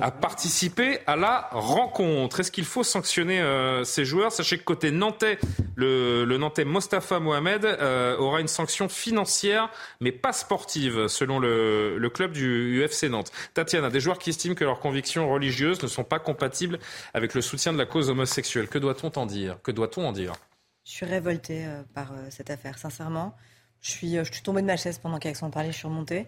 à participer à la rencontre. Est-ce qu'il faut sanctionner euh, ces joueurs Sachez que côté nantais, le, nantais Mostafa Mohamed euh, aura une sanction financière, mais pas sportive, selon le, club du UFC Nantes. Tatiana, des joueurs qui estiment que leurs convictions religieuses ne sont pas compatibles avec le soutien de la cause homosexuelle. Que doit-on en dire? Que doit-on en dire? Je suis révoltée euh, par cette affaire, sincèrement. Je suis, je tombée de ma chaise pendant qu'Alexandre parlait, je suis remontée.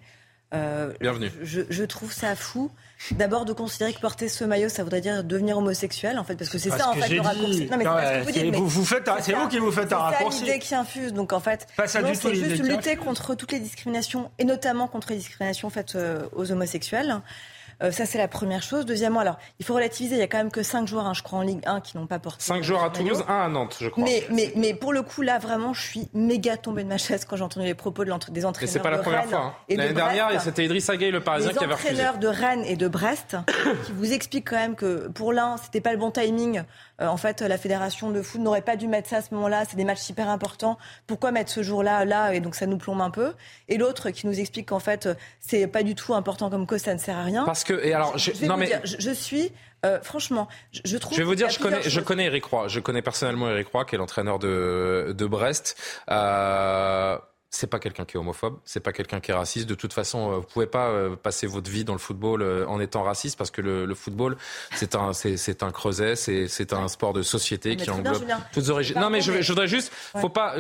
Euh, Bienvenue. Je, je trouve ça fou. D'abord de considérer que porter ce maillot, ça voudrait dire devenir homosexuel, en fait, parce que c'est ça en fait le raccourci. Non mais c'est ce que vous c'est- vous- c'est qui vous faites un C'est raccourci. ça l'idée qui infuse. Donc en fait, c'est juste lutter contre toutes les discriminations et notamment contre les discriminations faites euh, aux homosexuels. Euh, ça, c'est la première chose. Deuxièmement, alors, il faut relativiser. Il y a quand même que 5 joueurs, hein, je crois, en Ligue 1 qui n'ont pas porté. Cinq euh, joueurs à. Toulouse, un à Nantes, je crois. Mais, mais, mais pour le coup, là, vraiment, je suis méga tombée de ma chaise quand j'ai entendu les propos de l'entre- des Et entraîneurs. c'est pas la de première Rennes fois. hein. et de L'année Brest. dernière, c'était Idriss Gueye, le Parisien, les qui avait refusé. entraîneurs de Rennes et de Brest qui vous expliquent quand même que pour l'un, c'était pas le bon timing. Euh, en fait, la fédération de foot n'aurait pas dû mettre ça à ce moment-là. C'est des matchs hyper importants. Pourquoi mettre ce jour-là là Et donc ça nous plombe un peu? Et l'autre qui nous explique qu'en fait, c'est pas du tout important comme cause, ça ne sert à rien. Parce que, et alors, je, non mais- dire, je, je suis euh, franchement, je, je trouve. Je vais vous dire, je connais, je connais Eric Roy. Je connais personnellement Eric Roy, qui est l'entraîneur de, de Brest. Euh, c'est pas quelqu'un qui est homophobe, c'est pas quelqu'un qui est raciste. De toute façon, euh, vous pouvez pas euh, passer votre vie dans le football euh, en étant raciste parce que le, le football, c'est un, c'est, un creuset, c'est, c'est un sport de société Mais qui bien, englobe Julien. toutes origines. Non, mais je, je voudrais juste, Ouais. faut pas.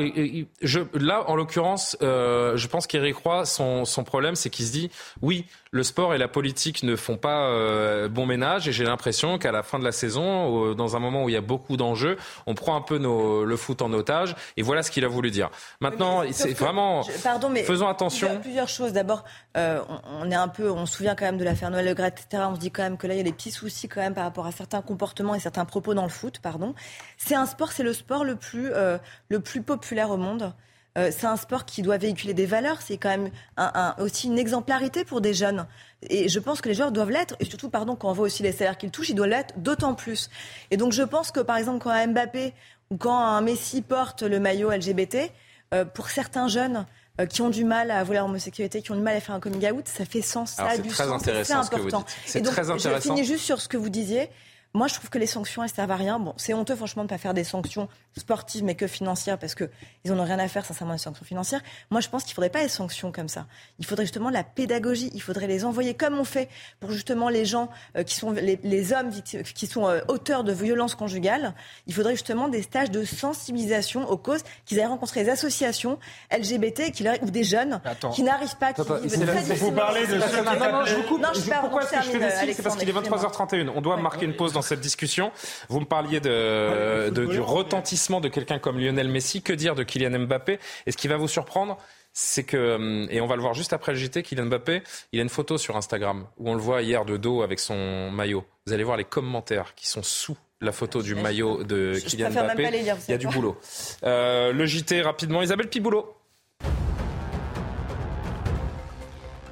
Je, là, en l'occurrence, euh, je pense qu'Eric Roy, son, son problème, c'est qu'il se dit, oui, le sport et la politique ne font pas euh, bon ménage, et j'ai l'impression qu'à la fin de la saison, au- dans un moment où il y a beaucoup d'enjeux, on prend un peu nos, le foot en otage, et voilà ce qu'il a voulu dire. Maintenant, c'est vraiment. je- pardon, mais faisons Plusieurs, attention. plusieurs choses. D'abord, euh, on, on est un peu, on se souvient quand même de l'affaire Noël Le Gret, etc. On se dit quand même que là, il y a des petits soucis quand même par rapport à certains comportements et certains propos dans le foot, pardon. C'est un sport, c'est le sport le plus, euh, le plus populaire au monde. Euh, c'est un sport qui doit véhiculer des valeurs. C'est quand même un, un- aussi une exemplarité pour des jeunes. Et je pense que les joueurs doivent l'être. Et surtout, pardon, quand on voit aussi les salaires qu'ils touchent, ils doivent l'être d'autant plus. Et donc, je pense que, par exemple, quand un Mbappé ou quand un Messi porte le maillot LGBT, euh, pour certains jeunes euh, qui ont du mal à avouer leur homosexualité, qui ont du mal à faire un coming out, ça fait sens, ça a c'est du très sens, c'est intéressant important. dites. C'est Et donc, très Je intéressant. finis juste sur ce que vous disiez. Moi, je trouve que les sanctions, elles servent à rien. Bon, c'est honteux, franchement, de pas faire des sanctions sportives, mais que financières, parce que ils en ont rien à faire, sincèrement, des sanctions financières. Moi, je pense qu'il faudrait pas des sanctions comme ça. Il faudrait justement la pédagogie. Il faudrait les envoyer comme on fait pour justement les gens euh, qui sont les, les hommes qui sont euh, auteurs de violences conjugales. Il faudrait justement des stages de sensibilisation aux causes, qu'ils aillent rencontrer des associations LGBT qui leur- ou des jeunes Attends. qui n'arrivent pas, qui vous parlez de Non, je vous coupe. Non, je Pourquoi est-ce que je fais des C'est parce qu'il est Alexandre, 23h31. On doit marquer une pause dans cette discussion. Vous me parliez de, de- du retentissement de quelqu'un comme Lionel Messi. Que dire de Kylian Mbappé? Et ce qui va vous surprendre, c'est que, hum, et on va le voir juste après le JT, Kylian Mbappé, il a une photo sur Instagram où on le voit hier de dos avec son maillot. Vous allez voir les commentaires qui sont sous la photo du maillot de Kylian Mbappé. Il y a du boulot. Euh, le JT rapidement. Isabelle Piboulot.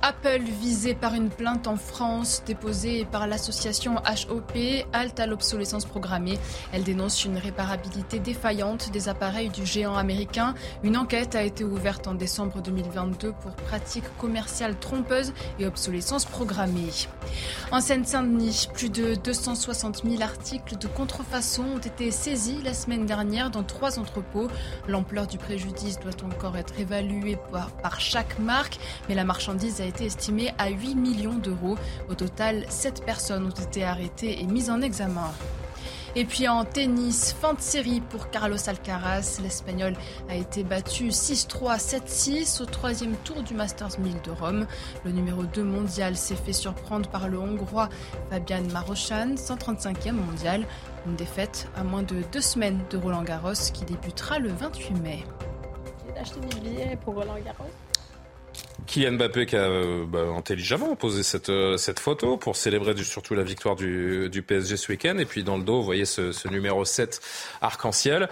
Apple visé par une plainte en France déposée par l'association HOP, Halte à l'obsolescence programmée. Elle dénonce une réparabilité défaillante des appareils du géant américain. Une enquête a été ouverte en décembre 2022 pour pratiques commerciales trompeuses et obsolescence programmée. En Seine-Saint-Denis, plus de 260 000 articles de contrefaçon ont été saisis la semaine dernière dans trois entrepôts. L'ampleur du préjudice doit encore être évaluée par chaque marque, mais la marchandise a été estimée à 8 millions d'euros. Au total, 7 personnes ont été arrêtées et mises en examen. Et puis en tennis, fin de série pour Carlos Alcaraz. L'Espagnol a été battu 6-3, 7-6 au troisième tour du Masters 1000 de Rome. Le numéro 2 mondial s'est fait surprendre par le Hongrois Fabian Marochan, 135e mondial. Une défaite à moins de deux semaines de Roland Garros qui débutera le 28 mai. J'ai acheté mes billets pour Roland Garros. Kylian Mbappé qui a euh, bah, intelligemment posé cette, euh, cette photo pour célébrer du- surtout la victoire du, du PSG ce week-end. Et puis dans le dos, vous voyez ce, ce numéro 7 arc-en-ciel.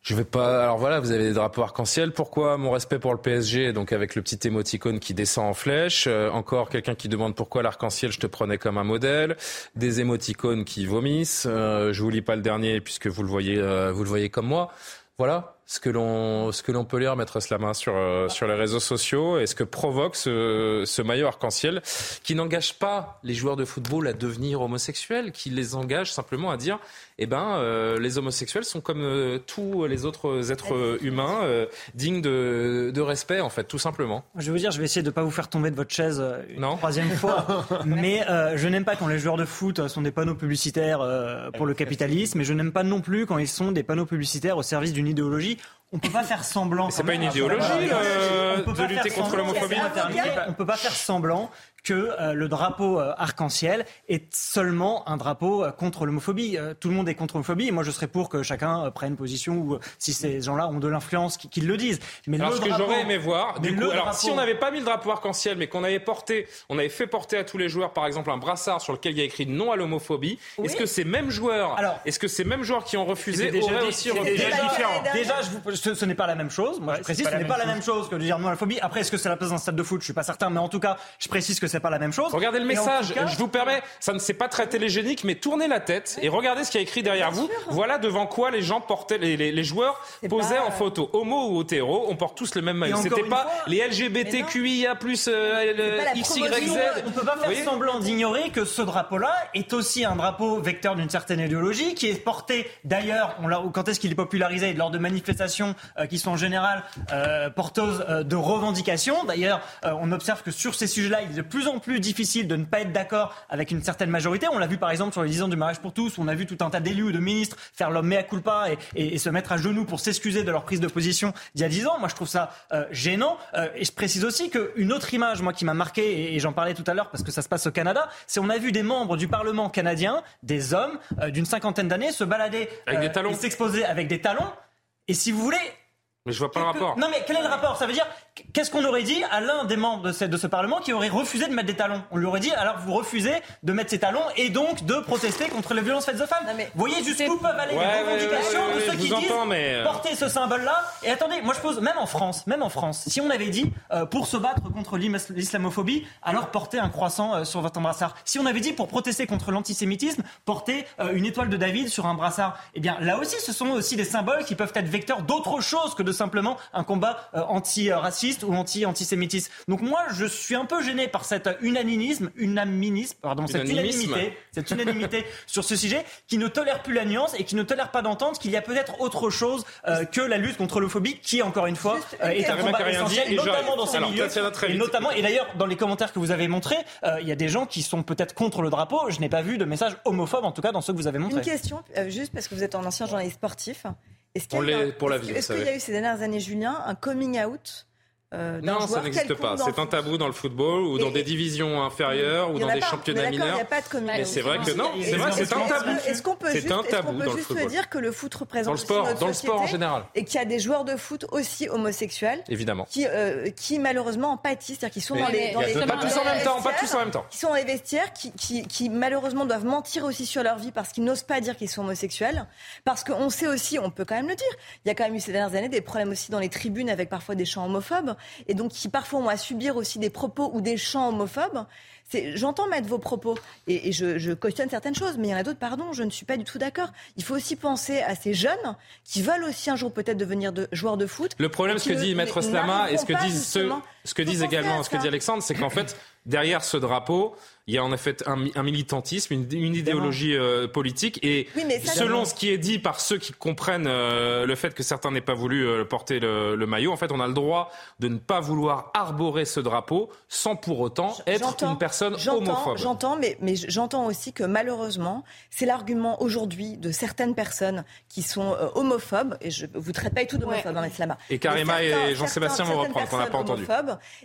Je vais pas. Alors voilà, vous avez des drapeaux arc-en-ciel. Pourquoi mon respect pour le PSG Donc avec le petit émoticône qui descend en flèche. Euh, encore quelqu'un qui demande pourquoi l'arc-en-ciel je te prenais comme un modèle. Des émoticônes qui vomissent. Euh, je vous lis pas le dernier puisque vous le voyez, euh, vous le voyez comme moi. Voilà ce que l'on ce que l'on peut lire, mettre la main sur euh, sur les réseaux sociaux et ce que provoque ce, ce maillot arc-en-ciel qui n'engage pas les joueurs de football à devenir homosexuels, qui les engage simplement à dire eh ben euh, les homosexuels sont comme euh, tous les autres êtres humains euh, dignes de, de respect en fait tout simplement. Je vais vous dire, je vais essayer de ne pas vous faire tomber de votre chaise une troisième fois. mais euh, je n'aime pas quand les joueurs de foot sont des panneaux publicitaires euh, pour le capitalisme. Et je n'aime pas non plus quand ils sont des panneaux publicitaires au service d'une idéologie. On peut pas faire semblant. c'est pas une idéologie, euh, de lutter contre l'homophobie. On peut pas faire semblant que euh, le drapeau euh, arc-en-ciel est seulement un drapeau euh, contre l'homophobie. Tout le monde est contre l'homophobie et moi je serais pour que chacun prenne position ou si ces gens-là ont de l'influence qu'ils le disent. Mais Alors le ce que drapeau- j'aurais aimé voir, du coup, le alors drapeau- si on n'avait pas mis le drapeau arc-en-ciel, mais qu'on avait porté, on avait fait porter à tous les joueurs, par exemple, un brassard sur lequel il y a écrit non à l'homophobie, est-ce que ces mêmes joueurs, est-ce que ces mêmes joueurs qui ont refusé déjà auraient dit- aussi refusé déjà différent? Déjà, je vous- ce, ce n'est pas la même chose. Moi, je précise, ce n'est pas la même chose que de dire non à la phobie. Après, est-ce que c'est la place d'un stade de foot? Je suis pas certain, mais en tout cas, je précise que c'est pas la même chose. Regardez le message, cas- je vous permets, ça ne s'est pas très télégénique, mais tournez la tête et regardez ce qu'il y a écrit derrière vous. Voilà devant quoi les gens portaient, les, les- les joueurs posaient en photo. Homo ou hétéro, on porte tous le même maillot. C'était pas fois- les LGBTQIA plus euh, X, Y, Z. On peut pas faire semblant d'ignorer que ce drapeau-là est aussi un drapeau vecteur d'une certaine idéologie qui est porté d'ailleurs, quand est-ce qu'il est popularisé lors de manifestations euh, qui sont en général euh, porteuses euh, de revendications. D'ailleurs, euh, on observe que sur ces sujets-là, il est de plus en plus difficile de ne pas être d'accord avec une certaine majorité. On l'a vu par exemple sur les 10 ans du mariage pour tous, où on a vu tout un tas d'élus ou de ministres faire leur mea culpa et, et- et se mettre à genoux pour s'excuser de leur prise de position d'il y a 10 ans. Moi, je trouve ça euh, gênant. Euh, et je précise aussi qu'une autre image, moi, qui m'a marqué, et, et j'en parlais tout à l'heure parce que ça se passe au Canada, c'est on a vu des membres du Parlement canadien, des hommes euh, d'une cinquantaine d'années, se balader et s'exposer avec des talons. Et si vous voulez, Mais je vois pas le rapport. non mais quel est le rapport? Ça veut dire qu'est-ce qu'on aurait dit à l'un des membres de ce, de ce Parlement qui aurait refusé de mettre des talons? On lui aurait dit alors vous refusez de mettre ces talons et donc de protester contre les violences faites aux femmes. Vous voyez jusqu'où peuvent aller Ouais, les ouais, revendications ouais, ouais, de ceux qui disent mais, euh, porter ce symbole-là? Et attendez, moi je pose même en France, même en France, si on avait dit euh, pour se battre contre l'islamophobie, alors porter un croissant euh, sur votre brassard. Si on avait dit pour protester contre l'antisémitisme, porter euh, une étoile de David sur un brassard. Eh bien là aussi, ce sont aussi des symboles qui peuvent être vecteurs d'autre chose que de simplement un combat euh, anti-raciste ou anti-antisémitisme. Donc moi, je suis un peu gêné par cet unanimisme, unanimisme, pardon, cette unanimité, cette unanimité sur ce sujet qui ne tolère plus la nuance et qui ne tolère pas d'entendre qu'il y a peut-être autre chose euh, que la lutte contre l'homophobie qui, encore une fois, euh, est un combat essentiel, dit, et notamment dans ces Alors, milieux. Et notamment, et d'ailleurs, dans les commentaires que vous avez montrés, euh, il y a des gens qui sont peut-être contre le drapeau. Je n'ai pas vu de message homophobe, en tout cas, dans ceux que vous avez montrés. Une question, euh, juste parce que vous êtes un ancien journaliste sportif. Est-ce qu'il On y a eu l'est un- pour la est-ce vie, qu'il y a eu ces dernières années, Julien, un coming out euh, Non, ça n'existe pas. C'est un tabou dans le football ou dans Et- des divisions inférieures ou dans a des pas, championnats mineurs. Il n'y a pas de coming Mais c'est vrai que non, c'est vrai, que- c'est un tabou. Est-ce qu'on peut juste, tabou qu'on peut dans le juste football. dire que le foot représente Dans le sport, notre dans le sport en société général. et qu'il y a des joueurs de foot aussi homosexuels Évidemment. qui, euh, qui malheureusement en pâtissent, c'est-à-dire qui sont Mais- dans Mais les, dans les pas tous en même temps, pas vestiaires, tous en même temps. Qui sont dans les vestiaires, qui malheureusement doivent mentir aussi sur leur vie parce qu'ils n'osent pas dire qu'ils sont homosexuels. Parce qu'on sait aussi, on peut quand même le dire, il y a quand même eu ces dernières années des problèmes aussi dans les tribunes avec parfois des chants homophobes et donc qui parfois ont à subir aussi des propos ou des chants homophobes. J'entends mettre vos propos et, et je, je cautionne certaines choses, mais il y en a d'autres, pardon, je ne suis pas du tout d'accord. Il faut aussi penser à ces jeunes qui veulent aussi un jour peut-être devenir de, joueurs de foot. Le problème, ce que dit Maître Slama et ce que disent justement. ce que disent également, ce que dit Alexandre, c'est qu'en fait, derrière ce drapeau, il y a en effet un, un militantisme, une, une idéologie euh, politique. Et Oui, mais ça, selon ce qui est dit par ceux qui comprennent euh, le fait que certains n'aient pas voulu euh, porter le, le maillot, en fait, on a le droit de ne pas vouloir arborer ce drapeau sans pour autant être une personne homophobe. j'entends, mais, mais j'entends aussi que malheureusement, c'est l'argument aujourd'hui de certaines personnes qui sont euh, homophobes, et je vous traite pas du tout d'homophobe, hein, Slama. Et Karima et Jean-Sébastien vont reprendre, qu'on n'a pas entendu.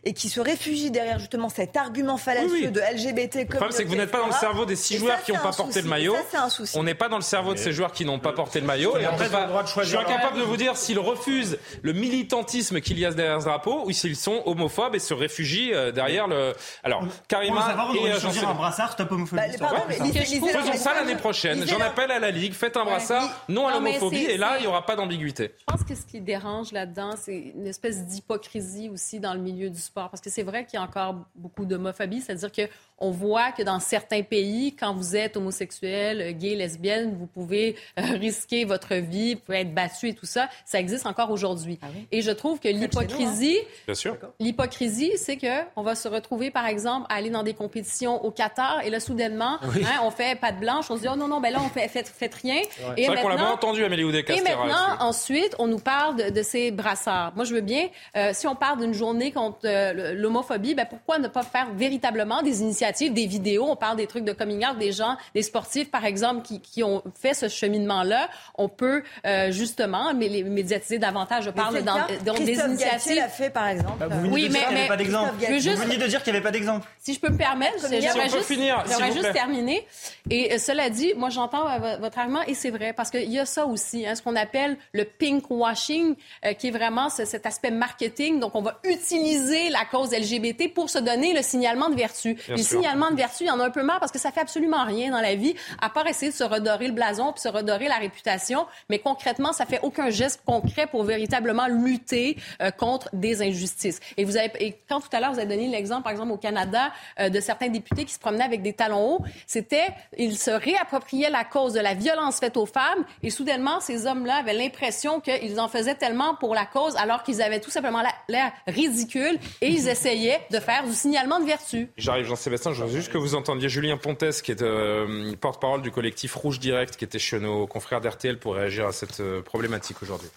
Et qui se réfugient derrière justement cet argument fallacieux Oui, oui. de LGBT. Le problème, c'est que vous n'êtes pas dans le cerveau des six joueurs qui n'ont pas porté le maillot. Ça, c'est un souci. On n'est pas dans le cerveau de ces joueurs qui n'ont pas porté le maillot. Et après, ils ont le droit de je suis incapable de vous dire s'ils refusent le militantisme qu'il y a derrière ce drapeau ou s'ils sont homophobes et se réfugient euh, derrière le. Alors, Karima savoir, on et euh, choisir un brassard stop homophobie. Bah, ça ça. Faisons ça l'année prochaine. J'en appelle à la Ligue. Faites un brassard non à c'est- et là, il n'y aura pas d'ambiguïté. Je pense que ce qui dérange là-dedans, c'est une espèce d'hypocrisie aussi dans le milieu du sport. Parce que c'est vrai qu'il y a encore beaucoup d'homophobie. C'est-à-dire qu'on voit que dans certains pays, quand vous êtes homosexuel, gay, lesbienne, vous pouvez euh, risquer votre vie, vous pouvez être battu et tout ça. Ça existe encore aujourd'hui. Et je trouve que l'hypocrisie, Bien sûr. L'hypocrisie, c'est que on va se retrouver, par exemple, à aller dans des compétitions au Qatar et là, soudainement, Oui. hein, on fait pas de blanche, on se dit, oh non, non, ben là, on fait, fait, fait rien. C'est vrai qu'on l'a pas entendu, Amélie Et Oudéa-Castéra. maintenant, ensuite, on nous parle de, de ces brassards. Moi, je veux bien, euh, si on parle d'une journée contre euh, l'homophobie, ben pourquoi ne pas faire véritablement des initiatives, des vidéos? On parle des trucs de coming out, des gens, des sportifs, par exemple, qui, qui ont fait ce cheminement-là. On peut euh, justement mais les médiatiser davantage. Je parle dans, dans des initiatives. l'a fait, par exemple. Bah, vous venez Oui, de dire mais- qu'il n'y avait pas d'exemple. Christophe Galtier. Vous venez de dire qu'il n'y avait pas d'exemple. Si je peux me permettre, j'aimerais juste, finir, juste terminer. Et euh, cela dit, moi j'entends euh, vo- votre argument et c'est vrai parce qu'il y a ça aussi, hein, ce qu'on appelle le pink washing, euh, qui est vraiment ce- cet aspect marketing. Donc on va utiliser la cause LGBT pour se donner le signalement de vertu. Bien le sûr. Signalement de vertu, il y en a un peu marre parce que ça fait absolument rien dans la vie à part essayer de se redorer le blason puis se redorer la réputation. Mais concrètement, ça fait aucun geste concret pour véritablement lutter euh, contre des injustices. Et vous avez, quand tout à l'heure vous avez donné l'exemple, par exemple au Canada, euh, de certains députés qui se promenaient avec des talons hauts, c'était ils se réappropriaient la cause de la violence faite aux femmes et soudainement ces hommes-là avaient l'impression qu'ils en faisaient tellement pour la cause alors qu'ils avaient tout simplement la- l'air ridicule et ils essayaient de faire du signalement de vertu. J'arrive, Jean-Sébastien. Je veux juste que vous entendiez Julien Pontes, qui est euh, porte-parole du collectif Rouge Direct, qui était chez nos confrères d'RTL pour réagir à cette euh, problématique aujourd'hui.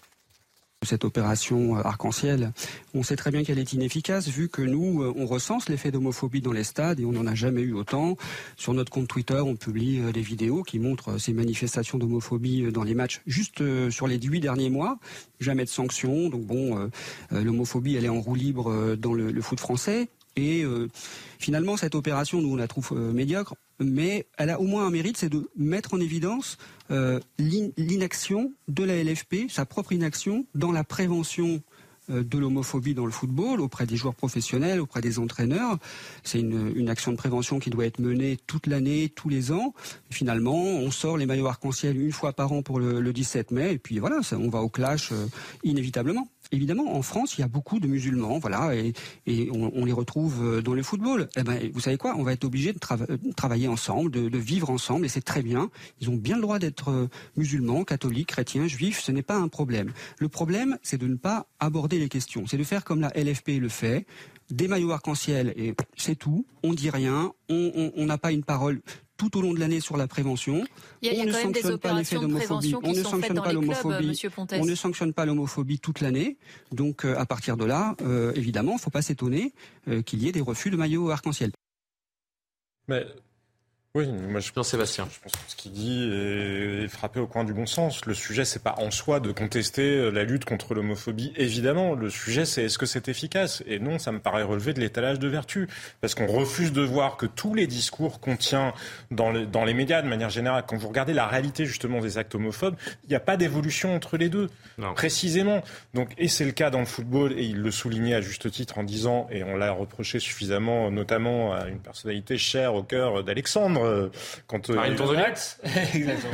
cette opération euh, arc-en-ciel, on sait très bien qu'elle est inefficace vu que nous, on recense l'effet d'homophobie dans les stades et on n'en a jamais eu autant. Sur notre compte Twitter, on publie des vidéos qui montrent ces manifestations d'homophobie dans les matchs juste sur les huit derniers mois. Jamais de sanctions. Donc bon, l'homophobie, elle est en roue libre dans le foot français. Et euh, finalement, cette opération, nous, on la trouve euh, médiocre, mais elle a au moins un mérite, c'est de mettre en évidence euh, l'in- l'inaction de la LFP, sa propre inaction dans la prévention de l'homophobie dans le football, auprès des joueurs professionnels, auprès des entraîneurs. C'est une, action de prévention qui doit être menée toute l'année, tous les ans. Finalement, on sort les maillots arc-en-ciel une fois par an pour le, le 17 mai, et puis voilà, ça- on va au clash inévitablement. Évidemment, en France, il y a beaucoup de musulmans, voilà, et, on, les retrouve euh, dans le football. Eh ben, vous savez quoi? On va être obligé de, de travailler ensemble, de, de vivre ensemble, et c'est très bien. Ils ont bien le droit d'être euh, musulmans, catholiques, chrétiens, juifs. Ce n'est pas un problème. Le problème, c'est de ne pas aborder les questions. C'est de faire comme la LFP le fait, des maillots arc-en-ciel, et c'est tout. On dit rien. On n'a pas une parole tout au long de l'année sur la prévention. Il y a- il y a on ne quand même des sanctionne pas l'effet opérations de d'homophobie. prévention qui On ne sont faites sanctionne dans pas les clubs, l'homophobie. On ne sanctionne pas l'homophobie toute l'année. Donc euh, à partir de là, euh, évidemment, il ne faut pas s'étonner euh, qu'il y ait des refus de maillots arc-en-ciel. Mais oui, moi je Jean-Sébastien. Je pense que ce qu'il dit est, est frappé au coin du bon sens. Le sujet, c'est pas en soi de contester euh, la lutte contre l'homophobie, évidemment. Le sujet, c'est est-ce que c'est efficace? Et non, ça me paraît relever de l'étalage de vertu. Parce qu'on refuse de voir que tous les discours qu'on tient dans les, dans les médias, de manière générale, quand vous regardez la réalité justement des actes homophobes, il n'y a pas d'évolution entre les deux. Précisément. Donc, et c'est le cas dans le football, et il le soulignait à juste titre en disant, et on l'a reproché suffisamment, notamment à une personnalité chère au cœur d'Alexandre, euh, quand euh, Marine Exactement.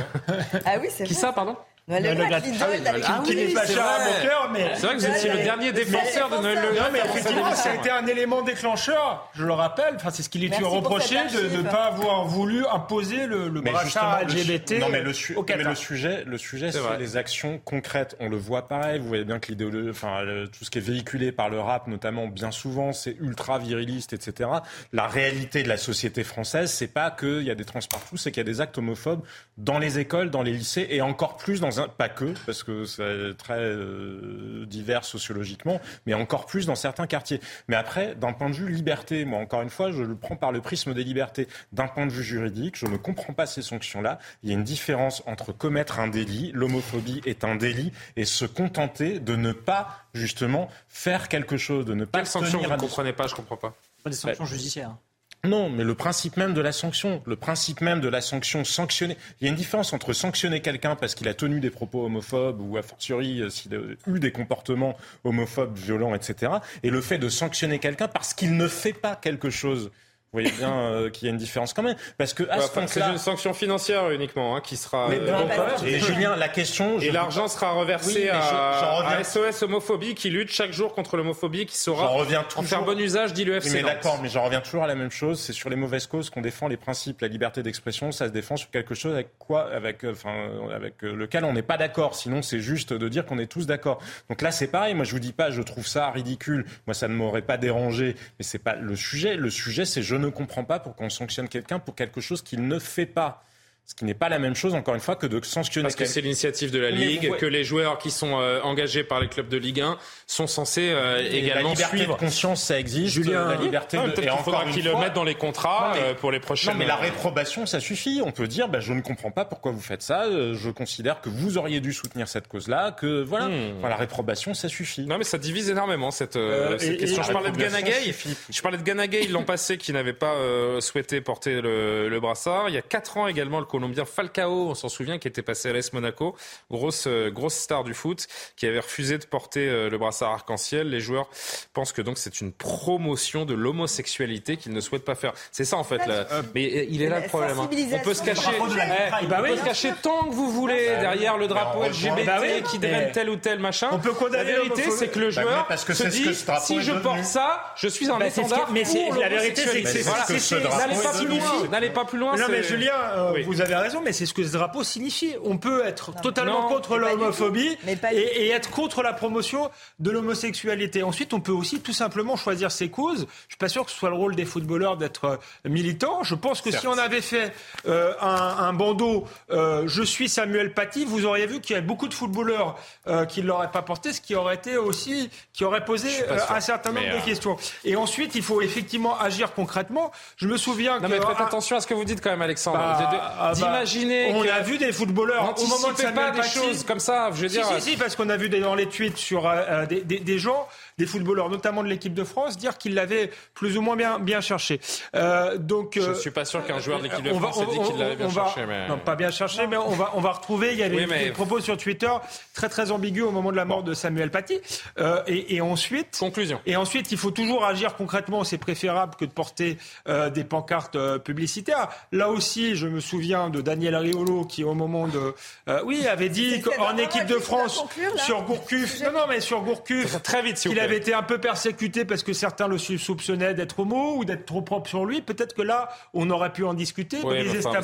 Ah oui, c'est Qui vrai. ça, pardon? Noël Le Graët, l'idole oui, d'Alexis qui oui, n'est pas c'est cher à vrai. mon cœur, mais C'est vrai que vous étiez le dernier défenseur de Noël Le Non, Graët mais effectivement, ça a été un élément déclencheur, je le rappelle. Enfin, c'est ce qu'il est reproché de ne pas avoir voulu imposer le, le su- LGBT non, mais le, su- au mais Qatar. le sujet, le sujet, c'est les actions concrètes. On le voit pareil. Vous voyez bien que l'idéologie, enfin, le- tout ce qui est véhiculé par le rap, notamment, bien souvent, c'est ultra viriliste, etc. La réalité de la société française, c'est pas qu'il y a des trans partout, c'est qu'il y a des actes homophobes dans les écoles, dans les lycées, et encore plus dans pas que, parce que c'est très euh, divers sociologiquement, mais encore plus dans certains quartiers. Mais après, d'un point de vue liberté, moi, encore une fois, je le prends par le prisme des libertés. D'un point de vue juridique, je ne comprends pas ces sanctions-là. Il y a une différence entre commettre un délit, l'homophobie est un délit, et se contenter de ne pas, justement, faire quelque chose, de ne pas Quelle sanction tenir vous ne comprenez pas? Je comprends pas. Pas des sanctions judiciaires. Non, mais le principe même de la sanction, le principe même de la sanction sanctionnée. Il y a une différence entre sanctionner quelqu'un parce qu'il a tenu des propos homophobes ou a fortiori euh, s'il a eu des comportements homophobes, violents, etc. Et le fait de sanctionner quelqu'un parce qu'il ne fait pas quelque chose. Vous voyez bien euh, qu'il y a une différence quand même. Parce que à Ouais, ce enfin, c'est une sanction financière uniquement hein, qui sera. Mais euh, bon, et Julien, la question. Et l'argent sera reversé Oui, à, à SOS Homophobie qui lutte chaque jour contre l'homophobie qui saura J'en reviens en faire bon usage, dit le Oui, FC. mais d'accord, mais j'en reviens toujours à la même chose. C'est sur les mauvaises causes qu'on défend les principes. La liberté d'expression, ça se défend sur quelque chose avec quoi, avec, euh, enfin, euh, avec lequel on n'est pas d'accord. Sinon, c'est juste de dire qu'on est tous d'accord. Donc là, c'est pareil. Moi, je vous dis pas, je trouve ça ridicule. Moi, ça ne m'aurait pas dérangé. Mais c'est pas le sujet. Le sujet, c'est je ne comprends pas pourquoi on sanctionne quelqu'un pour quelque chose qu'il ne fait pas. Ce qui n'est pas la même chose, encore une fois, que de sanctionner Parce que c'est l'initiative de la Ligue, que les joueurs qui sont euh, engagés par les clubs de Ligue 1 sont censés euh, également la liberté suivre. de conscience, ça existe. Julien, la liberté Ah, de... peut-être qu'il faudra qu'ils le mettent dans les contrats Non, mais- euh, pour les prochaines. Non, mais la réprobation, ça suffit. On peut dire, bah, je ne comprends pas pourquoi vous faites ça. Je considère que vous auriez dû soutenir cette cause-là. Que voilà, Hmm. Enfin, la réprobation, ça suffit. Non, mais ça divise énormément cette, cette et- question. et- je parlais de Ganagay. Je parlais de Ganagay l'an passé qui n'avait pas souhaité porter le, le brassard. Il y a quatre ans également, le Colombien Falcao, on s'en souvient, qui était passé à l'AS Monaco, grosse euh, grosse star du foot, qui avait refusé de porter euh, le brassard arc-en-ciel. Les joueurs pensent que donc c'est une promotion de l'homosexualité qu'ils ne souhaitent pas faire. C'est ça en fait. Là. Mais euh, il est là le problème. hein. On peut se cacher, Eh, on Bah peut oui. se cacher tant que vous voulez Bah derrière le drapeau Bah, on LGBT. Bah oui. qui devrait Eh. tel ou tel machin. On peut La vérité, c'est que le Bah joueur parce que se dit que drapeau si je porte ça, je suis un Bah, étendard mais c'est- la vérité, c'est que c'est- N'allez drapeau pas plus loin. N'allez pas plus loin. Non, mais Julien, Oui. vous avez raison, mais c'est ce que ce drapeau signifie. On peut être totalement Non, contre l'homophobie et, et être contre la promotion de l'homosexualité. Ensuite, on peut aussi tout simplement choisir ses causes. Je suis pas sûr que ce soit le rôle des footballeurs d'être euh, militants. Je pense que si on avait fait euh, un, un bandeau euh, Je suis Samuel Paty, vous auriez vu qu'il y a beaucoup de footballeurs euh, qui ne l'auraient pas porté, ce qui aurait été aussi, qui aurait posé euh, un certain nombre Mais, de questions. Et ensuite, il faut effectivement agir concrètement. Je me souviens Non que mais faites attention à ce que vous dites quand même, Alexandre. bah, ah bah, D'imaginer on que a vu des footballeurs au moment de Samuel pas des Paty. choses comme ça. Je veux dire, si, si, parce qu'on a vu des- dans les tweets sur euh, euh, des, des- des gens, des footballeurs, notamment de l'équipe de France, dire qu'ils l'avaient plus ou moins bien, bien cherché. Euh, donc, je euh, suis pas sûr qu'un joueur de l'équipe de France ait dit qu'il l'avait bien va- cherché. Mais... Non, pas bien cherché, mais on va, on va retrouver. Il y avait Oui, des- mais- des propos sur Twitter très très ambigus au moment de la mort de Samuel Paty. Euh, et, et ensuite, Conclusion. et ensuite, il faut toujours agir concrètement. C'est préférable que de porter euh, des pancartes euh, publicitaires. Là aussi, je me souviens de Daniel Riolo qui, au moment de, euh, oui, avait dit qu'en équipe qui de France conclure, sur Gourcuff, non non, mais sur Gourcuff, Très vite, s'il vous qu'il plaît. Avait été un peu persécuté parce que certains le soupçonnaient d'être homo ou d'être trop propre sur lui. Peut-être que là, on aurait pu en discuter, Oui, ce enfin.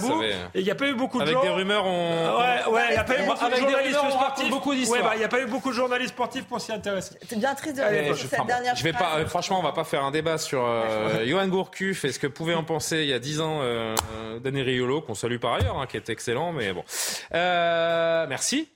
Et il n'y a pas eu beaucoup de Avec gens. des rumeurs, on. Ouais, ouais, il n'y a pas eu Avec beaucoup de des journalistes rumeurs, sportifs. beaucoup d'histoires. Ouais, bah, il n'y a pas eu beaucoup de journalistes sportifs pour s'y intéresser. C'est bien triste de Allez, répéter je- cette dernière je vais pas, phrase. franchement, on va pas faire un débat sur euh, Johan Gourcuff et ce que pouvait en penser il y a 10 ans euh, Danny Riolo, qu'on salue par ailleurs, hein, qui est excellent, mais bon. Euh, merci.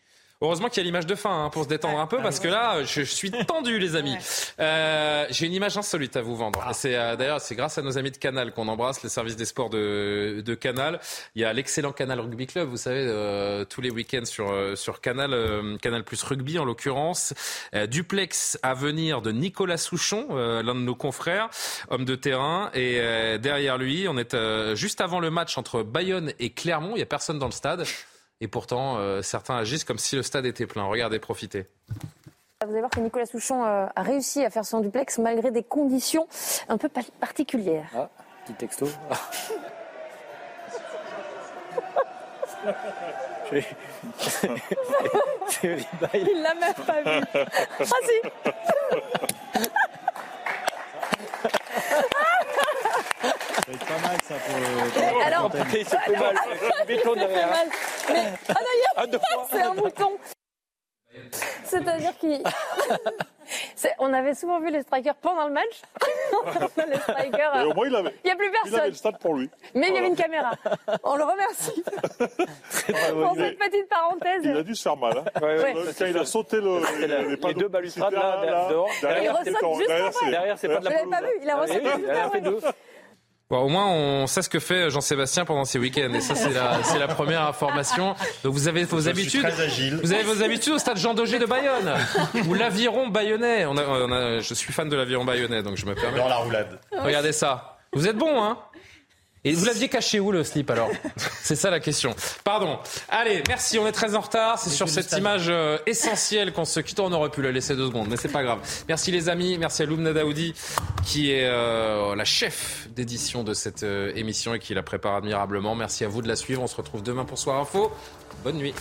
Heureusement qu'il y a l'image de fin hein, pour se détendre un peu parce que là, je, je suis tendu, les amis. Euh, J'ai une image insolite à vous vendre. C'est euh, d'ailleurs c'est grâce à nos amis de Canal qu'on embrasse, les services des sports de, de Canal. Il y a l'excellent Canal Rugby Club, vous savez, euh, tous les week-ends sur euh, sur Canal euh, Canal Plus Rugby en l'occurrence. Duplex à venir de Nicolas Souchon, l'un de nos confrères, homme de terrain. Et derrière lui, on est euh, juste avant le match entre Bayonne et Clermont. Il y a personne dans le stade. Et pourtant, euh, certains agissent comme si le stade était plein. Regardez, profitez. Vous allez voir que Nicolas Souchon euh, a réussi à faire son duplex malgré des conditions un peu pa- particulières. Ah, petit texto. Il l'a même pas vu. Ah si va être pas mal ça pour le. Mais alors, ça fait mal, béton derrière. Mais, ah d'ailleurs, c'est un mouton. C'est-à-dire qu'il. C'est- On avait souvent vu les strikers pendant le match. A les strikers. Et au moins, il avait. Il n'y a plus Il avait personne. le stade pour lui. Mais il y avait une caméra. On le remercie. Pour cette petite parenthèse. Il a dû se faire mal. Hein. Ouais. Quand il a sauté le, les, les deux balustrades là, dehors. derrière, Il ressaute juste derrière, c'est- Derrière, c'est pas de la pas pelouse. vu Il a ressauté juste après. Bon, au moins, on sait ce que fait Jean-Sébastien pendant ses week-ends. Et ça, c'est la, c'est la première information. Donc, vous avez vos Je suis habitudes. très agile. Vous avez vos habitudes au stade Jean Daugé de Bayonne. ou l'aviron bayonnais. On a, on a- je suis fan de l'aviron bayonnais, donc je me permets. Dans la roulade. Regardez ça. Vous êtes bon, hein? Et vous l'aviez caché où le slip alors? C'est ça la question. Pardon. Allez, merci. On est très en retard. C'est sur cette image euh, essentielle qu'on se quitte. On aurait pu la laisser deux secondes, mais c'est pas grave. Merci les amis. Merci à Loumna Daoudi qui est euh, la chef d'édition de cette euh, émission et qui la prépare admirablement. Merci à vous de la suivre. On se retrouve demain pour Soir Info. Bonne nuit.